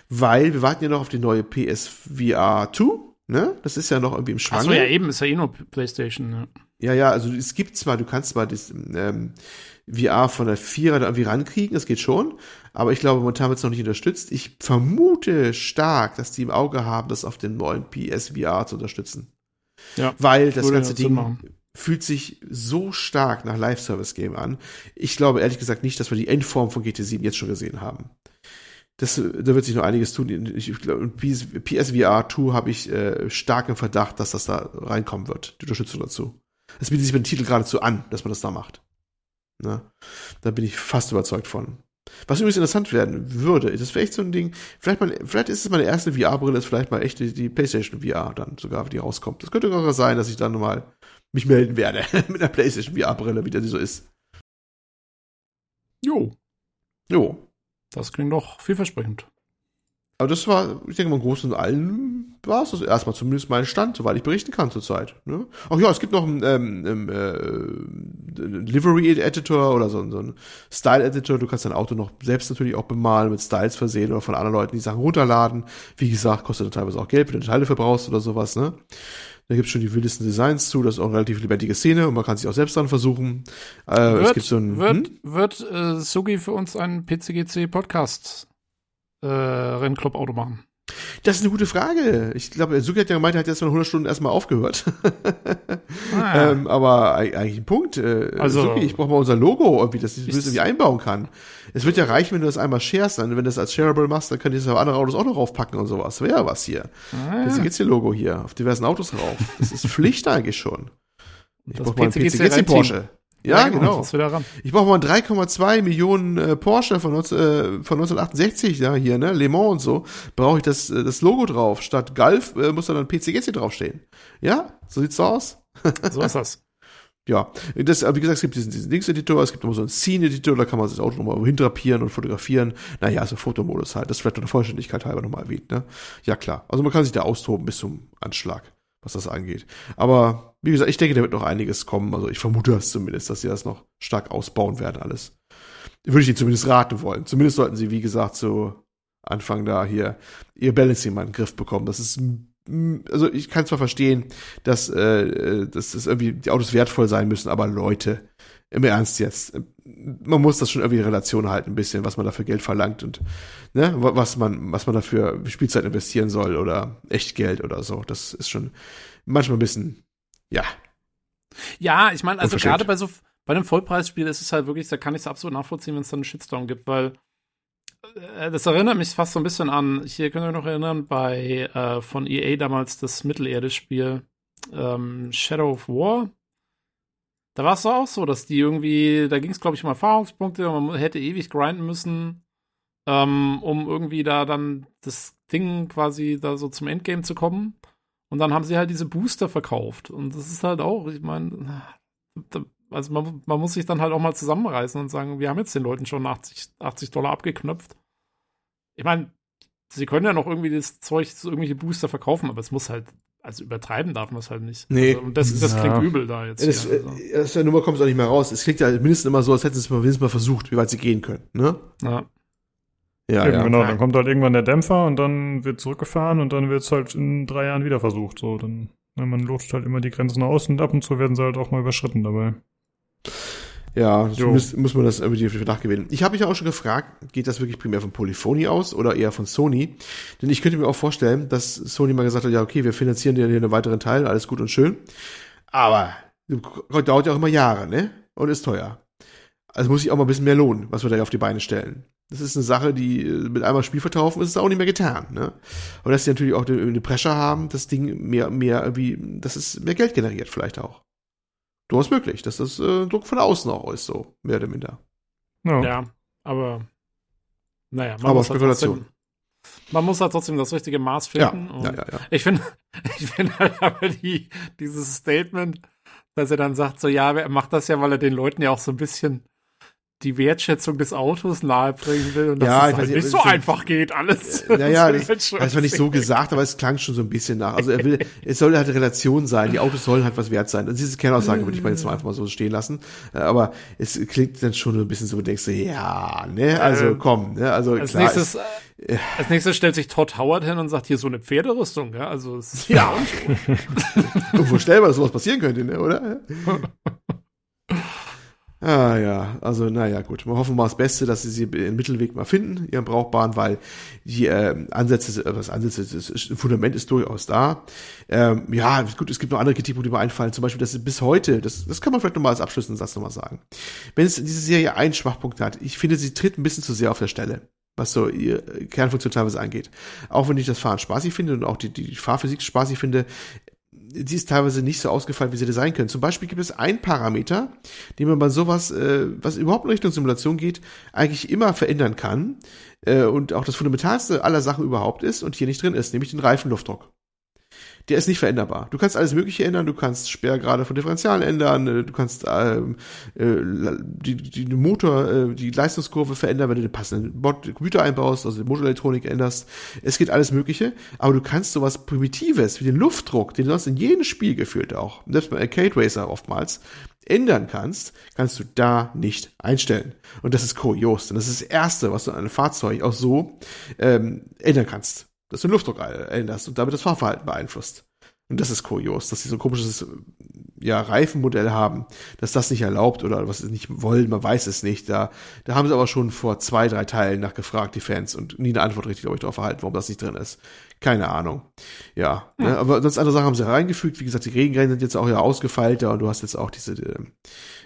B: Weil wir warten ja noch auf die neue PSVR 2. Ne? Das ist ja noch irgendwie im Schwange.
C: Achso, ja, eben, ist ja eh nur PlayStation. Ja.
B: Ja, ja, also es gibt zwar, du kannst zwar das ähm, VR von der Vierer da irgendwie rankriegen, das geht schon, aber ich glaube, momentan wird es noch nicht unterstützt. Ich vermute stark, dass die im Auge haben, das auf den neuen PSVR zu unterstützen.
C: Ja,
B: Weil das ganze Ding
C: machen.
B: fühlt sich so stark nach Live-Service-Game an. Ich glaube ehrlich gesagt nicht, dass wir die Endform von GT7 jetzt schon gesehen haben. Das, da wird sich noch einiges tun. Ich, glaube, PS, PSVR 2 habe ich äh, stark im Verdacht, dass das da reinkommen wird, die Unterstützung dazu. Es bietet sich mit dem Titel geradezu an, dass man das da macht. Ne? Da bin ich fast überzeugt von. Was übrigens interessant werden würde, das wäre echt so ein Ding, vielleicht mal, vielleicht ist es meine erste VR-Brille, ist vielleicht mal echt die, die PlayStation VR dann sogar, die rauskommt. Das könnte sogar sein, dass ich dann mal mich melden werde mit einer PlayStation VR-Brille, wie das so ist.
C: Jo,
B: Jo.
C: Das klingt doch vielversprechend.
B: Aber das war, ich denke mal, im Großen und Allen war es das erstmal zumindest mein Stand, soweit ich berichten kann zurzeit. Ne? Ach ja, es gibt noch einen ähm, ähm, äh, Livery-Editor oder so, so einen Style-Editor. Du kannst dein Auto noch selbst natürlich auch bemalen, mit Styles versehen oder von anderen Leuten die Sachen runterladen. Wie gesagt, kostet dann teilweise auch Geld, wenn du Teile verbrauchst oder sowas. Ne? Da gibt's schon die wildesten Designs zu. Das ist auch eine relativ lebendige Szene und man kann sich auch selbst dann versuchen. Äh, es
C: wird
B: gibt so ein,
C: wird,
B: hm?
C: wird äh, Sugi für uns einen PCGC Podcast äh, Rennclub Auto machen?
B: Das ist eine gute Frage. Ich glaube, Suki hat ja gemeint, er hat jetzt mal 100 Stunden erstmal aufgehört.
C: Ah,
B: ähm, aber eig- eigentlich ein Punkt. Äh,
C: Also-
B: Suki, ich brauche mal unser Logo, irgendwie, dass ich das irgendwie einbauen kann. Es wird ja reichen, wenn du das einmal sharest. Dann, wenn du das als Shareable machst, dann könnt ihr das auf andere Autos auch noch raufpacken und sowas. Wäre ja was hier.
C: ah,
B: Deswegen gibt's hier Logo hier auf diversen Autos drauf. Das ist Pflicht eigentlich schon. Ich
C: Das
B: brauche mal einen
C: PCGC Renteam.
B: Porsche. Ja, genau.
C: Das wieder ran.
B: Ich brauche mal einen 3,2 Millionen äh, Porsche von, 19, äh, von 1968, ja, hier, ne, Le Mans und so. Brauche ich das, äh, das Logo drauf. Statt Golf äh, muss da dann PCGC draufstehen. Ja, so sieht's so aus.
C: So ist das.
B: Ja, das, wie gesagt, es gibt diesen, diesen Links-Editor, es gibt noch so einen Scene-Editor, da kann man das Auto nochmal hindrapieren und fotografieren. Naja, also Fotomodus halt, das wird der Vollständigkeit halber nochmal erwähnt, ne? Ja, klar. Also man kann sich da austoben bis zum Anschlag, was das angeht. Aber, wie gesagt, ich denke, da wird noch einiges kommen. Also ich vermute das zumindest, dass sie das noch stark ausbauen werden, alles. Würde ich ihnen zumindest raten wollen. Zumindest sollten sie, wie gesagt, so Anfang da hier ihr Balancing mal in den Griff bekommen. Das ist mm, also ich kann zwar verstehen, dass, äh, dass das irgendwie die Autos wertvoll sein müssen, aber Leute, im Ernst jetzt, äh, man muss das schon irgendwie in Relation halten, ein bisschen, was man dafür Geld verlangt und ne, wa- was man, was man dafür Spielzeit investieren soll oder Echtgeld oder so. Das ist schon manchmal ein bisschen, ja,
C: Ja, ich meine, also gerade bei so bei einem Vollpreisspiel ist es halt wirklich, da kann ich es absolut nachvollziehen, wenn es dann einen Shitstorm gibt, weil äh, das erinnert mich fast so ein bisschen an, hier könnt ihr noch erinnern, bei äh, von EA damals das Mittelerde-Spiel ähm, Shadow of War. Da war es doch auch so, dass die irgendwie, da ging es, glaube ich, um Erfahrungspunkte, man hätte ewig grinden müssen, ähm, um irgendwie da dann das Ding quasi da so zum Endgame zu kommen. Und dann haben sie halt diese Booster verkauft. Und das ist halt auch, ich meine, also man, man muss sich dann halt auch mal zusammenreißen und sagen, wir haben jetzt den Leuten schon 80, 80 Dollar abgeknöpft. Ich meine, sie können ja noch irgendwie das Zeug, so irgendwelche Booster verkaufen, aber es muss halt, also übertreiben darf man es halt nicht.
B: Nee.
C: Also, und das, das
A: Ja.
C: klingt übel da jetzt.
B: das,
C: hier, also.
B: äh, aus der Nummer kommt es auch nicht mehr raus. Es klingt ja mindestens immer so, als hätten sie es mal, wenigstens mal versucht, wie weit sie gehen können, ne?
C: ja.
B: Ja,
A: Eben,
B: ja.
A: genau, dann kommt halt irgendwann der Dämpfer und dann wird zurückgefahren und dann wird es halt in drei Jahren wieder versucht. So, dann, ne, man lotet halt immer die Grenzen aus und ab und zu werden sie halt auch mal überschritten dabei.
B: Ja,
A: Jo.
B: muss, man das irgendwie nachgewinnen. Ich habe mich auch schon gefragt, geht das wirklich primär von Polyphony aus oder eher von Sony? Denn ich könnte mir auch vorstellen, dass Sony mal gesagt hat, ja, okay, wir finanzieren dir hier einen weiteren Teil, alles gut und schön. Aber dauert ja auch immer Jahre, ne? Und ist teuer. Also muss sich auch mal ein bisschen mehr lohnen, was wir da auf die Beine stellen. Das ist eine Sache, die äh, mit einmal Spiel verkaufen ist es auch nicht mehr getan, ne? Und dass sie natürlich auch eine, eine Pressure haben, das Ding mehr, mehr irgendwie, dass es mehr Geld generiert vielleicht auch. Durchaus möglich, dass das äh, Druck von außen auch ist, so, mehr oder minder.
A: Ja.
C: ja, aber naja, man
B: Aber
C: muss halt
B: Spekulation.
C: trotzdem, man muss halt trotzdem das richtige Maß finden.
B: ja,
C: und-
B: ja, ja.
C: Ich finde, ich finde halt aber die, dieses Statement, dass er dann sagt, so, ja, er macht das ja, weil er den Leuten ja auch so ein bisschen die Wertschätzung des Autos nahebringen will und dass
B: Ja,
C: es
B: ich
C: halt
B: weiß
C: nicht so
B: so-
C: einfach geht, alles.
B: Naja,
C: Das
B: das,
C: ist halt
B: war nicht so gesagt, aber es klang schon so ein bisschen nach. Also er will, es soll halt Relation sein, die Autos sollen halt was wert sein. Also diese Kernaussage würde ich mal jetzt mal einfach mal so stehen lassen. Aber es klingt dann schon so ein bisschen so, du denkst du, ja, ne, also
C: Ähm,
B: komm, ne, also
C: Als
B: klar.
C: nächstes,
B: ist-
C: äh, als nächstes stellt sich Todd Howard hin und sagt, hier so eine Pferderüstung, ja, also es ist
B: Ja. unvorstellbar, dass sowas passieren könnte, ne, oder? Ah ja, also naja, gut. Wir hoffen mal das Beste, dass sie sie den Mittelweg mal finden, ihren brauchbaren, weil die ähm, Ansätze, äh, was Ansätze, das Fundament ist durchaus da. Ähm, ja, gut, es gibt noch andere Kritikpunkte, die mir einfallen. Zum Beispiel, dass sie bis heute, das, das kann man vielleicht nochmal als abschließenden nochmal sagen. Wenn es in dieser Serie einen Schwachpunkt hat, ich finde, sie tritt ein bisschen zu sehr auf der Stelle was so ihr Kernfunktion teilweise angeht. Auch wenn ich das Fahren spaßig finde und auch die, die Fahrphysik spaßig finde, die ist teilweise nicht so ausgefallen, wie sie hätte sein können. Zum Beispiel gibt es einen Parameter, den man bei sowas, äh, was überhaupt in Richtung Simulation geht, eigentlich immer verändern kann äh, und auch das fundamentalste aller Sachen überhaupt ist und hier nicht drin ist, nämlich den Reifenluftdruck. Der ist nicht veränderbar. Du kannst alles Mögliche ändern, du kannst Sperrgrade von Differentialen ändern, äh, du kannst ähm, äh, die, die, Motor, äh, die Leistungskurve verändern, wenn du den passenden Bot Computer einbaust, also die Motorelektronik änderst. Es geht alles Mögliche, aber du kannst sowas Primitives wie den Luftdruck, den du sonst in jedem Spiel gefühlt auch, selbst bei Arcade Racer oftmals, ändern kannst, kannst du da nicht einstellen. Und das ist kurios, denn das ist das Erste, was du an einem Fahrzeug auch so ähm, ändern kannst. Dass du den Luftdruck änderst und damit das Fahrverhalten beeinflusst. Und das ist kurios, dass sie so ein komisches ja, Reifenmodell haben, dass das nicht erlaubt oder was sie nicht wollen, man weiß es nicht. Da, da haben sie aber schon vor zwei, drei Teilen nachgefragt, die Fans, und nie eine Antwort richtig, glaube ich, darauf erhalten, warum das nicht drin ist. Keine Ahnung. Ja,
C: Hm.
B: Ne, aber sonst andere Sachen haben sie reingefügt. Wie gesagt, die Regengrenzen sind jetzt auch ja ausgefeilter und du hast jetzt auch diese,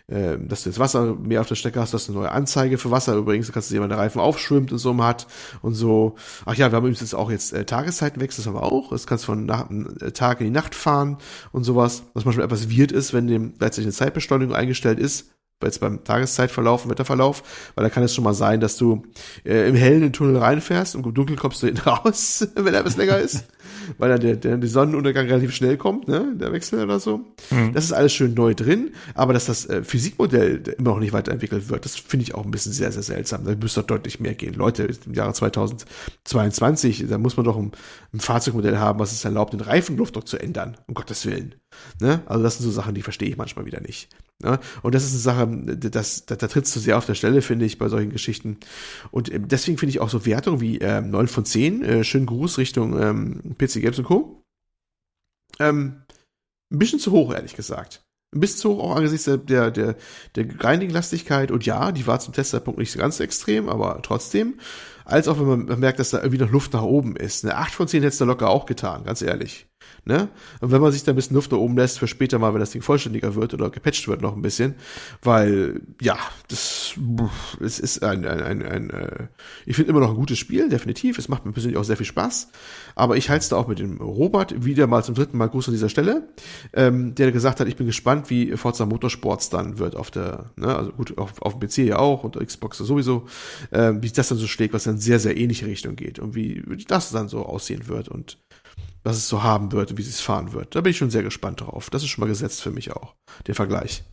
B: äh, dass du jetzt Wasser mehr auf der Strecke hast, du hast eine neue Anzeige für Wasser übrigens, du kannst sehen, wann der Reifen aufschwimmt und so hat und so. Ach ja, wir haben übrigens jetzt auch jetzt äh, Tageszeitenwechsel, das haben wir auch. Das kannst von Nacht, äh, Tag in die Nacht fahren und sowas, was manchmal etwas weird ist, wenn dem gleichzeitig eine Zeitbeschleunigung eingestellt ist jetzt beim Tageszeitverlauf, Wetterverlauf, weil da kann es schon mal sein, dass du äh, im hellen in den Tunnel reinfährst und im Dunkeln kommst du hinten raus, wenn er etwas länger ist, weil dann der, der, der Sonnenuntergang relativ schnell kommt, ne, der Wechsel oder so.
A: Mhm.
B: Das ist alles schön neu drin, aber dass das äh, Physikmodell immer noch nicht weiterentwickelt wird, das finde ich auch ein bisschen sehr, sehr seltsam. Da müsste doch deutlich mehr gehen. Leute, im Jahre 2022, da muss man doch ein, ein Fahrzeugmodell haben, was es erlaubt, den Reifendruck zu ändern, um Gottes Willen. Ne? Also das sind so Sachen, die verstehe ich manchmal wieder nicht. Ne? Und das ist eine Sache, das, da, da trittst du sehr auf der Stelle, finde ich, bei solchen Geschichten. Und ähm, deswegen finde ich auch so Wertungen wie ähm, 9 von 10, äh, schönen Gruß Richtung ähm, PC Games und Co. Ähm, ein bisschen zu hoch, ehrlich gesagt. Ein bisschen zu hoch auch angesichts der, der, der, Grinding-Lastigkeit. Und ja, die war zum Testzeitpunkt nicht ganz extrem, aber trotzdem. Als auch wenn man merkt, dass da irgendwie noch Luft nach oben ist. Eine 8 von 10 hätte es da locker auch getan, ganz ehrlich. Ne? Und wenn man sich da ein bisschen Luft nach oben lässt für später mal, wenn das Ding vollständiger wird oder gepatcht wird noch ein bisschen, weil ja, das es ist ein, ein, ein, ein äh, ich finde immer noch ein gutes Spiel, definitiv. Es macht mir persönlich auch sehr viel Spaß. Aber ich halte es da auch mit dem Robert wieder mal zum dritten Mal Gruß an dieser Stelle, ähm, der gesagt hat, ich bin gespannt, wie Forza Motorsports dann wird auf der, ne, also gut, auf, auf dem PC ja auch und Xbox sowieso, ähm, wie das dann so schlägt, was dann sehr, sehr ähnliche Richtung geht und wie das dann so aussehen wird und was es so haben wird und wie es fahren wird. Da bin ich schon sehr gespannt drauf. Das ist schon mal gesetzt für mich auch, der Vergleich.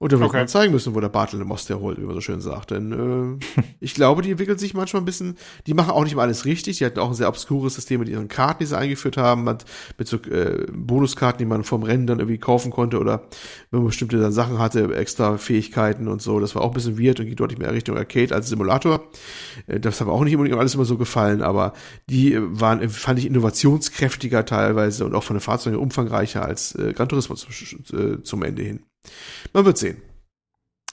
B: Und da wird
C: Okay.
B: man zeigen müssen, wo der Bartel den Most herholt, wie man so schön sagt. Denn äh, ich glaube, die entwickeln sich manchmal ein bisschen, die machen auch nicht mal alles richtig. Die hatten auch ein sehr obskures System mit ihren Karten, die sie eingeführt haben, mit, mit so äh, Bonuskarten, die man vom Rennen dann irgendwie kaufen konnte oder wenn man bestimmte dann Sachen hatte, extra Fähigkeiten und so. Das war auch ein bisschen weird und ging deutlich mehr Richtung Arcade als Simulator. Äh, Das hat mir auch nicht unbedingt alles immer so gefallen, aber die äh, waren, äh, fand ich, innovationskräftiger teilweise und auch von den Fahrzeugen umfangreicher als äh, Gran Turismo zum, äh, zum Ende hin. Man wird sehen.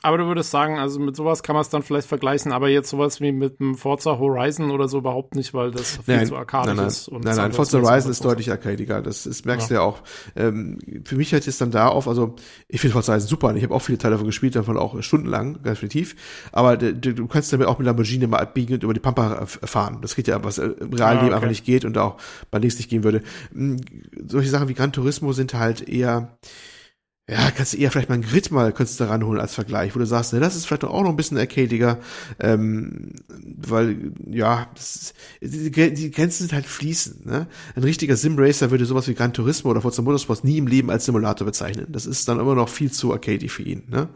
C: Aber du würdest sagen, also mit sowas kann man es dann vielleicht vergleichen, aber jetzt sowas wie mit einem Forza Horizon oder so überhaupt nicht, weil das viel
B: Nein,
C: zu arkadisch
B: nein, nein,
C: ist.
B: Nein, nein,
C: das
B: Forza Horizon
C: ist
B: deutlich arcadiger. Das, ist, merkst du ja auch. Ähm, für mich hört es dann da auf, also ich finde Forza Horizon super und ich habe auch viele Teile davon gespielt, davon auch stundenlang, definitiv. Aber du, du kannst damit auch mit Lamborghini mal abbiegen und über die Pampa fahren. Das geht ja, was äh, im realen
C: Ah,
B: Leben
C: okay.
B: einfach nicht geht und auch bei links nicht gehen würde. Mm, Solche Sachen wie Gran Turismo sind halt eher ja, kannst du eher vielleicht mal einen Grid mal könntest du ranholen als Vergleich, wo du sagst, ne, das ist vielleicht auch noch ein bisschen arcadiger, ähm, weil, ja, ist, die, die Grenzen sind halt fließend, ne? Ein richtiger Sim-Racer würde sowas wie Gran Turismo oder Forza Motorsports nie im Leben als Simulator bezeichnen. Das ist dann immer noch viel zu arcady für ihn, ne?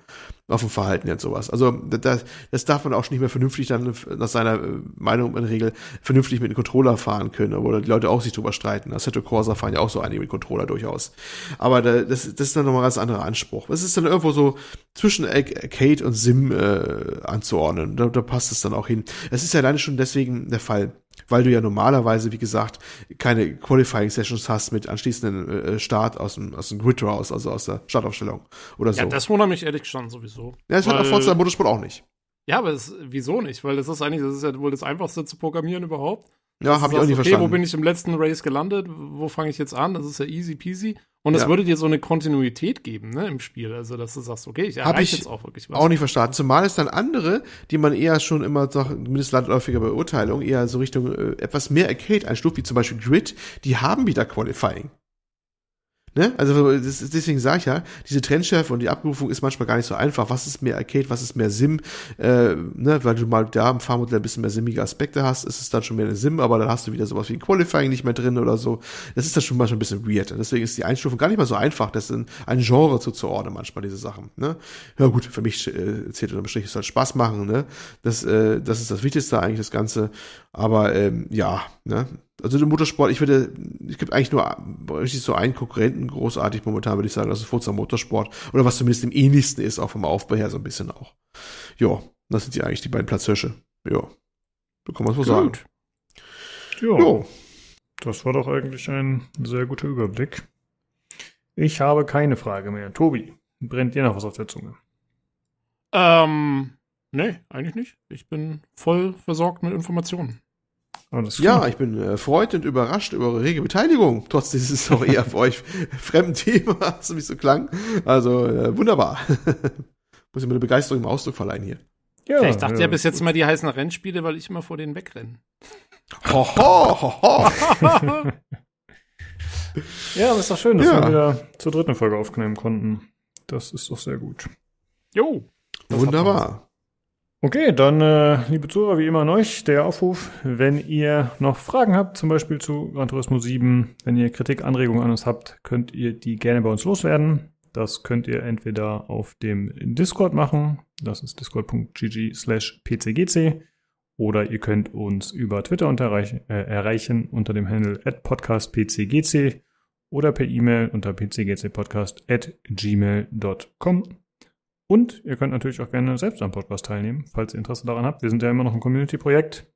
B: Auf dem Verhalten jetzt sowas. Also, das, das darf man auch schon nicht mehr vernünftig dann nach seiner äh, Meinung in der Regel vernünftig mit dem Controller fahren können, oder die Leute auch sich drüber streiten. Assetto Corsa fahren ja auch so einige mit Controller durchaus. Aber da, das, das ist dann nochmal ein ganz anderer Anspruch. Es ist dann irgendwo so zwischen Arcade und Sim äh, anzuordnen. Da, da passt es dann auch hin. Es ist ja alleine schon deswegen der Fall, weil du ja normalerweise, wie gesagt, keine Qualifying Sessions hast mit anschließenden äh, Start aus dem, aus dem Grid raus, also aus der Startaufstellung oder so.
C: Ja, das wundert mich ehrlich schon sowieso.
B: ja, das hat
C: Weil-
B: auch Forza Motorsport auch nicht.
C: Ja, aber das, wieso nicht? Weil das ist eigentlich, das ist ja wohl das Einfachste zu programmieren überhaupt.
B: Ja, habe ich auch
C: sagst,
B: nicht
C: okay,
B: verstanden.
C: wo bin ich im letzten Race gelandet? Wo fange ich jetzt an? Das ist ja easy peasy. Und es
B: Ja.
C: würde dir so eine Kontinuität geben, ne, im Spiel. Also, dass du sagst, okay, ich erreiche
B: ich
C: jetzt auch wirklich was.
B: auch nicht verstanden. Zumal es dann andere, die man eher schon immer doch, zumindest landläufiger Beurteilung, eher so Richtung äh, etwas mehr Arcade einstuft, wie zum Beispiel Grid, die haben wieder Qualifying. Ne? Also das, deswegen sage ich ja, diese Trendschärfe und die Abrufung ist manchmal gar nicht so einfach. Was ist mehr Arcade, was ist mehr Sim? Äh, ne? Weil du mal da im Fahrmodell ein bisschen mehr simmige Aspekte hast, ist es dann schon mehr eine Sim, aber dann hast du wieder sowas wie ein Qualifying nicht mehr drin oder so. Das ist dann schon manchmal ein bisschen weird. Und deswegen ist die Einstufung gar nicht mal so einfach, das in ein Genre zuzuordnen, manchmal diese Sachen. Ne? Ja gut, für mich äh, zählt unterm Strich, es soll Spaß machen, ne? Das, äh, das ist das Wichtigste eigentlich, das Ganze. Aber ähm, ja, ne? Also der Motorsport, ich würde, es gibt eigentlich nur richtig so einen Konkurrenten großartig momentan, würde ich sagen, das ist Forza Motorsport. Oder was zumindest im ähnlichsten ist, auch vom Aufbau her so ein bisschen auch. Ja, das sind ja eigentlich die beiden Platzhirsche. Ja. So kann man es wohl sagen.
A: Ja,
B: Jo.
A: das war doch eigentlich ein sehr guter Überblick. Ich habe keine Frage mehr. Tobi, brennt dir noch was auf der Zunge?
C: Ähm, nee, eigentlich nicht. Ich bin voll versorgt mit Informationen.
A: Alles
B: Ja, ich bin äh, erfreut und überrascht über eure rege Beteiligung, trotz dieses auch eher für euch fremden Themas, so wie es so klang. Also äh, wunderbar. Muss ich meine Begeisterung im Ausdruck verleihen hier.
A: ja,
C: Ja, ich dachte ja, bis jetzt immer, die heißen Rennspiele, weil ich immer vor denen wegrenne.
B: Ho, ho, ho, ho.
A: Ja, aber ist doch schön, dass
B: Ja.
A: wir wieder zur dritten Folge aufnehmen konnten. Das ist doch sehr gut.
C: Jo.
B: Wunderbar.
A: Okay, dann, äh, liebe Zuhörer, wie immer an euch der Aufruf, wenn ihr noch Fragen habt, zum Beispiel zu Gran Turismo 7, wenn ihr Kritik, Anregungen an uns habt, könnt ihr die gerne bei uns loswerden. Das könnt ihr entweder auf dem Discord machen, das ist discord.gg slash pcgc, oder ihr könnt uns über Twitter unter erreich, äh, erreichen unter dem Handle at podcastpcgc oder per E-Mail unter pcgcpodcast at gmail.com. Und ihr könnt natürlich auch gerne selbst am Podcast teilnehmen, falls ihr Interesse daran habt. Wir sind ja immer noch ein Community-Projekt.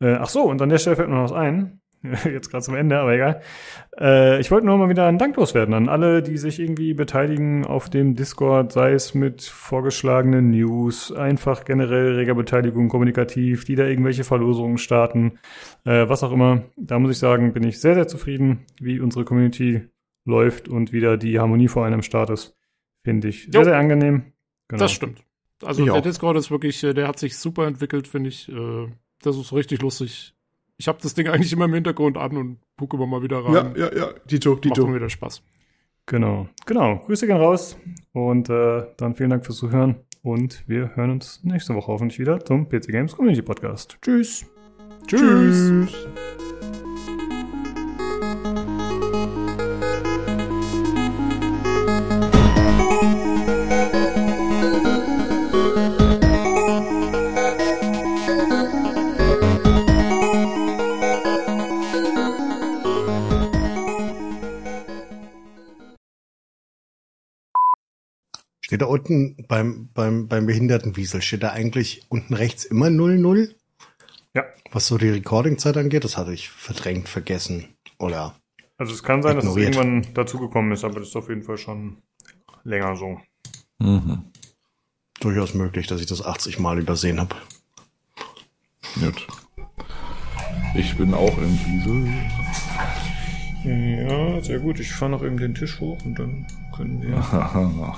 A: Äh, ach so, und an der Stelle fällt mir noch was ein. Jetzt gerade zum Ende, aber egal. Äh, ich wollte nur mal wieder einen Dank loswerden an alle, die sich irgendwie beteiligen auf dem Discord, sei es mit vorgeschlagenen News, einfach generell reger Beteiligung, kommunikativ, die da irgendwelche Verlosungen starten, äh, was auch immer. Da muss ich sagen, bin ich sehr, sehr zufrieden, wie unsere Community läuft und wieder die Harmonie vor einem Start ist. Finde ich sehr,
C: Jo.
A: sehr angenehm. Genau.
C: Das stimmt. Also
B: Ich
C: der
B: auch.
C: Discord ist wirklich, äh, der hat sich super entwickelt, finde ich. Äh, Das ist richtig lustig. Ich habe das Ding eigentlich immer im Hintergrund an und gucke immer mal wieder rein.
B: Ja, ja, ja. Dito,
C: Macht
B: Dito.
C: mir wieder Spaß.
A: Genau, genau. Grüße gehen raus und äh, dann vielen Dank fürs Zuhören und wir hören uns nächste Woche hoffentlich wieder zum PC Games Community Podcast. Tschüss.
C: Tschüss.
E: Steht da unten beim, beim, beim Behindertenwiesel, steht da eigentlich unten rechts immer 00?
A: Ja.
E: Was so die Recordingzeit angeht, das hatte ich verdrängt vergessen. Oder?
A: Also es kann sein, dass es
E: Ignoriert.
A: irgendwann dazugekommen ist, aber das ist auf jeden Fall schon länger so.
D: Mhm.
E: Durchaus möglich, dass ich das 80 Mal übersehen habe.
D: Gut. Ich bin auch im Wiesel.
A: Ja, sehr gut. Ich fahre noch eben den Tisch hoch und dann können wir.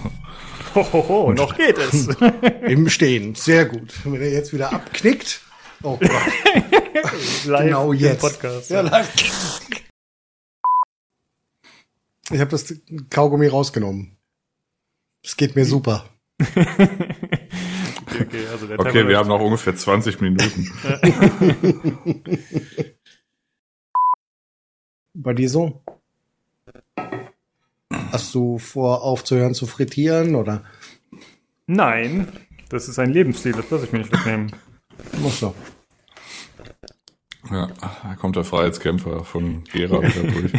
A: Hohoho, noch geht es.
E: Im Stehen, sehr gut. Wenn er jetzt wieder abknickt. Oh Gott.
A: Live
E: genau
A: im
E: jetzt.
A: Podcast.
E: Ja, live. Ich habe das Kaugummi rausgenommen. Es geht mir super.
A: Okay, okay, also der
D: Okay, wir haben noch ungefähr 20 Minuten.
E: Bei dir so? Hast du vor, aufzuhören zu frittieren oder?
A: Nein, das ist ein Lebensstil, das lasse ich mir nicht wegnehmen.
E: Muss so.
D: Ja, da kommt der Freiheitskämpfer von Gera wieder durch.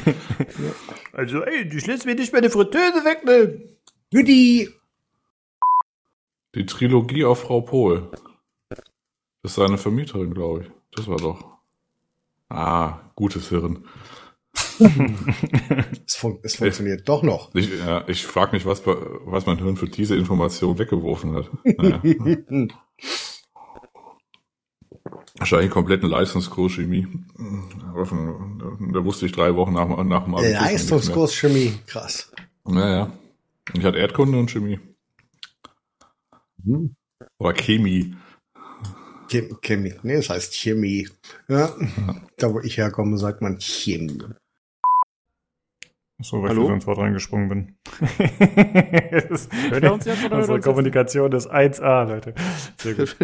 A: Also, ey, du lässt mir nicht meine Fritteuse wegnehmen.
E: Judy!
D: Die Trilogie auf Frau Pohl. Das ist seine Vermieterin, glaube ich. Das war doch. Ah, gutes Hirn.
E: Es, fun es funktioniert doch noch.
D: Ich, ja, ich frage mich, was, was mein Hirn für diese Information weggeworfen hat. Naja. Wahrscheinlich kompletten Leistungskurs Chemie. Da wusste ich drei Wochen nach, nach dem mehr.
E: Leistungskurs Chemie. Krass.
D: Naja. Ich hatte Erdkunde und Chemie. Oder Chemie.
E: Chem Chemie. Nee, das heißt Chemie. Ja. Da, wo ich herkomme, sagt man Chemie.
A: So, weil
B: Hallo?
A: ich so ins Wort reingesprungen bin.
C: Hört ihr uns jetzt oder
A: Unsere
C: uns
A: Kommunikation ist 1A, Leute. Sehr gut.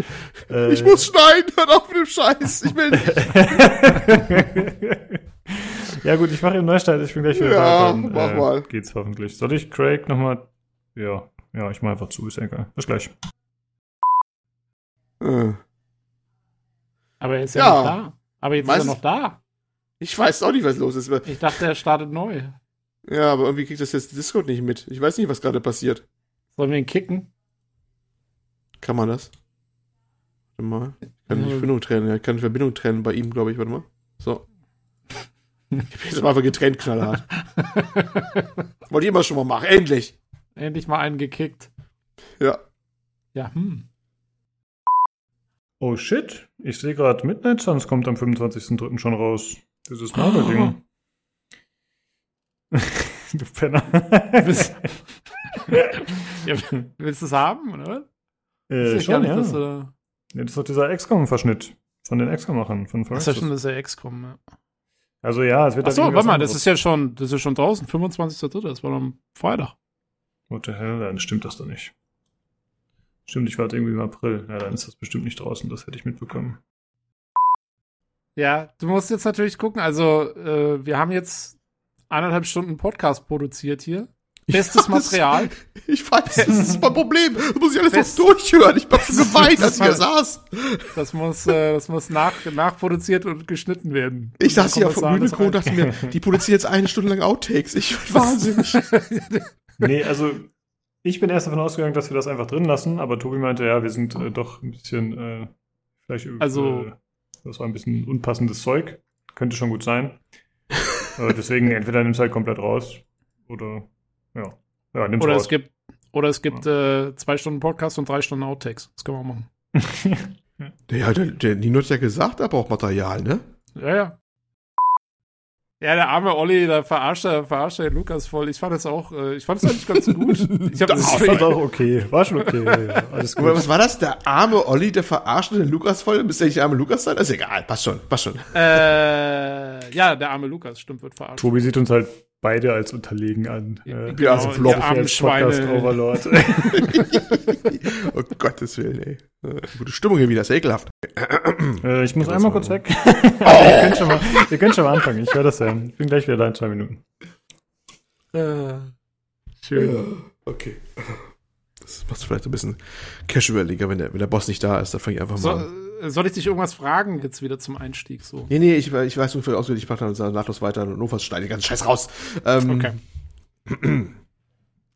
A: Äh,
B: Ich muss schneiden, hört auf mit dem Scheiß. Ich will nicht.
A: ja gut, ich mache eben Neustart, ich bin gleich wieder
B: Ja,
A: da. Dann,
B: mach
A: äh,
B: mal.
A: Geht's hoffentlich. Soll ich Craig nochmal... Ja, ja, ich mache einfach zu, ist egal. Bis gleich.
B: Äh,
C: Aber er ist ja,
B: Ja.
C: noch da. Aber jetzt ist
B: Meistens-
C: er noch da.
B: Ich weiß auch nicht, was los ist.
C: Ich dachte, er startet neu.
B: Ja, aber irgendwie kriegt das jetzt Discord nicht mit. Ich weiß nicht, was gerade passiert.
C: Sollen wir ihn kicken?
B: Kann man das? Warte mal. Ich kann die. Verbindung trennen. Ja, ich kann die Verbindung trennen bei ihm, glaube ich. Warte mal. So. Ich habe jetzt mal einfach getrennt, knallhart. Wollte ich immer schon mal machen, endlich.
C: Endlich mal einen gekickt.
B: Ja.
C: Ja, hm.
A: Oh shit, ich sehe gerade, Midnight Suns kommt am 25.03. schon raus. Dieses Marvel-Ding. du Penner.
C: Willst, ja, willst du es haben, oder?
A: äh, schon, ja.
C: dass du da-
A: ja. Das ist doch dieser XCOM-Verschnitt von den XCOM-Machern. Von
C: Das ist ja schon das ja XCOM, ja.
A: Also ja, es wird
C: Achso, warte mal, das ist ja schon, das ist schon draußen, 25.3., das war am Freitag.
A: What the hell? Dann stimmt das doch nicht. Stimmt, ich war halt irgendwie im April. Ja, dann ist das bestimmt nicht draußen, das hätte ich mitbekommen.
C: Ja, du musst jetzt natürlich gucken, also äh, wir haben jetzt eineinhalb Stunden Podcast produziert hier. Bestes
B: Ja, das-
C: Material.
B: Ich weiß, das ist mein Problem. Das muss ich alles
C: Best-
B: noch durchhören. Ich hab schon geweint, als ich hier
C: Das-
B: saß.
C: Das muss, äh, das muss nach, nachproduziert und geschnitten werden.
B: Ich saß hier auf dem
C: das
B: Bühnenko und dachte mir, die produzieren jetzt eine Stunde lang Outtakes. Ich bin wahnsinnig.
A: Nee, also ich bin erst davon ausgegangen, dass wir das einfach drin lassen, aber Tobi meinte, ja, wir sind äh, doch ein bisschen, äh, vielleicht,
C: Also-
A: äh, das war ein bisschen unpassendes Zeug. Könnte schon gut sein. Äh, deswegen entweder nimmst du halt komplett raus oder, ja. Ja, nimm's
C: Oder
A: raus.
C: es gibt, oder es gibt äh, zwei Stunden Podcast und drei Stunden Outtakes. Das können wir machen.
B: Der, der, der Nino hat ja gesagt, er braucht Material, ne?
C: Ja, ja. Ja, der arme Olli, der verarscht, der verarscht den Lukas voll. Ich fand es auch, äh, ich fand es eigentlich ganz gut. Ich habe
A: das war doch okay. War schon okay. Ja, ja, alles
B: Aber
A: gut.
B: was war das? Der arme Olli, der verarscht den Lukas voll? Müsste ja nicht der arme Lukas sein? Das ist egal. Passt schon, passt schon.
C: äh, ja, der arme Lukas, stimmt, wird verarscht.
A: Tobi sieht uns halt beide als unterlegen an. Äh,
C: Genau,
B: also Flop
C: armen
A: als Podcast. Overlord.
B: Oh Gottes Willen, ey. Äh, Gute Stimmung hier wieder, ist ja ekelhaft.
A: äh, ich muss
B: Ja,
A: einmal kurz weg. wir, können schon mal, wir können schon mal anfangen. Ich höre das ja. Ich bin gleich wieder da in zwei Minuten.
C: Äh, schön.
B: Ja, okay. Das macht vielleicht ein bisschen casualiger, wenn der, wenn der Boss nicht da ist. Dann fange ich einfach
C: So,
B: mal an.
C: Soll ich dich irgendwas fragen jetzt wieder zum Einstieg? So.
B: Nee, nee, ich, ich weiß ungefähr auswendig, ich mache dann nahtlos weiter und notfalls schneide den ganzen Scheiß raus. Ähm,
C: Okay.